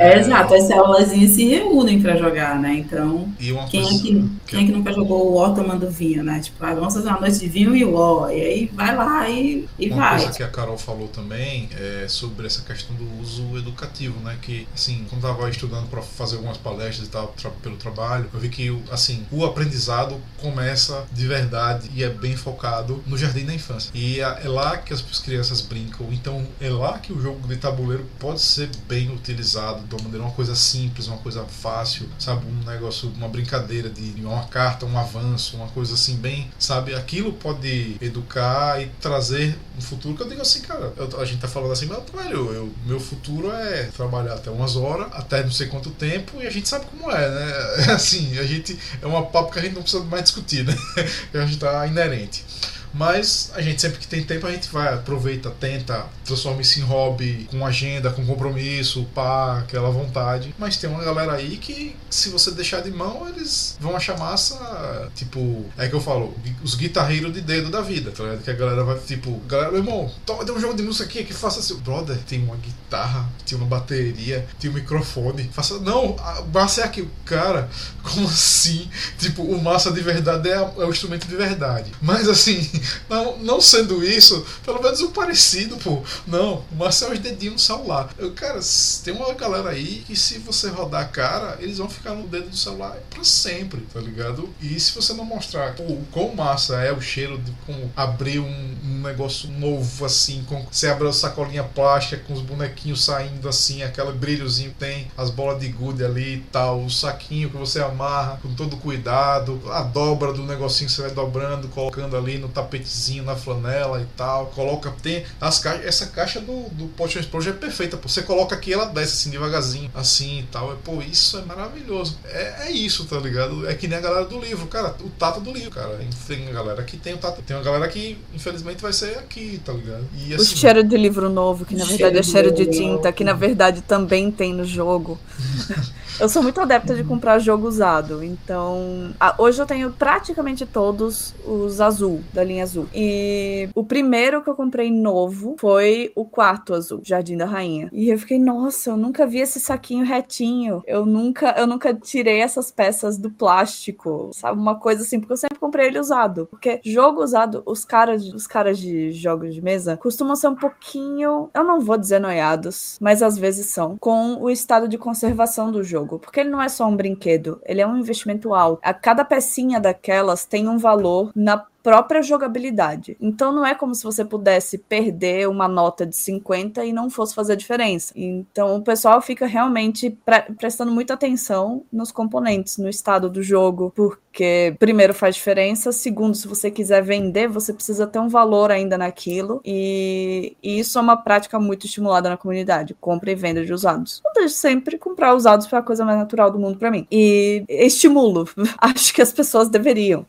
É, exato, as células se reúnem para jogar, né? Então, quem, é que, quem é que nunca jogou o War tomando vinho, né? Tipo, ah, vamos fazer uma noite de vinho e o War. E aí vai lá e, e uma vai. Uma coisa que a Carol falou também é sobre essa questão do uso educativo, né? Que, assim, quando eu estava estudando para fazer algumas palestras e tal tra pelo trabalho, eu vi que, assim, o aprendizado começa de verdade e é bem focado no jardim da infância. E é, é lá que as crianças brincam. Então, é lá que o jogo de tabuleiro pode ser bem utilizado de uma maneira, uma coisa simples, uma coisa fácil, sabe? Um negócio, uma brincadeira de uma carta, um avanço, uma coisa assim, bem, sabe? Aquilo pode educar e trazer um futuro que eu digo assim, cara, eu, a gente tá falando assim, mas, velho, eu, meu futuro é trabalhar até umas horas, até não sei quanto tempo, e a gente sabe como é, né? Assim, a gente, é uma papo que a gente não precisa mais discutir, né? a gente tá inerente. Mas a gente sempre que tem tempo a gente vai, aproveita, tenta, transforma isso em hobby, com agenda, com compromisso, pá, aquela vontade. Mas tem uma galera aí que, se você deixar de mão, eles vão achar massa, tipo, é que eu falo, os guitarreiros de dedo da vida, tá ligado? Que a galera vai, tipo, galera, meu irmão, toma, tem um jogo de música aqui que faça assim. Brother, tem uma guitarra, tem uma bateria, tem um microfone. Faça. Não, a massa é aqui. Cara, como assim? Tipo, o massa de verdade é, é o instrumento de verdade. Mas assim, não, não sendo isso, pelo menos o parecido, pô. Não, o Marcel é os dedinhos no celular. Eu, cara, tem uma galera aí que se você rodar a cara, eles vão ficar no dedo do celular pra sempre, tá ligado? E se você não mostrar o quão massa é o cheiro de como abrir um, um negócio novo assim, com, você abre a sacolinha plástica com os bonequinhos saindo assim, aquele brilhozinho que tem, as bolas de gude ali e tal, o saquinho que você amarra com todo cuidado, a dobra do negocinho que você vai dobrando, colocando ali no tapete tapetezinho na flanela e tal. Coloca, tem as caixas, essa caixa do, do Potion Explosion é perfeita. Pô. Você coloca aqui ela desce assim devagarzinho, assim e tal. É, pô, isso é maravilhoso. É, é isso, tá ligado? É que nem a galera do livro, cara. O tato do livro, cara. Tem a galera que tem o tato. Tem uma galera que, infelizmente, vai ser aqui, tá ligado? E, assim, o cheiro de livro novo, que na verdade é cheiro de tinta, que na verdade também tem no jogo. Eu sou muito adepta de comprar jogo usado, então hoje eu tenho praticamente todos os azul, da linha azul. E o primeiro que eu comprei novo foi o quarto azul, Jardim da Rainha. E eu fiquei, nossa, eu nunca vi esse saquinho retinho. Eu nunca, eu nunca tirei essas peças do plástico, sabe? Uma coisa assim, porque eu sempre comprei ele usado. Porque jogo usado, os caras, os caras de jogos de mesa costumam ser um pouquinho, eu não vou dizer noiados, mas às vezes são, com o estado de conservação do jogo porque ele não é só um brinquedo, ele é um investimento alto. A cada pecinha daquelas tem um valor na própria jogabilidade. Então não é como se você pudesse perder uma nota de 50 e não fosse fazer diferença. Então o pessoal fica realmente pre prestando muita atenção nos componentes, no estado do jogo, porque primeiro faz diferença, segundo, se você quiser vender, você precisa ter um valor ainda naquilo e, e isso é uma prática muito estimulada na comunidade, compra e venda de usados. Eu deixo sempre comprar usados foi a coisa mais natural do mundo para mim. E estimulo. Acho que as pessoas deveriam.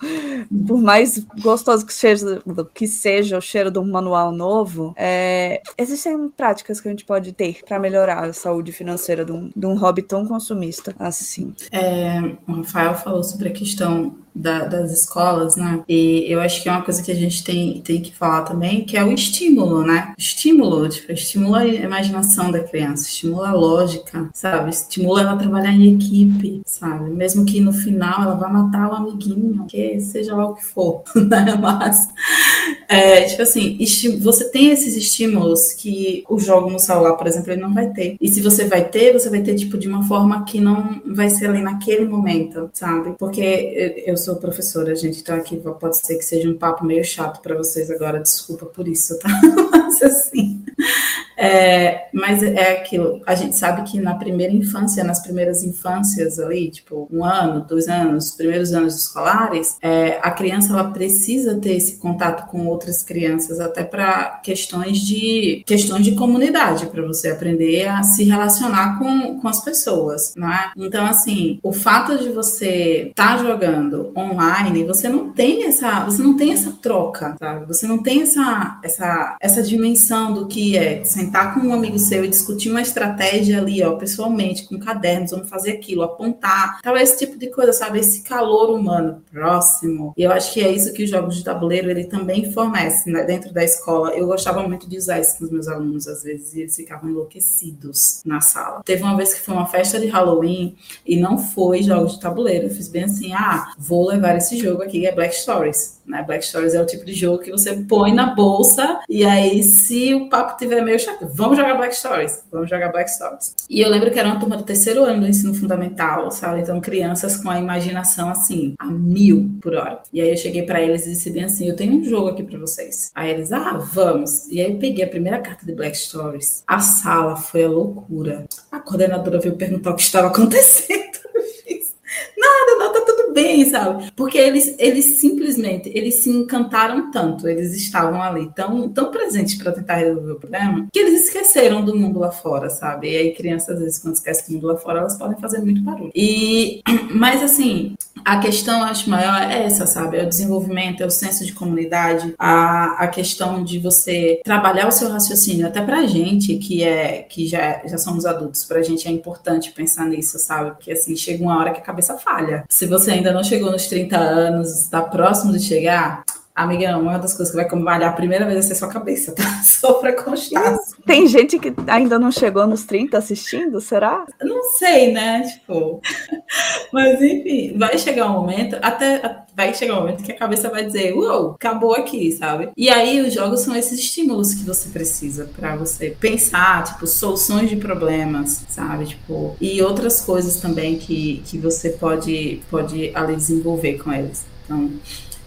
Por mais gostoso que seja, que seja o cheiro de um manual novo, é, existem práticas que a gente pode ter para melhorar a saúde financeira de um, de um hobby tão consumista assim. É, o Rafael falou sobre a questão da, das escolas, né? E eu acho que é uma coisa que a gente tem, tem que falar também, que é o estímulo, né? Estímulo, tipo, estimula a imaginação da criança, estimula a lógica, sabe? Estimula ela a trabalhar em equipe, sabe? Mesmo que no final ela vá matar o amiguinho, que seja lá o que for, né? Mas, é, tipo assim, você tem esses estímulos que o jogo no celular, por exemplo, ele não vai ter. E se você vai ter, você vai ter, tipo, de uma forma que não vai ser ali naquele momento, sabe? Porque eu sou professora, gente, então aqui pode ser que seja um papo meio chato para vocês agora, desculpa por isso, tá? Mas assim, é, mas é aquilo, a gente sabe que na primeira infância, nas primeiras infâncias ali, tipo um ano, dois anos, os primeiros anos escolares, é, a criança ela precisa ter esse contato com outras crianças, até para questões de questões de comunidade, para você aprender a se relacionar com, com as pessoas, né? Então, assim, o fato de você estar tá jogando online, você não tem essa, você não tem essa troca, sabe? Você não tem essa, essa, essa dimensão do que é sentar com um amigo seu e discutir uma estratégia ali, ó, pessoalmente, com cadernos, vamos fazer aquilo, apontar, tal, esse tipo de coisa, sabe? Esse calor humano próximo. E eu acho que é isso que os jogos de tabuleiro, ele também fornece, né? Dentro da escola, eu gostava muito de usar isso com os meus alunos, às vezes, e eles ficavam enlouquecidos na sala. Teve uma vez que foi uma festa de Halloween e não foi jogos de tabuleiro, eu fiz bem assim, ah, vou levar esse jogo aqui, é Black Stories. Né? Black Stories é o tipo de jogo que você põe na bolsa e aí, se o papo tiver meio chato, vamos jogar Black Stories, vamos jogar Black Stories. E eu lembro que era uma turma do terceiro ano do ensino fundamental, sabe? Então, crianças com a imaginação assim, a mil por hora. E aí eu cheguei para eles e disse bem assim: eu tenho um jogo aqui para vocês. Aí eles, ah, vamos. E aí eu peguei a primeira carta de Black Stories. A sala foi a loucura. A coordenadora veio perguntar o que estava acontecendo nada, não, tá tudo bem, sabe? Porque eles, eles simplesmente, eles se encantaram tanto, eles estavam ali tão, tão presentes para tentar resolver o problema, que eles esqueceram do mundo lá fora, sabe? E aí crianças, às vezes, quando esquecem do mundo lá fora, elas podem fazer muito barulho. E, mas assim, a questão, acho maior, é essa, sabe? É o desenvolvimento, é o senso de comunidade, a, a questão de você trabalhar o seu raciocínio, até pra gente que é que já, já somos adultos, pra gente é importante pensar nisso, sabe? Porque assim, chega uma hora que a cabeça falha. Se você ainda não chegou nos 30 anos, está próximo de chegar, Amiga, uma das coisas que vai malhar a primeira vez vai ser sua cabeça, tá? Só pra constar. Tem gente que ainda não chegou nos 30 assistindo, será? Não sei, né? Tipo. Mas enfim, vai chegar um momento, até vai chegar um momento que a cabeça vai dizer, uou, acabou aqui, sabe? E aí os jogos são esses estímulos que você precisa para você pensar, tipo, soluções de problemas, sabe? Tipo, e outras coisas também que, que você pode, pode ali desenvolver com eles. Então,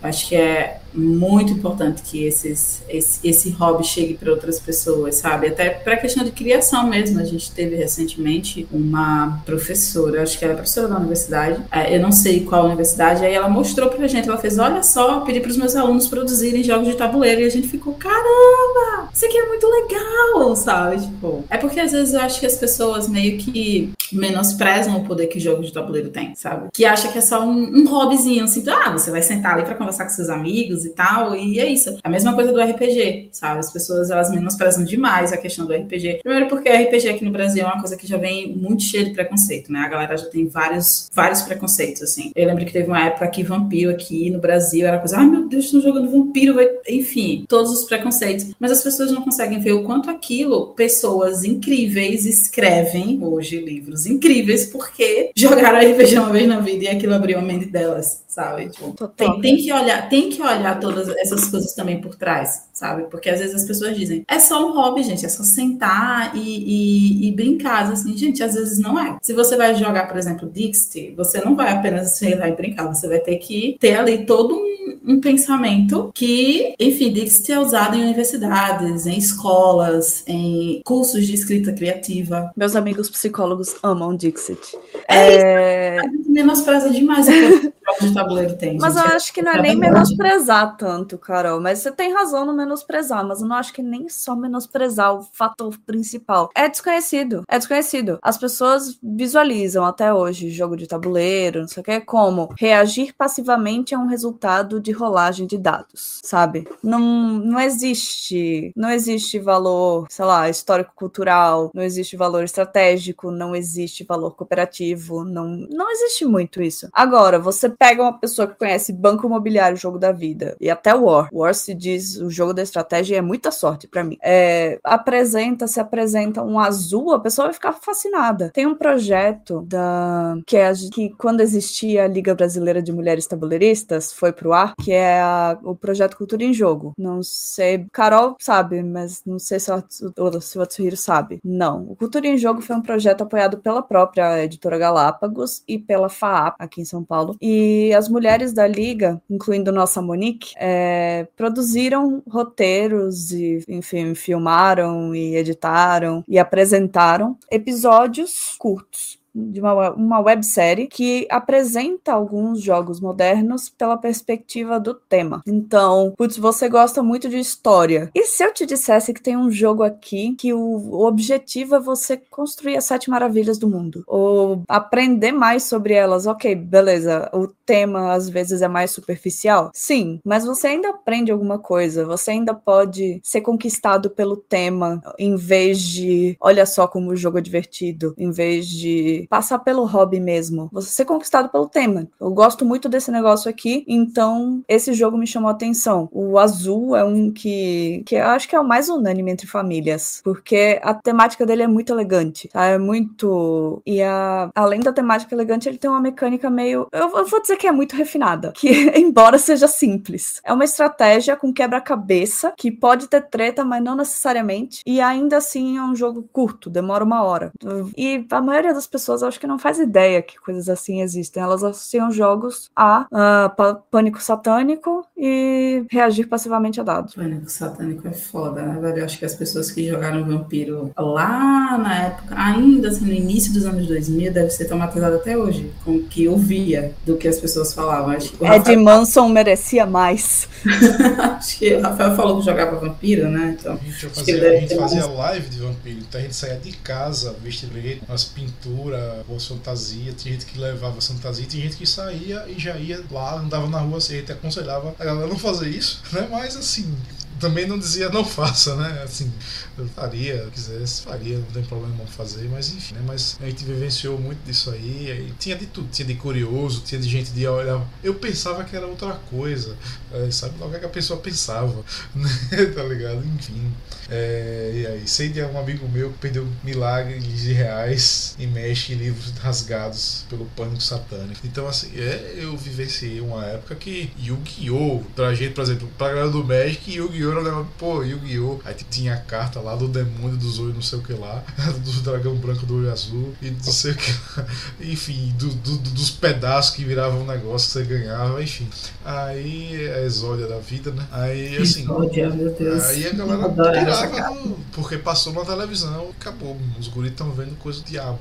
acho que é muito importante que esses, esse, esse hobby chegue para outras pessoas, sabe? Até para a questão de criação mesmo. A gente teve recentemente uma professora, acho que ela é professora da universidade, é, eu não sei qual universidade, aí ela mostrou para a gente, ela fez, olha só, pedi para os meus alunos produzirem jogos de tabuleiro e a gente ficou, caramba, isso aqui é muito legal, sabe? Tipo, é porque às vezes eu acho que as pessoas meio que menosprezam o poder que o jogo de tabuleiro tem, sabe? Que acha que é só um, um hobbyzinho, assim, ah, você vai sentar ali para conversar com seus amigos e tal, e é isso. A mesma coisa do RPG, sabe? As pessoas, elas menosprezam demais a questão do RPG. Primeiro porque RPG aqui no Brasil é uma coisa que já vem muito cheia de preconceito, né? A galera já tem vários, vários preconceitos, assim. Eu lembro que teve uma época que vampiro aqui no Brasil era coisa, ai meu Deus, estão jogando vampiro, vai... enfim, todos os preconceitos. Mas as pessoas não conseguem ver o quanto aquilo, pessoas incríveis escrevem hoje livros incríveis porque jogaram RPG uma vez na vida e aquilo abriu a mente delas, sabe? Tipo, tem, tem que olhar, tem que olhar todas essas coisas também por trás, sabe? Porque às vezes as pessoas dizem, é só um hobby, gente, é só sentar e, e, e brincar. Assim, gente, às vezes não é. Se você vai jogar, por exemplo, Dixit, você não vai apenas sentar e brincar, você vai ter que ter ali todo um um pensamento que, enfim, Dixit é usado em universidades, em escolas, em cursos de escrita criativa. Meus amigos psicólogos amam Dixit. É, é... menospreza demais o de tabuleiro tem. Mas gente. eu acho que não é nem menosprezar tanto, Carol. Mas você tem razão no menosprezar, mas eu não acho que nem só menosprezar o fator principal. É desconhecido. É desconhecido. As pessoas visualizam até hoje jogo de tabuleiro, não sei o que, como reagir passivamente a um resultado de rolagem de dados, sabe? Não, não existe. Não existe valor, sei lá, histórico-cultural, não existe valor estratégico, não existe valor cooperativo, não, não existe muito isso. Agora, você pega uma pessoa que conhece Banco Imobiliário, jogo da vida, e até War. War se diz o jogo da estratégia e é muita sorte para mim. É, apresenta, se apresenta um azul, a pessoa vai ficar fascinada. Tem um projeto da que é que quando existia a Liga Brasileira de Mulheres Tabuleiristas foi pro ar, que é a, o projeto Cultura em Jogo. Não sei, Carol sabe, mas não sei se o, se o Atsuhiro sabe. Não. O Cultura em Jogo foi um projeto apoiado pela própria editora Galápagos e pela FAAP aqui em São Paulo. E e as mulheres da Liga, incluindo nossa Monique, é, produziram roteiros e, enfim, filmaram e editaram e apresentaram episódios curtos de uma, uma websérie que apresenta alguns jogos modernos pela perspectiva do tema. Então, putz, você gosta muito de história. E se eu te dissesse que tem um jogo aqui que o, o objetivo é você construir as sete maravilhas do mundo? Ou aprender mais sobre elas? Ok, beleza. O tema às vezes é mais superficial? Sim, mas você ainda aprende alguma coisa. Você ainda pode ser conquistado pelo tema em vez de, olha só como o jogo é divertido, em vez de passar pelo hobby mesmo. Você ser conquistado pelo tema. Eu gosto muito desse negócio aqui, então esse jogo me chamou a atenção. O azul é um que, que eu acho que é o mais unânime entre famílias, porque a temática dele é muito elegante, tá? É muito. E a... além da temática elegante, ele tem uma mecânica meio. Eu vou dizer que é muito refinada, que embora seja simples. É uma estratégia com quebra-cabeça que pode ter treta, mas não necessariamente. E ainda assim é um jogo curto, demora uma hora. E a maioria das pessoas pessoas acho que não faz ideia que coisas assim existem. Elas associam jogos a uh, pânico satânico e reagir passivamente a dados. Pânico satânico é foda, né, velho? Eu acho que as pessoas que jogaram Vampiro lá na época, ainda assim, no início dos anos 2000, deve ser traumatizado até hoje com o que ouvia do que as pessoas falavam. Acho que Rafael... Ed Manson merecia mais. acho que o Rafael falou que jogava Vampiro, né? Então, a gente fazia, a gente fazia live de Vampiro, então a gente saía de casa, vestido umas pinturas boa fantasia, tinha gente que levava fantasia, tinha gente que saía e já ia lá, andava na rua assim, a gente aconselhava a galera não fazer isso, né? Mas assim, também não dizia não faça, né? Assim, eu faria, quisesse, faria, não tem problema fazer, mas enfim, né? Mas a gente vivenciou muito disso aí, tinha de tudo, tinha de curioso, tinha de gente de olhar. Eu pensava que era outra coisa, é, sabe logo é que a pessoa pensava, né? tá ligado? Enfim. É, e aí, sei de um amigo meu que perdeu milagres de reais e mexe em livros rasgados pelo pânico satânico. Então, assim, é, eu vivenciei uma época que Yu-Gi-Oh! pra gente, por exemplo, pra galera do Magic, Yu-Gi-Oh! era pô, Yu-Gi-Oh! Aí tinha a carta lá do demônio dos olhos, não sei o que lá, do dragão branco do olho azul, e não sei o que lá. Enfim, do, do, dos pedaços que viravam um negócio que você ganhava, enfim. Aí é a exódia da vida, né? Aí assim. Exódia, meu Deus. Aí a galera tirava no, porque passou na televisão acabou. Os guris estão vendo coisa do diabo.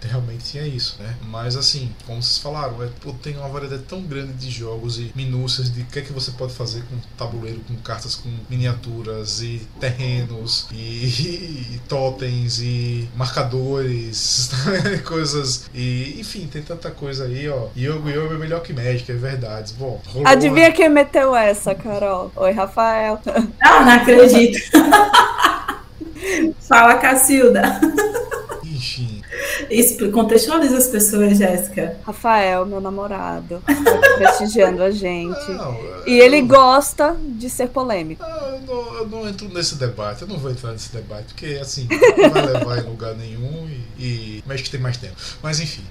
Realmente tinha isso, né? Mas assim, como vocês falaram, é, pô, tem uma variedade tão grande de jogos e minúcias de o que é que você pode fazer com tabuleiro, com cartas, com miniaturas e terrenos e, e, totens e marcadores, coisas e enfim, tem tanta coisa aí, ó. Yu-Gi-Oh! é melhor que Magic, é verdade. Bom, rolou Adivinha quem meteu essa, Carol? Oi, Rafael. Ah, não acredito. Fala, Cacilda. Contextualiza as pessoas, Jéssica. Rafael, meu namorado, tá prestigiando a gente. Não, e ele gosta de ser polêmico. Eu não, eu não, entro nesse debate, eu não vou entrar nesse debate, porque assim, não vai levar em lugar nenhum e, e... mas que tem mais tempo. Mas enfim.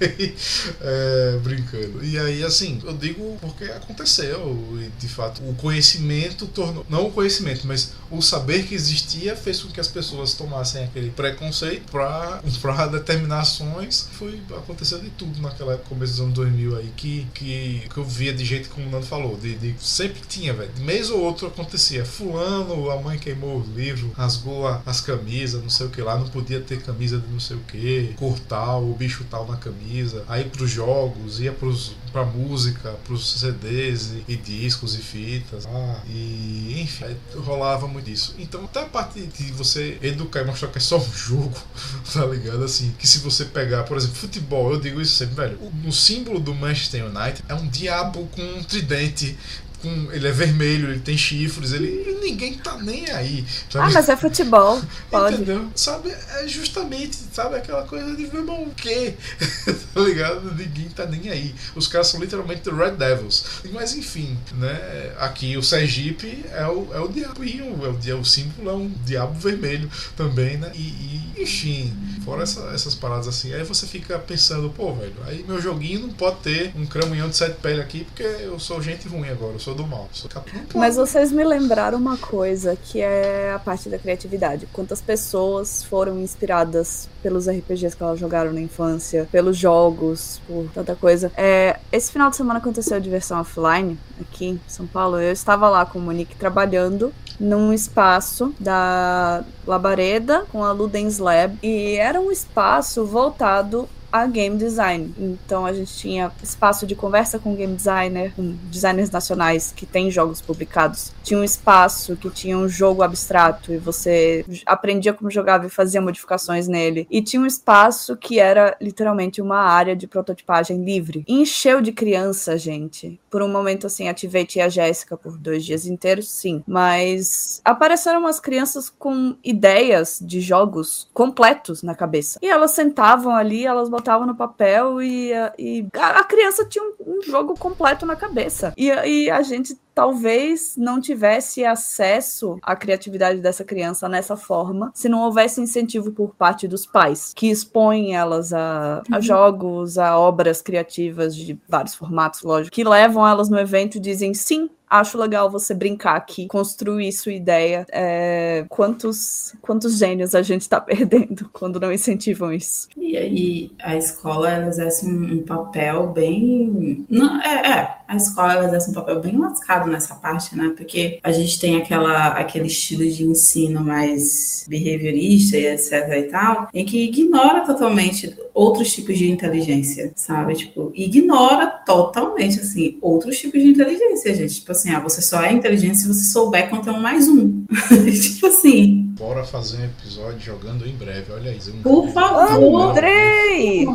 é, brincando. E aí, assim, eu digo porque aconteceu. E de fato, o conhecimento tornou. Não o conhecimento, mas o saber que existia fez com que as pessoas tomassem aquele preconceito para para determinações, foi aconteceu de tudo naquela começo dos anos 2000 aí, que, que, que eu via de jeito como o Nando falou, de, de sempre tinha, velho, mês ou outro acontecia, fulano, a mãe queimou o livro, rasgou a, as camisas, não sei o que lá, não podia ter camisa de não sei o que, cor tal, o bicho tal na camisa, aí pros jogos, ia pros, pra música, pros CDs e, e discos e fitas, ah, e enfim, rolava muito isso. Então, até a parte de você educar e mostrar que é só um jogo, tá ligado? Assim, que se você pegar, por exemplo, futebol, eu digo isso sempre, velho, no símbolo do Manchester United é um diabo com um tridente com, ele é vermelho, ele tem chifres, ele ninguém tá nem aí. Sabe? Ah, mas é futebol, pode. Entendeu? Sabe, é justamente, sabe, aquela coisa de ver o quê? tá ligado? Ninguém tá nem aí. Os caras são literalmente Red Devils. Mas enfim, né? Aqui o Sergipe é o, é o diabinho, é o, o símbolo é um diabo vermelho também, né? E, e enfim, fora essa, essas paradas assim, aí você fica pensando, pô, velho, aí meu joguinho não pode ter um cramunhão de sete pele aqui, porque eu sou gente ruim agora, eu sou do mal. Sou Mas vocês me lembraram uma coisa que é a parte da criatividade. Quantas pessoas foram inspiradas pelos RPGs que elas jogaram na infância, pelos jogos, por tanta coisa. É, esse final de semana aconteceu a diversão offline aqui em São Paulo. Eu estava lá com o Monique trabalhando num espaço da Labareda com a Ludens Lab e era um espaço voltado a game design. Então a gente tinha espaço de conversa com game designer, com designers nacionais que têm jogos publicados. Tinha um espaço que tinha um jogo abstrato e você aprendia como jogava e fazia modificações nele. E tinha um espaço que era literalmente uma área de prototipagem livre. E encheu de criança, gente. Por um momento assim, ativei tia Jéssica por dois dias inteiros, sim. Mas apareceram umas crianças com ideias de jogos completos na cabeça. E elas sentavam ali, elas botavam no papel e, e a criança tinha um, um jogo completo na cabeça. E, e a gente talvez não tivesse acesso à criatividade dessa criança nessa forma se não houvesse incentivo por parte dos pais, que expõem elas a, a uhum. jogos, a obras criativas de vários formatos, lógico, que levam elas no evento e dizem sim, acho legal você brincar aqui, construir sua ideia. É, quantos, quantos gênios a gente está perdendo quando não incentivam isso? E aí a escola exerce um, um papel bem. Não, é, é, a escola exerce um papel bem lascado nessa parte, né? Porque a gente tem aquela, aquele estilo de ensino mais behaviorista e etc e tal, em que ignora totalmente outros tipos de inteligência, sabe? Tipo, ignora totalmente, assim, outros tipos de inteligência, gente. Tipo assim, ah, você só é inteligente se você souber contar um mais um. tipo assim. Bora fazer um episódio jogando em breve, olha aí. Por favor! Andrei!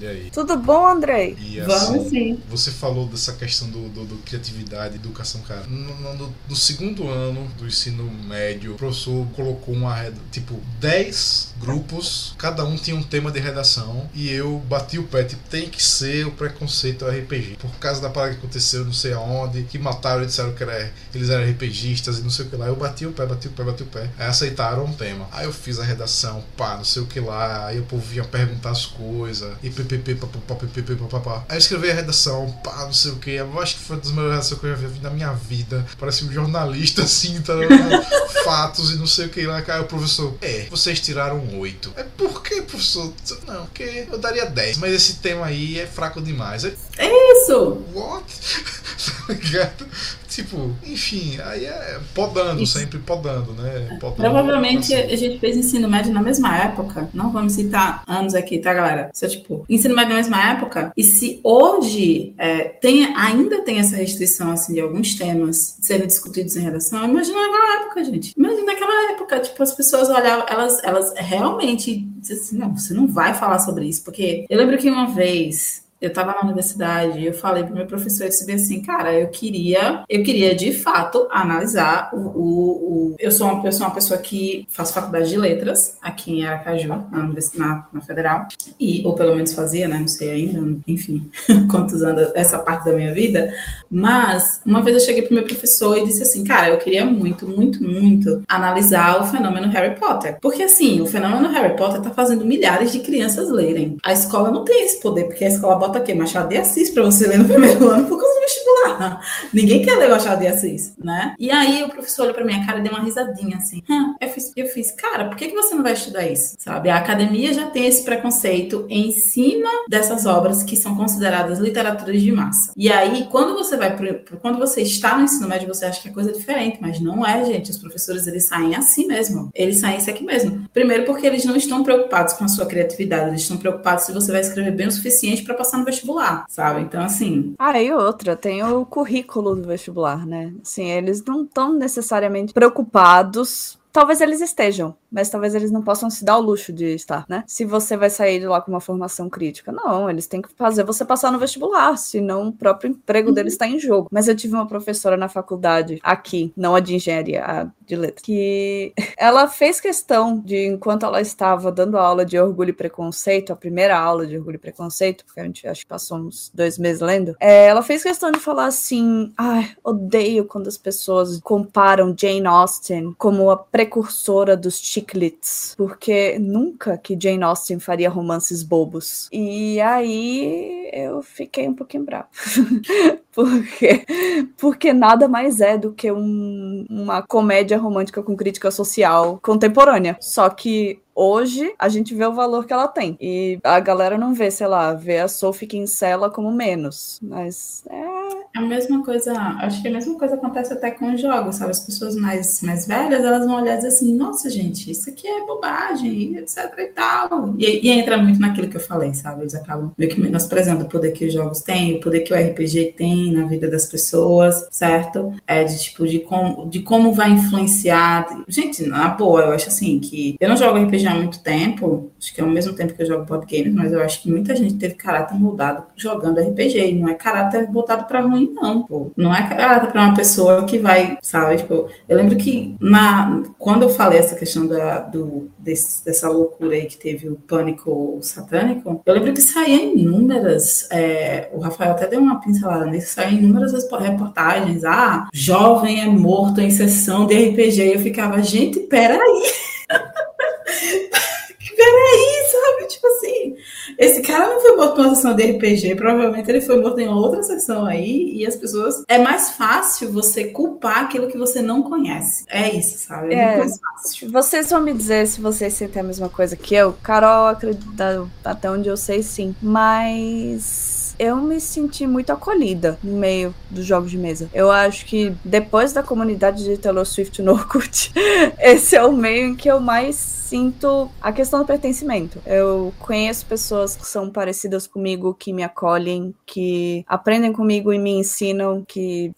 Olha aí. Tudo bom, Andrei? E, assim, Vamos sim. Você falou dessa questão do, do, do criatividade, educação, cara. No, no, no, segundo ano do ensino médio, o professor colocou uma, tipo, 10 grupos, cada um tinha um tema de redação, e eu bati o pé, tipo, tem que ser o preconceito RPG. Por causa da parada que aconteceu, não sei aonde, que mataram e disseram que era, eles eram RPGistas e não sei o que lá. Eu bati o pé, bati o pé, bati o pé. Aí aceitaram um tema. Aí eu fiz a redação, pá, não sei o que lá. Aí o povo vinha perguntar as coisas, e ppp, papapá, ppp, papapá. Aí eu escrevi a redação, pá, não sei o que. Eu acho que foi uma das melhores redações que eu já vi na minha vida. Parece um jornalista assim, tá Fatos e não sei o que lá. Aí o professor, é, vocês tiraram oito. É por que, professor? Não, porque eu daria dez. Mas esse tema aí é fraco demais. É, é isso! What? tá ligado? Tipo, enfim, aí é podando, Isso. sempre podando, né? Podando, Provavelmente assim. a gente fez ensino médio na mesma época. Não vamos citar anos aqui, tá, galera? Só tipo, ensino médio na mesma época. E se hoje é, tem, ainda tem essa restrição, assim, de alguns temas serem discutidos em redação, imagina naquela época, gente. Imagina naquela época, tipo, as pessoas olhavam, elas, elas realmente diziam assim, não, você não vai falar sobre isso. Porque eu lembro que uma vez eu estava na universidade e eu falei para o meu professor, eu assim, cara, eu queria, eu queria de fato analisar o, o, o, eu sou uma, eu sou uma pessoa que faço faculdade de letras aqui em Aracaju, na, na, na Federal, e ou pelo menos fazia, né, não sei ainda, enfim, quantos anos essa parte da minha vida, mas uma vez eu cheguei para o meu professor e disse assim, cara, eu queria muito, muito, muito analisar o fenômeno Harry Potter, porque assim, o fenômeno Harry Potter está fazendo milhares de crianças lerem. A escola não tem esse poder, porque a escola bota aqui Machado de Assis para você ler no primeiro ano por causa Ninguém quer ler Machado de Assis, né? E aí o professor olhou pra minha cara e deu uma risadinha assim. Eu, fiz, eu fiz, cara, por que, que você não vai estudar isso? Sabe? A academia já tem esse preconceito em cima dessas obras que são consideradas literaturas de massa. E aí, quando você vai pro, quando você está no ensino médio, você acha que é coisa diferente, mas não é, gente. Os professores eles saem assim mesmo. Eles saem isso aqui mesmo. Primeiro porque eles não estão preocupados com a sua criatividade, eles estão preocupados se você vai escrever bem o suficiente para passar no vestibular, sabe? Então assim. Ah, e outra, tem o currículo do vestibular, né? Assim, eles não estão necessariamente preocupados Talvez eles estejam, mas talvez eles não possam se dar o luxo de estar, né? Se você vai sair de lá com uma formação crítica. Não, eles têm que fazer você passar no vestibular, senão o próprio emprego uhum. deles está em jogo. Mas eu tive uma professora na faculdade, aqui, não a de engenharia, a de letras, que ela fez questão de, enquanto ela estava dando aula de orgulho e preconceito, a primeira aula de orgulho e preconceito, porque a gente acho que passou uns dois meses lendo, é, ela fez questão de falar assim: ai, odeio quando as pessoas comparam Jane Austen como a precursora dos chiclets, porque nunca que Jane Austen faria romances bobos. E aí eu fiquei um pouquinho bravo. porque, porque nada mais é do que um, uma comédia romântica com crítica social contemporânea. Só que hoje a gente vê o valor que ela tem. E a galera não vê, sei lá, vê a Sophie Kinsella como menos. Mas é. A mesma coisa, acho que a mesma coisa acontece até com os jogos, sabe? As pessoas mais, mais velhas, elas vão olhar e dizer assim, nossa, gente, isso aqui é bobagem, etc e tal. E, e entra muito naquilo que eu falei, sabe? Eles acabam meio que menosprezando o poder que os jogos têm, o poder que o RPG tem na vida das pessoas, certo? É de tipo, de como, de como vai influenciar. Gente, na boa, eu acho assim que eu não jogo RPG há muito tempo, acho que é ao mesmo tempo que eu jogo board games, mas eu acho que muita gente teve caráter moldado jogando RPG, não é caráter voltado para ruim, não, pô. Não é caráter para uma pessoa que vai, sabe? Tipo, eu lembro que na, quando eu falei essa questão da, do, desse, dessa loucura aí que teve o pânico satânico, eu lembro que saía inúmeras, é, o Rafael até deu uma pincelada nisso, saía inúmeras reportagens, ah, jovem é morto em sessão de RPG, e eu ficava, gente. Peraí, sabe? Tipo assim, esse cara não foi morto numa sessão de RPG, provavelmente ele foi morto em outra sessão aí, e as pessoas. É mais fácil você culpar aquilo que você não conhece. É isso, sabe? É, é mais fácil. Vocês vão me dizer se vocês sentem a mesma coisa que eu. Carol, acredita, até onde eu sei, sim. Mas eu me senti muito acolhida no meio dos jogos de mesa. Eu acho que depois da comunidade de Taylor Swift no Orkut, esse é o meio em que eu mais sinto a questão do pertencimento. Eu conheço pessoas que são parecidas comigo, que me acolhem, que aprendem comigo e me ensinam, que,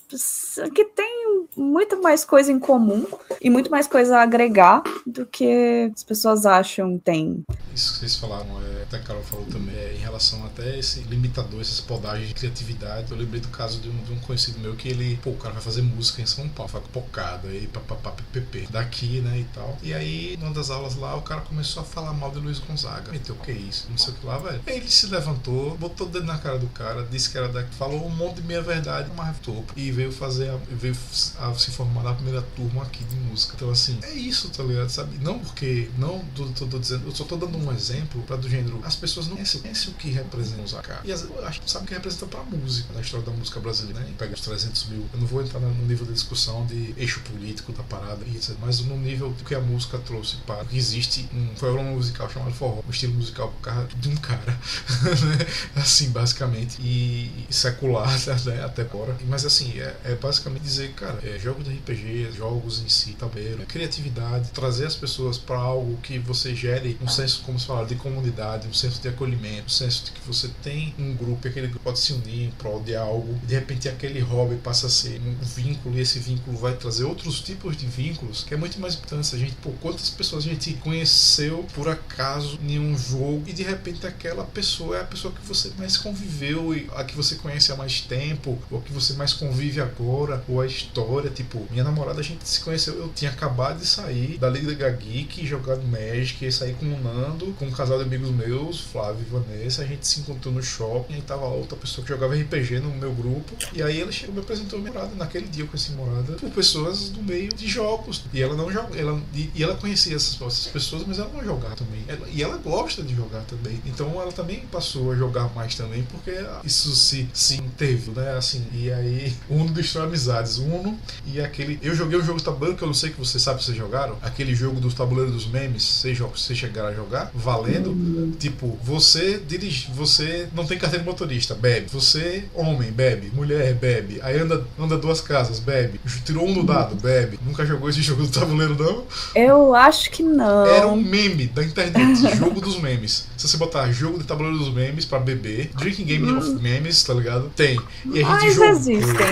que tem muito mais coisa em comum e muito mais coisa a agregar do que as pessoas acham tem. Isso que vocês falaram, é, até a Carol falou também, é, em relação até esse limitador, essas podagens de criatividade. Eu lembrei do caso de um, de um conhecido meu que ele, pô, o cara vai fazer música em São Paulo, faz pocada, aí papapá, ppp, daqui, né, e tal. E aí, numa das aulas lá, o cara começou a falar mal de Luiz Gonzaga. Meteu, que é isso? Não sei o que lá, velho. Aí ele se levantou, botou o dedo na cara do cara, disse que era daqui, falou um monte de meia verdade, mas topo. E veio fazer, a, veio a, se formar na primeira turma aqui de música. Então, assim, é isso, tá ligado? Sabe? Não porque, não tô, tô, tô dizendo, eu só tô dando um exemplo pra do gênero, as pessoas não conhecem, conhecem o que representa Gonzaga. E as, acho que sabe o que representa pra música, na história da música brasileira, né? Pega os 300 mil. Eu não vou entrar no nível da discussão de eixo político da parada, mas no nível do que a música trouxe para existe um um musical chamado forró, um estilo musical de um cara, né? assim, basicamente, e, secular né? até agora. Mas assim, é, é, basicamente dizer, cara, é, jogos de RPG, jogos em si, tabeiro, criatividade, trazer as pessoas para algo que você gere um senso, como se fala, de comunidade, um senso de acolhimento, um senso de que você tem um grupo, aquele grupo pode se unir em prol de algo, e de repente aquele hobby passa a ser um vínculo, e esse vínculo vai trazer outros tipos de vínculos, que é muito mais importante. A gente, por quantas pessoas a gente conhece conheceu por acaso em um jogo e de repente aquela pessoa é a pessoa que você mais conviveu e a que você conhece há mais tempo, ou a que você mais convive agora, ou a história, tipo, minha namorada a gente se conheceu, eu tinha acabado de sair da Liga Geek, jogado Magic, sair com o Nando, com um casal de amigos meus, eu, Flávio e Vanessa, a gente se encontrou no shopping e tava outra pessoa que jogava RPG no meu grupo. E aí ela chegou me apresentou a minha morada. Naquele dia eu conheci morada por pessoas do meio de jogos. E ela não joga. Ela, e, e ela conhecia essas, essas, pessoas, mas ela não jogava também. Ela, e ela gosta de jogar também. Então ela também passou a jogar mais também, porque isso se, se interviu, né? Assim, e aí Uno destrói amizades. Uno e aquele. Eu joguei um jogo de tabuleiro que eu não sei que você sabe se vocês jogaram. Aquele jogo dos tabuleiros dos memes. Vocês, vocês chegaram a jogar? Valendo. Tipo, você dirige. Você não tem carteira de motorista, bebe. Você, homem, bebe. Mulher, bebe. Aí anda, anda duas casas, bebe. Tirou um no dado, bebe. Nunca jogou esse jogo do tabuleiro, não? Eu acho que não. Era um meme da internet. jogo dos memes. Se você botar jogo de tabuleiro dos memes pra beber, Drinking Game hum. of Memes, tá ligado? Tem. E a gente Mas jogou. existem.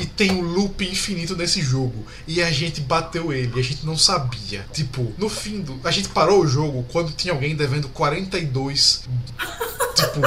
E tem um loop infinito nesse jogo. E a gente bateu ele, a gente não sabia. Tipo, no fim do. A gente parou o jogo quando tinha alguém devendo 42. Tipo,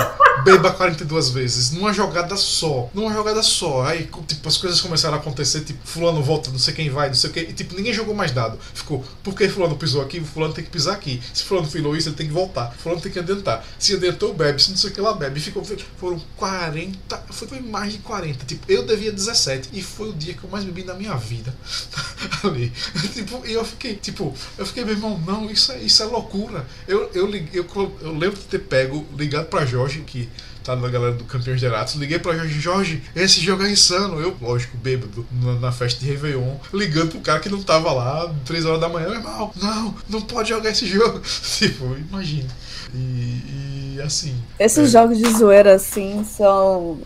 beba 42 vezes. Numa jogada só. Numa jogada só. Aí, tipo, as coisas começaram a acontecer, tipo, fulano volta, não sei quem vai, não sei o que. E, tipo, ninguém jogou mais dado. Ficou, por que fulano pisou aqui? Fulano tem que pisar aqui. Se fulano filou isso, ele tem que voltar. Fulano tem que adiantar. Se adiantou, bebe. Se não sei o que lá, bebe. E ficou, foram 40. Foi mais de 40. Tipo, eu devia 17. E foi o dia que eu mais bebi na minha vida. Ali. Tipo, e eu fiquei, tipo, eu fiquei, meu irmão, não, isso é, isso é loucura. Eu, eu, eu, eu, eu lembro de ter pego, ligado pra Jorge, que tá na galera do Campeões de Eratos. Liguei pra Jorge, Jorge, esse jogo é insano. Eu, lógico, bêbado, na, na, festa de Réveillon, ligando pro cara que não tava lá, 3 horas da manhã, meu irmão, não, não pode jogar esse jogo. tipo, imagina. E, e assim. Esses é... jogos de zoeira, assim, são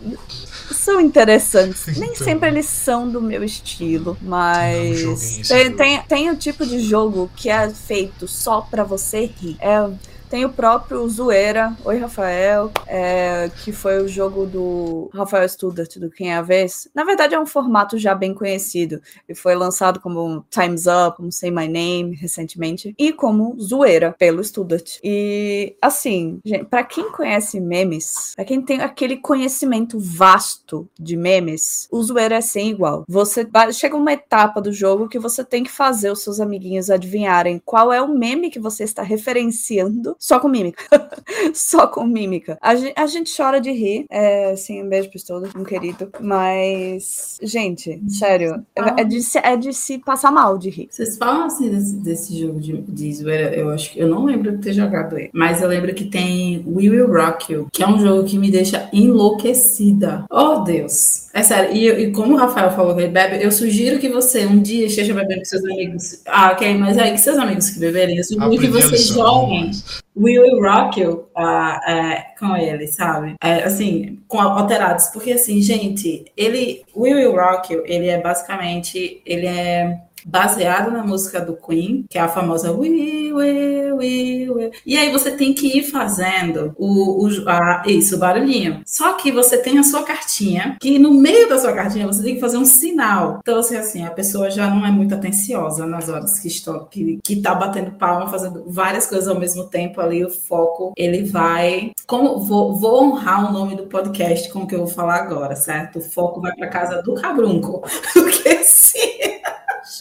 são interessantes. Então. Nem sempre eles são do meu estilo, mas tem, tem, tem, o tipo de jogo que é feito só para você rir. É tem o próprio Zoeira, Oi Rafael, é, que foi o jogo do Rafael Studart, do Quem é a Vez. Na verdade, é um formato já bem conhecido. Ele foi lançado como Time's Up, como Say My Name, recentemente, e como Zoeira, pelo Studart. E, assim, para quem conhece memes, para quem tem aquele conhecimento vasto de memes, o Zoeira é sem igual. Você chega uma etapa do jogo que você tem que fazer os seus amiguinhos adivinharem qual é o meme que você está referenciando só com mímica. só com mímica. A gente, a gente chora de rir. É, sim, um beijo pra todos, um querido. Mas, gente, sério, é, é de, se, é de se passar mal de rir. Vocês falam assim desse, desse jogo de, de zoeira, eu acho que eu não lembro de ter jogado ele. Mas eu lembro que tem We Will Rock You, que é um jogo que me deixa enlouquecida. Oh, Deus. É sério, e, e, como o Rafael falou que ele bebe, eu sugiro que você um dia esteja bebendo com seus amigos. Ah, ok, mas aí que seus amigos que beberem, eu sugiro que vocês joguem Will Rock You uh, é, com ele, sabe? É, assim, com alterados, porque assim, gente, ele, Will Rock You, ele é basicamente, ele é baseado na música do Queen, que é a famosa We Will, We Will. E aí você tem que ir fazendo o, o a, isso, o barulhinho. Só que você tem a sua cartinha, que no meio da sua cartinha você tem que fazer um sinal. Então, assim, assim a pessoa já não é muito atenciosa nas horas que, estou, que, que tá batendo palma, fazendo várias coisas ao mesmo tempo ali, o foco, ele vai... Como, vou, vou honrar o nome do podcast com o que eu vou falar agora, certo? O foco vai para casa do cabrunco. Porque sim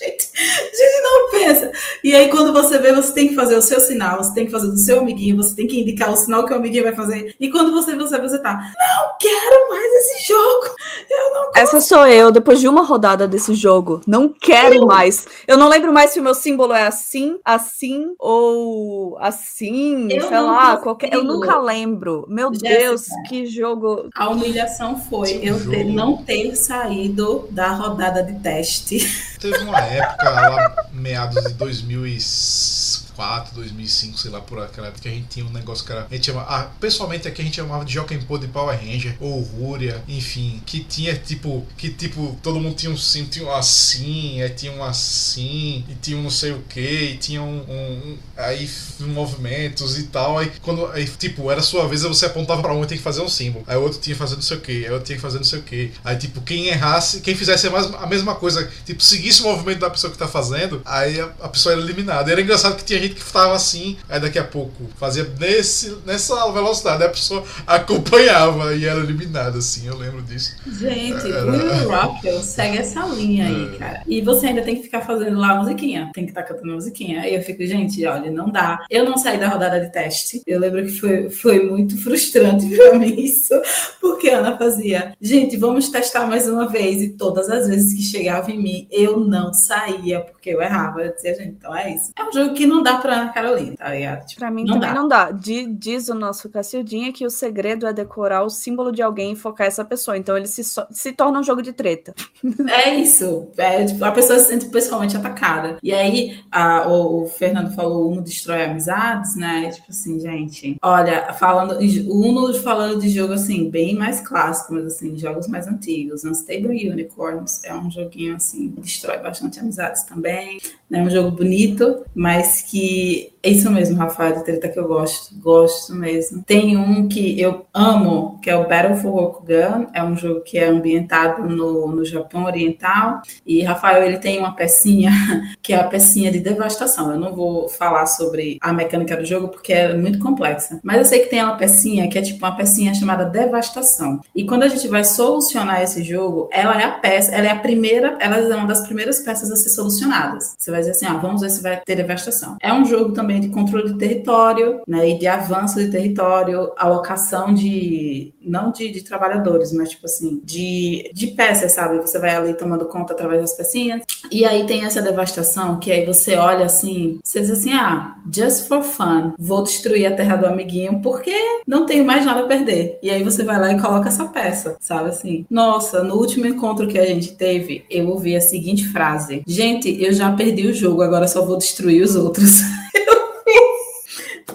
it. Gente, gente não pensa. E aí, quando você vê, você tem que fazer o seu sinal, você tem que fazer do seu amiguinho, você tem que indicar o sinal que o amiguinho vai fazer. E quando você vê, você, você tá, não quero mais esse jogo. Eu não Essa sou eu, depois de uma rodada desse jogo. Não quero eu... mais. Eu não lembro mais se o meu símbolo é assim, assim ou assim, eu sei lá, qualquer. Eu nunca lembro. Meu Jéssica, Deus, que jogo. A humilhação foi eu ter, não ter saído da rodada de teste. Teve uma época lá, meados de 2004, 2005, sei lá, por aquela época, que a gente tinha um negócio que era. A gente chama, ah, pessoalmente aqui a gente chamava de Jokenpô de Power Ranger, ou Rúria, enfim, que tinha tipo, que tipo, todo mundo tinha um sim, tinha um assim, aí tinha um assim, e tinha um não sei o que, e tinha um, um, um aí movimentos e tal, aí quando, aí, tipo, era sua vez, você apontava pra um e tinha que fazer um símbolo, aí o outro tinha que fazer não sei o que, aí o outro tinha que fazer não sei o que, aí tipo, quem errasse, quem fizesse a mesma coisa, tipo, seguisse o movimento da pessoa que tá fazendo, aí a, a pessoa era eliminada. E era engraçado que tinha gente que estava assim, aí daqui a pouco fazia nesse, nessa velocidade, a pessoa acompanhava e era eliminada, assim, eu lembro disso. Gente, era... o Will Rockwell segue essa linha aí, é. cara. E você ainda tem que ficar fazendo lá a musiquinha, tem que estar tá cantando a musiquinha. Aí eu fico, gente, olha, não dá. Eu não saí da rodada de teste. Eu lembro que foi, foi muito frustrante pra mim isso, porque a Ana fazia, gente, vamos testar mais uma vez. E todas as vezes que chegava em mim, eu não saía, porque eu errava. Eu dizia, gente, então é isso. É um jogo que não dá pra Ana Carolina, tá ligado? Tipo, pra mim não também dá. não dá. Diz o nosso Cacildinha que o segredo é decorar o símbolo de alguém e focar essa pessoa. Então ele se, se torna um jogo de treta. É isso. É, tipo, a pessoa se sente pessoalmente atacada. E aí, a, o, o, Fernando falou, Uno destrói amizades, né? Tipo assim, gente. Olha, falando. O Uno falando de jogo assim, bem mais clássico, mas assim, jogos mais antigos. Unstable Unicorns é um joguinho assim, destrói bastante amizades também. É um jogo bonito, mas que é isso mesmo, Rafael, de treta que eu gosto, gosto mesmo. Tem um que eu amo, que é o Battle for Rokugan, é um jogo que é ambientado no, no Japão Oriental, e Rafael, ele tem uma pecinha, que é a pecinha de devastação. Eu não vou falar sobre a mecânica do jogo, porque é muito complexa, mas eu sei que tem uma pecinha que é tipo uma pecinha chamada devastação. E quando a gente vai solucionar esse jogo, ela é a peça, ela é a primeira, ela é uma das primeiras peças a ser solucionadas. Você vai dizer assim, ah, vamos ver se vai ter devastação. É um jogo também também de controle de território, né, e de avanço de território, alocação de, não de, de trabalhadores, mas tipo assim, de, de peças, sabe? Você vai ali tomando conta através das pecinhas, e aí tem essa devastação, que aí você olha assim, você diz assim, ah, just for fun, vou destruir a terra do amiguinho, porque não tenho mais nada a perder. E aí você vai lá e coloca essa peça, sabe assim? Nossa, no último encontro que a gente teve, eu ouvi a seguinte frase, gente, eu já perdi o jogo, agora só vou destruir os outros.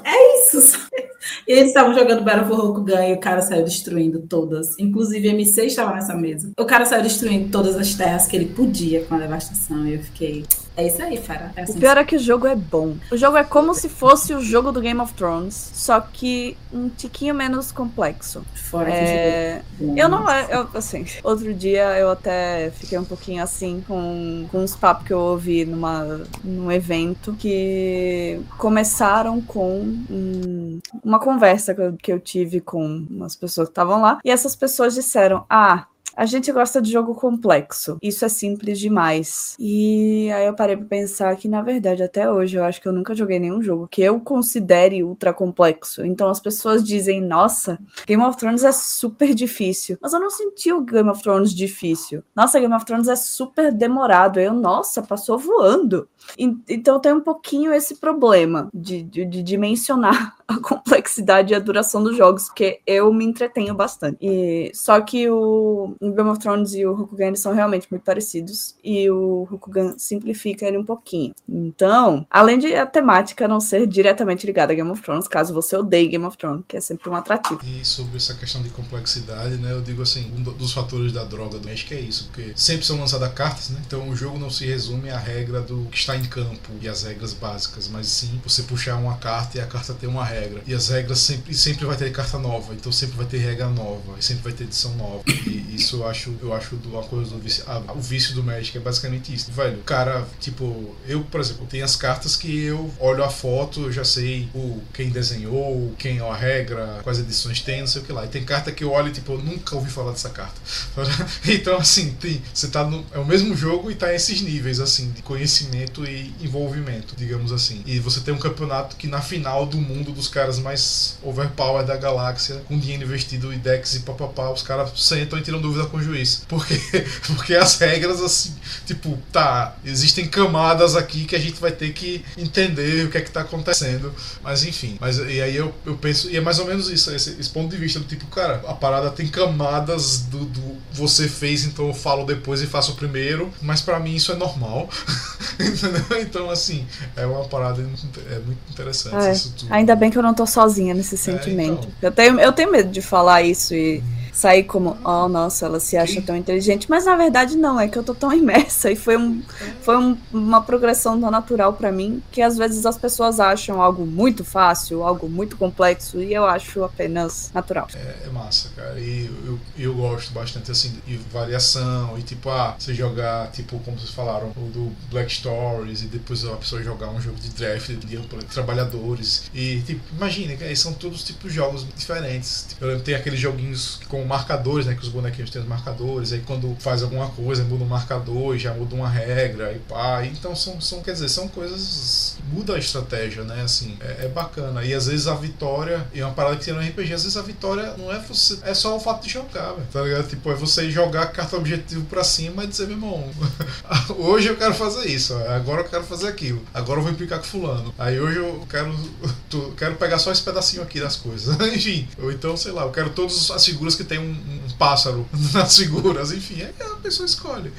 É isso, sabe? E eles estavam jogando Battle for Rokugan e o cara saiu destruindo todas. Inclusive, MC estava nessa mesa. O cara saiu destruindo todas as terras que ele podia com a devastação. E eu fiquei. É isso aí, Fara. É assim o pior é que o jogo é bom. O jogo é como se fosse o jogo do Game of Thrones, só que um tiquinho menos complexo. Fora é... que Eu não. Eu, assim, outro dia eu até fiquei um pouquinho assim com, com uns papos que eu ouvi numa, num evento que começaram com um, uma conversa que eu, que eu tive com umas pessoas que estavam lá. E essas pessoas disseram: Ah, a gente gosta de jogo complexo. Isso é simples demais. E aí eu parei pra pensar que, na verdade, até hoje, eu acho que eu nunca joguei nenhum jogo que eu considere ultra complexo. Então as pessoas dizem, nossa, Game of Thrones é super difícil. Mas eu não senti o Game of Thrones difícil. Nossa, Game of Thrones é super demorado. Eu, nossa, passou voando. Então tem um pouquinho esse problema de, de, de, dimensionar a complexidade e a duração dos jogos, porque eu me entretenho bastante. E, só que o, Game of Thrones e o Rokugan são realmente muito parecidos, e o Rokugan simplifica ele um pouquinho. Então, além de a temática não ser diretamente ligada a Game of Thrones, caso você odeie Game of Thrones, que é sempre um atrativo. E sobre essa questão de complexidade, né, eu digo assim, um dos fatores da droga do México é isso, porque sempre são lançadas cartas, né, então o jogo não se resume à regra do que está em campo e as regras básicas, mas sim você puxar uma carta e a carta tem uma regra. E as regras sempre, sempre vai ter carta nova, então sempre vai ter regra nova, e sempre vai ter edição nova. E isso eu acho, eu acho uma coisa do vício. Ah, o vício do Magic é basicamente isso. Velho, cara, tipo, eu, por exemplo, tenho as cartas que eu olho a foto, eu já sei o, quem desenhou, quem é a regra, quais edições tem, não sei o que lá. E tem carta que eu olho e, tipo, eu nunca ouvi falar dessa carta. então, assim, tem, você tá no. É o mesmo jogo e tá esses níveis, assim, de conhecimento e envolvimento, digamos assim. E você tem um campeonato que na final do mundo dos caras mais overpower da galáxia, com dinheiro investido e decks e papapá, os caras sentam e tiram dúvida com o juiz. Porque, porque as regras, assim, tipo, tá, existem camadas aqui que a gente vai ter que entender o que é que tá acontecendo. Mas enfim, mas e aí eu, eu penso, e é mais ou menos isso, esse, esse ponto de vista do tipo, cara, a parada tem camadas do, do você fez, então eu falo depois e faço primeiro, mas para mim isso é normal. Entendeu? Então, assim, é uma parada é muito interessante é, isso tudo. Ainda bem que eu não tô sozinha nesse é, sentimento. É, então. eu, tenho, eu tenho medo de falar isso e sair como, oh, nossa, ela se acha tão inteligente. Mas na verdade não, é que eu tô tão imersa. E foi, um, foi um, uma progressão tão natural para mim que às vezes as pessoas acham algo muito fácil, algo muito complexo, e eu acho apenas natural. É, é massa, cara. E eu, eu gosto bastante assim de variação. E tipo, ah, você jogar, tipo, como vocês falaram, o do Black Stories, e depois a pessoa jogar um jogo de draft de trabalhadores. E tipo, imagine, são todos tipos de jogos diferentes. Tipo, eu lembro tem aqueles joguinhos com marcadores, né? Que os bonequinhos têm os marcadores. Aí quando faz alguma coisa, muda um marcador, já muda uma regra e pá. Então são, são quer dizer, são coisas. Muda a estratégia, né? Assim, é, é bacana. E às vezes a vitória, e é uma parada que tem no RPG, às vezes a vitória não é você. É só o fato de jogar, véio, tá ligado? Tipo, é você jogar carta objetivo pra cima e dizer, meu irmão, hoje eu quero fazer isso, agora eu quero fazer aquilo, agora eu vou implicar com fulano. Aí hoje eu quero. quero pegar só esse pedacinho aqui das coisas. Enfim. Ou então, sei lá, eu quero todas as figuras que tem um, um pássaro nas figuras. Enfim, aí a pessoa escolhe.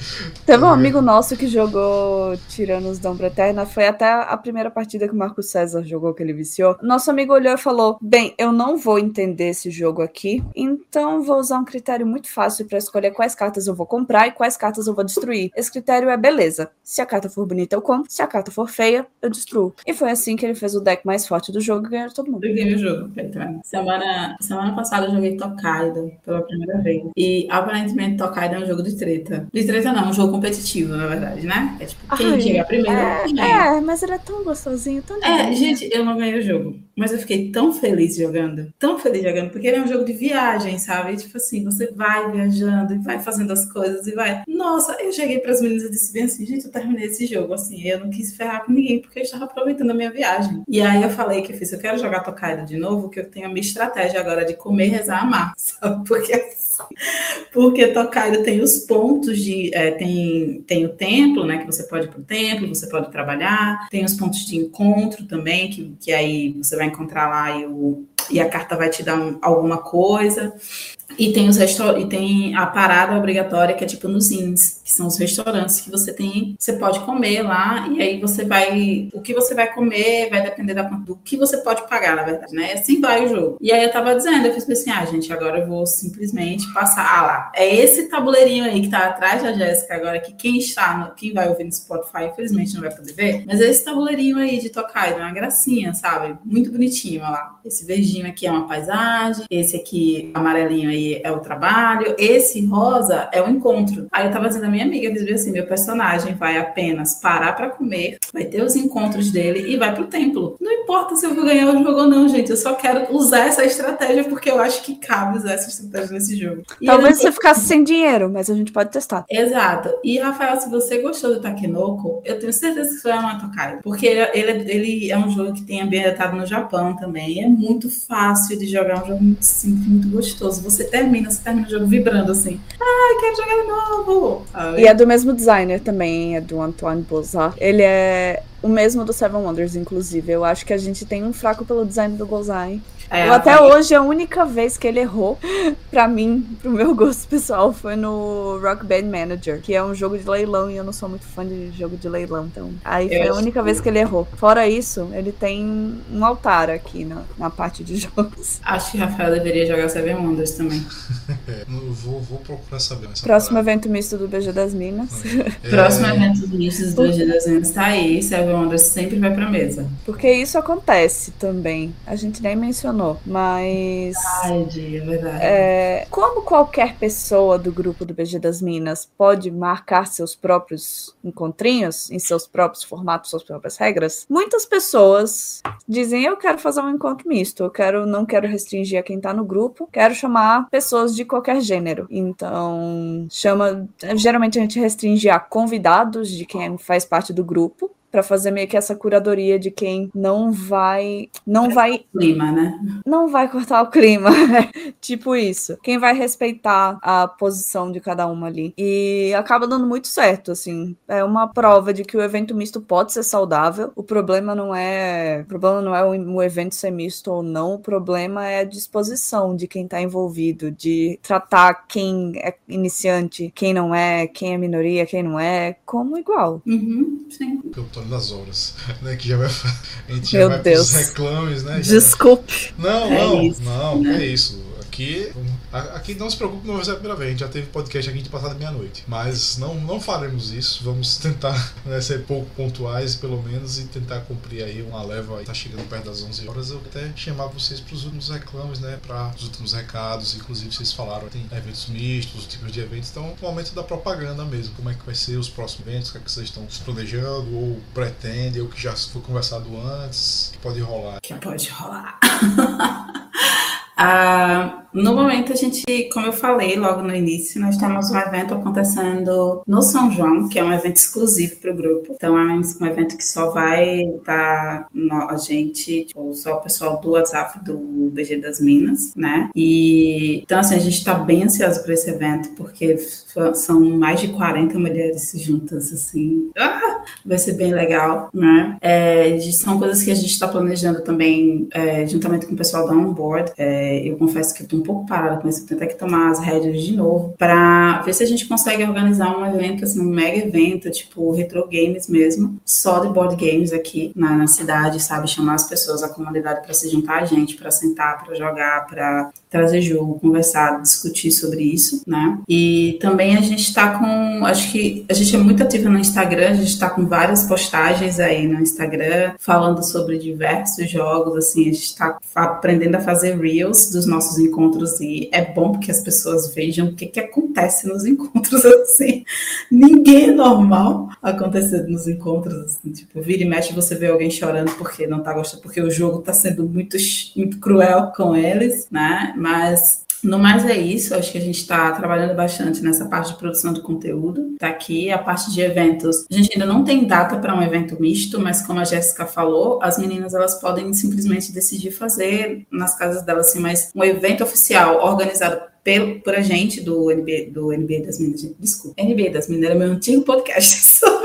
Teve um amigo nosso que jogou Tiranos da Umbra Eterna. Foi até a primeira partida que o Marco César jogou, que ele viciou. Nosso amigo olhou e falou: Bem, eu não vou entender esse jogo aqui, então vou usar um critério muito fácil para escolher quais cartas eu vou comprar e quais cartas eu vou destruir. Esse critério é beleza. Se a carta for bonita, eu compro. Se a carta for feia, eu destruo. E foi assim que ele fez o deck mais forte do jogo e ganhou todo mundo. Eu ganhei o jogo, Semana, semana passada eu joguei Tokaido pela primeira vez. E aparentemente Tokaido é um jogo de treta. De treta não, é um jogo competitivo, na verdade, né? É tipo, quem Ai, chega primeiro é, é, mas é tão gostosinho, tão É, gente, eu não ganhei o jogo. Mas eu fiquei tão feliz jogando, tão feliz jogando, porque ele é um jogo de viagem, sabe? Tipo assim, você vai viajando e vai fazendo as coisas e vai. Nossa, eu cheguei para as meninas e disse bem assim, gente, eu terminei esse jogo, assim, eu não quis ferrar com ninguém porque eu estava aproveitando a minha viagem. E aí eu falei que eu fiz, eu quero jogar Tokaido de novo, que eu tenho a minha estratégia agora de comer, rezar, amar, sabe? Porque porque Tokaido tem os pontos de. É, tem, tem o templo, né? Que você pode ir para o templo, você pode trabalhar, tem os pontos de encontro também, que, que aí você vai encontrar lá e, o, e a carta vai te dar um, alguma coisa. E tem, os e tem a parada obrigatória, que é tipo nos ins, que são os restaurantes que você tem, você pode comer lá, e aí você vai. O que você vai comer vai depender da, do que você pode pagar, na verdade, né? Assim vai o jogo. E aí eu tava dizendo, eu fiz assim, ah, gente, agora eu vou simplesmente passar. Ah lá, é esse tabuleirinho aí que tá atrás da Jéssica agora, que quem está, no, quem vai ouvir no Spotify, infelizmente não vai poder ver, mas é esse tabuleirinho aí de Tokaido, é uma gracinha, sabe? Muito bonitinho, olha lá. Esse verdinho aqui é uma paisagem, esse aqui amarelinho aí aí é o trabalho, esse rosa é o encontro. Aí eu tava dizendo a minha amiga, eu assim, meu personagem vai apenas parar para comer, vai ter os encontros dele e vai pro templo. Não importa se eu vou ganhar o jogo ou não, gente, eu só quero usar essa estratégia porque eu acho que cabe usar essa estratégia nesse jogo. E Talvez você ficasse sem dinheiro, mas a gente pode testar. Exato. E Rafael, se você gostou do Takenoko, eu tenho certeza que você vai amar Tokai, porque ele, ele, ele é um jogo que tem ambientado no Japão também, é muito fácil de jogar, é um jogo muito simples, muito gostoso. Você termina, você termina o jogo vibrando assim. Ai, quero jogar de novo! E é do mesmo designer também, é do Antoine Bozat. Ele é o mesmo do Seven Wonders, inclusive. Eu acho que a gente tem um fraco pelo design do Gozai. É, eu até hoje, a única vez que ele errou, pra mim, pro meu gosto pessoal, foi no Rock Band Manager, que é um jogo de leilão e eu não sou muito fã de jogo de leilão, então. Aí foi a única vez que ele errou. Fora isso, ele tem um altar aqui na, na parte de jogos. Acho que Rafael deveria jogar Seven Wonders também. é, vou, vou procurar saber. Próximo parada. evento misto do BG das Minas. É... Próximo evento misto do BG das Minas tá aí, Seven Wonders sempre vai pra mesa. Porque isso acontece também. A gente nem mencionou mencionou, mas. Verdade, é verdade. É, como qualquer pessoa do grupo do BG das Minas pode marcar seus próprios encontrinhos em seus próprios formatos, suas próprias regras, muitas pessoas dizem: Eu quero fazer um encontro misto, eu quero, não quero restringir a quem tá no grupo, quero chamar pessoas de qualquer gênero. Então, chama. Geralmente a gente restringe a convidados de quem faz parte do grupo para fazer meio que essa curadoria de quem não vai não vai clima, né? Não vai cortar o clima, tipo isso. Quem vai respeitar a posição de cada uma ali. E acaba dando muito certo, assim. É uma prova de que o evento misto pode ser saudável. O problema não é, o problema não é o, evento ser misto ou não, o problema é a disposição de quem tá envolvido, de tratar quem é iniciante, quem não é, quem é minoria, quem não é, como igual. Uhum, sim. Eu tô das Horas, né? Que já vai, a gente Meu já vai Deus. reclames, né? Desculpe. Não, é não, isso, não, é isso porque aqui não se preocupe, não vai ser a primeira vez. A gente já teve podcast aqui de passada meia-noite. Mas não, não faremos isso. Vamos tentar né, ser pouco pontuais, pelo menos, e tentar cumprir aí uma leva. Tá chegando perto das 11 horas. Eu até chamar vocês para os últimos reclames, né? Para os últimos recados. Inclusive, vocês falaram, tem eventos mistos, tipos de eventos. Então, o momento da propaganda mesmo. Como é que vai ser os próximos eventos? O que, é que vocês estão planejando? Ou pretendem? Ou que já foi conversado antes? Que pode rolar? Que pode rolar. ah, no momento, a gente, como eu falei logo no início, nós temos um evento acontecendo no São João, que é um evento exclusivo para o grupo. Então, é um evento que só vai estar a gente, tipo, só o pessoal do WhatsApp do BG das Minas, né? E então, assim, a gente está bem ansioso para esse evento, porque são mais de 40 mulheres juntas, assim. Ah, vai ser bem legal, né? É, são coisas que a gente está planejando também, é, juntamente com o pessoal da Onboard. É, eu confesso que eu estou pouco parada com isso, tentar que tomar as rédeas de novo para ver se a gente consegue organizar um evento, assim, um mega evento, tipo Retro Games mesmo, só de board games aqui na, na cidade, sabe? Chamar as pessoas, a comunidade para se juntar a gente, para sentar, para jogar, para trazer jogo, conversar, discutir sobre isso, né? E também a gente está com, acho que a gente é muito ativa no Instagram, a gente está com várias postagens aí no Instagram falando sobre diversos jogos, assim, a gente está aprendendo a fazer reels dos nossos encontros e é bom porque as pessoas vejam o que, que acontece nos encontros, assim. Ninguém é normal acontecendo nos encontros, assim, tipo, vira e mexe você vê alguém chorando porque não tá gostando, porque o jogo tá sendo muito, muito cruel com eles, né? Mas no mais é isso, acho que a gente está trabalhando bastante nessa parte de produção de conteúdo. Tá aqui a parte de eventos. A gente ainda não tem data para um evento misto, mas como a Jéssica falou, as meninas elas podem simplesmente decidir fazer nas casas delas assim, mas um evento oficial organizado pelo, por a gente do NBA, do NBA das Minas. Desculpa, NBA das Minas era meu antigo podcast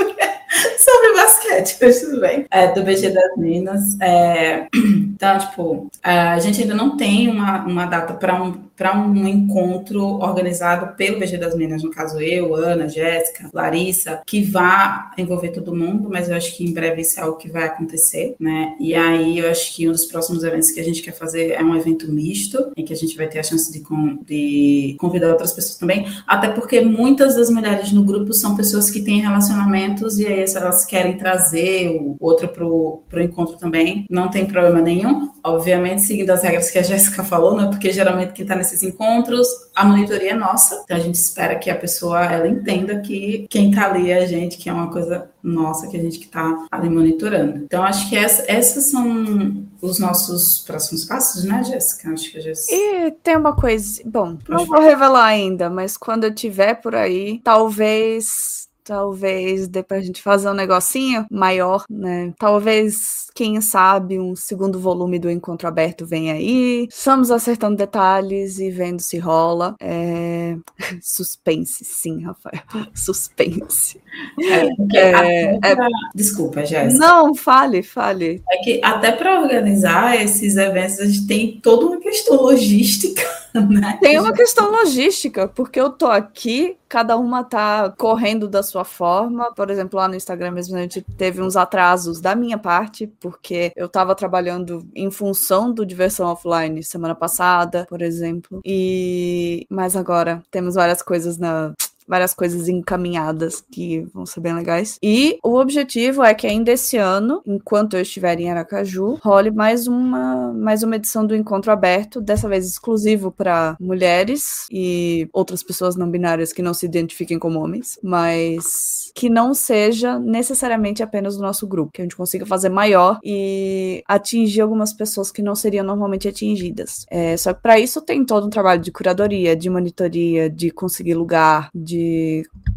tudo bem. É, do BG das Minas. É, então, tipo, a gente ainda não tem uma, uma data para um um encontro organizado pelo BG das Minas, no caso eu, Ana, Jéssica, Larissa, que vá envolver todo mundo, mas eu acho que em breve isso é algo que vai acontecer, né? E aí eu acho que um dos próximos eventos que a gente quer fazer é um evento misto, em que a gente vai ter a chance de, de convidar outras pessoas também, até porque muitas das mulheres no grupo são pessoas que têm relacionamentos e aí elas querem trazer o outro para o encontro também, não tem problema nenhum, obviamente seguindo as regras que a Jéssica falou, né? Porque geralmente quem está nesse esses encontros, a monitoria é nossa, então a gente espera que a pessoa ela entenda que quem está ali é a gente, que é uma coisa nossa que a gente que está ali monitorando. Então acho que essa, essas são os nossos próximos passos, né, Jéssica? Acho que a Jéssica... E tem uma coisa, bom, não vou revelar ainda, mas quando eu tiver por aí, talvez Talvez dê pra gente fazer um negocinho maior, né? Talvez, quem sabe, um segundo volume do Encontro Aberto venha aí. Estamos acertando detalhes e vendo se rola. É... Suspense, sim, Rafael. Suspense. É, é, é... Pra... Desculpa, Jéssica. Não, fale, fale. É que até para organizar esses eventos, a gente tem toda uma questão logística. Né? Tem uma questão logística, porque eu tô aqui, cada uma tá correndo da sua forma. Por exemplo, lá no Instagram mesmo a gente teve uns atrasos da minha parte, porque eu tava trabalhando em função do diversão offline semana passada, por exemplo. E mas agora temos várias coisas na várias coisas encaminhadas que vão ser bem legais. E o objetivo é que ainda esse ano, enquanto eu estiver em Aracaju, role mais uma, mais uma edição do Encontro Aberto, dessa vez exclusivo para mulheres e outras pessoas não binárias que não se identifiquem como homens, mas que não seja necessariamente apenas do nosso grupo, que a gente consiga fazer maior e atingir algumas pessoas que não seriam normalmente atingidas. É, só que para isso tem todo um trabalho de curadoria, de monitoria, de conseguir lugar, de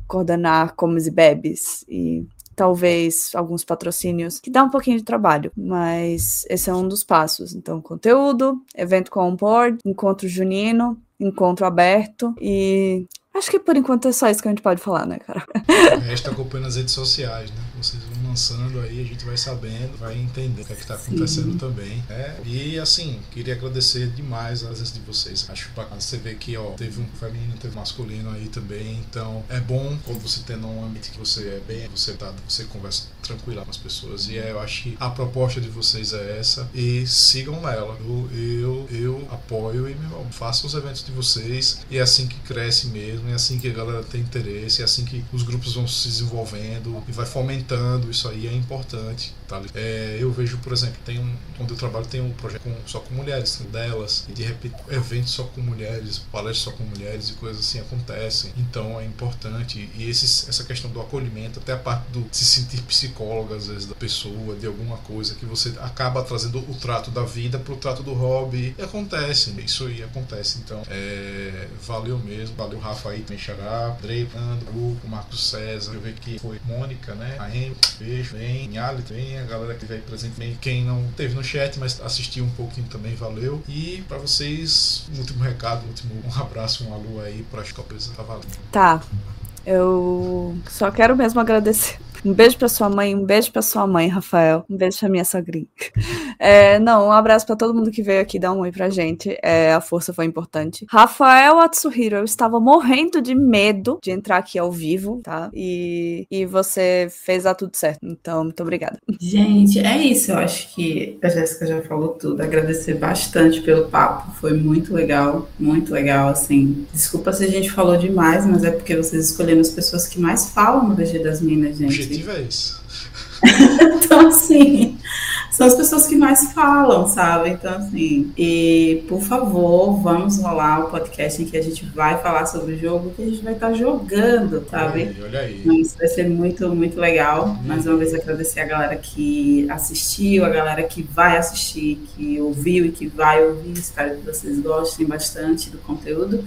coordenar comes e bebes e talvez alguns patrocínios, que dá um pouquinho de trabalho, mas esse é um dos passos. Então, conteúdo, evento com on-board, encontro junino, encontro aberto e acho que por enquanto é só isso que a gente pode falar, né, cara? O resto acompanha nas redes sociais, né? Avançando aí, a gente vai sabendo, vai entender o que é que tá acontecendo Sim. também. Né? E assim, queria agradecer demais a presença de vocês. Acho bacana você ver que, ó, teve um feminino, teve um masculino aí também. Então é bom quando você tem um ambiente que você é bem, você tá, você conversa tranquila com as pessoas. E é, eu acho que a proposta de vocês é essa. E sigam nela. Eu, eu, eu apoio e meu, façam os eventos de vocês. E é assim que cresce mesmo, é assim que a galera tem interesse, é assim que os grupos vão se desenvolvendo e vai fomentando. Isso aí é importante. Tá? É, eu vejo, por exemplo, tem um, onde eu trabalho tem um projeto com, só com mulheres, delas, e de repente eventos só com mulheres, palestras só com mulheres e coisas assim acontecem. Então é importante. E esses, essa questão do acolhimento, até a parte do se sentir psicóloga, às vezes, da pessoa, de alguma coisa, que você acaba trazendo o trato da vida pro trato do hobby. E acontece, isso aí acontece. Então, é, valeu mesmo. Valeu, Rafa aí, Mexará, Andrei, Nando, Marcos César, eu vi que foi Mônica, né? A beijo, vem, Ali, vem, a galera que veio presente, quem não teve no chat, mas assistiu um pouquinho também, valeu. E para vocês, um último recado, um último um abraço, um alô aí para as copas, tá valendo. Tá. Eu só quero mesmo agradecer um beijo pra sua mãe, um beijo pra sua mãe, Rafael. Um beijo pra minha sogrinha. É, não, um abraço para todo mundo que veio aqui dar um oi pra gente. É, a força foi importante. Rafael Atsuhiro, eu estava morrendo de medo de entrar aqui ao vivo, tá? E, e você fez dar tudo certo. Então, muito obrigada. Gente, é isso. Eu acho que a Jéssica já falou tudo. Agradecer bastante pelo papo. Foi muito legal, muito legal, assim. Desculpa se a gente falou demais, mas é porque vocês escolheram as pessoas que mais falam no DG das Minas, gente objetivo é. então, assim, são as pessoas que mais falam, sabe? Então, assim, e por favor, vamos rolar o podcast em que a gente vai falar sobre o jogo que a gente vai estar jogando, sabe? Olha aí, olha aí. Isso vai ser muito, muito legal. Hum. Mais uma vez agradecer a galera que assistiu, a galera que vai assistir, que ouviu e que vai ouvir. Espero que vocês gostem bastante do conteúdo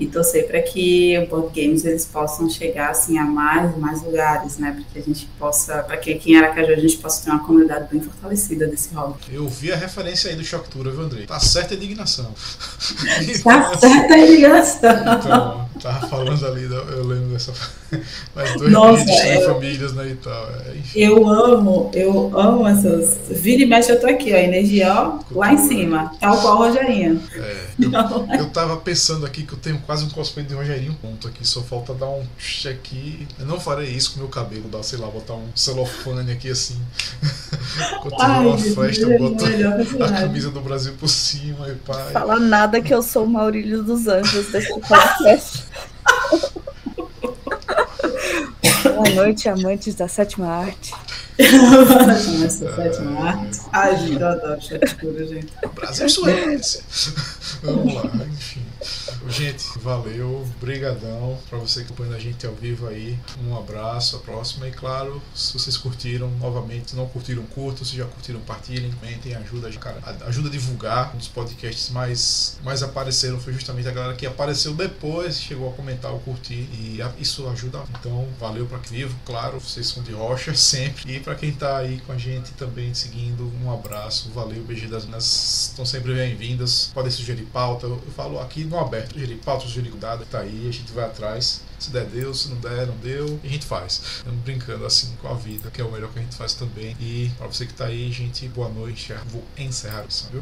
e torcer para que o board games eles possam chegar assim a mais mais lugares, né? Para que a gente possa, para que aqui em Aracaju a gente possa ter uma comunidade bem fortalecida desse hobby. Eu vi a referência aí do Shocktura, viu, André? Tá certa a indignação. tá certa a indignação. Então, tava falando ali, eu lembro dessa. Mais dois Nossa, vídeos eu, famílias, né, e tal. É, eu amo, eu amo essas. Vira e mexe, eu tô aqui, ó, energia, ó, lá em cima, tal qual o Rogerinho. É, eu, eu tava pensando aqui que eu tenho quase um cosplay de Rogerinho ponto aqui, só falta dar um check. Eu não farei isso com meu cabelo, dar, sei lá, botar um celofane aqui assim. Tiver uma festa, eu boto a camisa do Brasil por cima e pai. Fala nada que eu sou o Maurílio dos Anjos desse podcast. Boa noite, amantes da sétima arte. Da sétima arte. Ai, gente, eu adoro chat puro, gente. Brasil é Suécia. Vamos lá, enfim. Gente, valeu, brigadão para você que acompanha a gente ao vivo aí. Um abraço, a próxima e claro, se vocês curtiram, novamente, se não curtiram, curtam, se já curtiram, partilhem, comentem, ajuda, cara, ajuda a divulgar. Um dos podcasts mais mais apareceram foi justamente a galera que apareceu depois, chegou a comentar ou curtir e isso ajuda. Então, valeu para quem vivo, claro, vocês são de rocha sempre. E para quem tá aí com a gente também seguindo, um abraço, valeu, beijo das minhas estão sempre bem-vindas. Podem sugerir pauta, eu falo aqui no aberto sugerir pauta, sugerir dado, tá aí, a gente vai atrás. Se der, deu, se não der, não deu, e a gente faz. Estamos brincando assim com a vida, que é o melhor que a gente faz também. E para você que tá aí, gente, boa noite. Já vou encerrar isso, viu?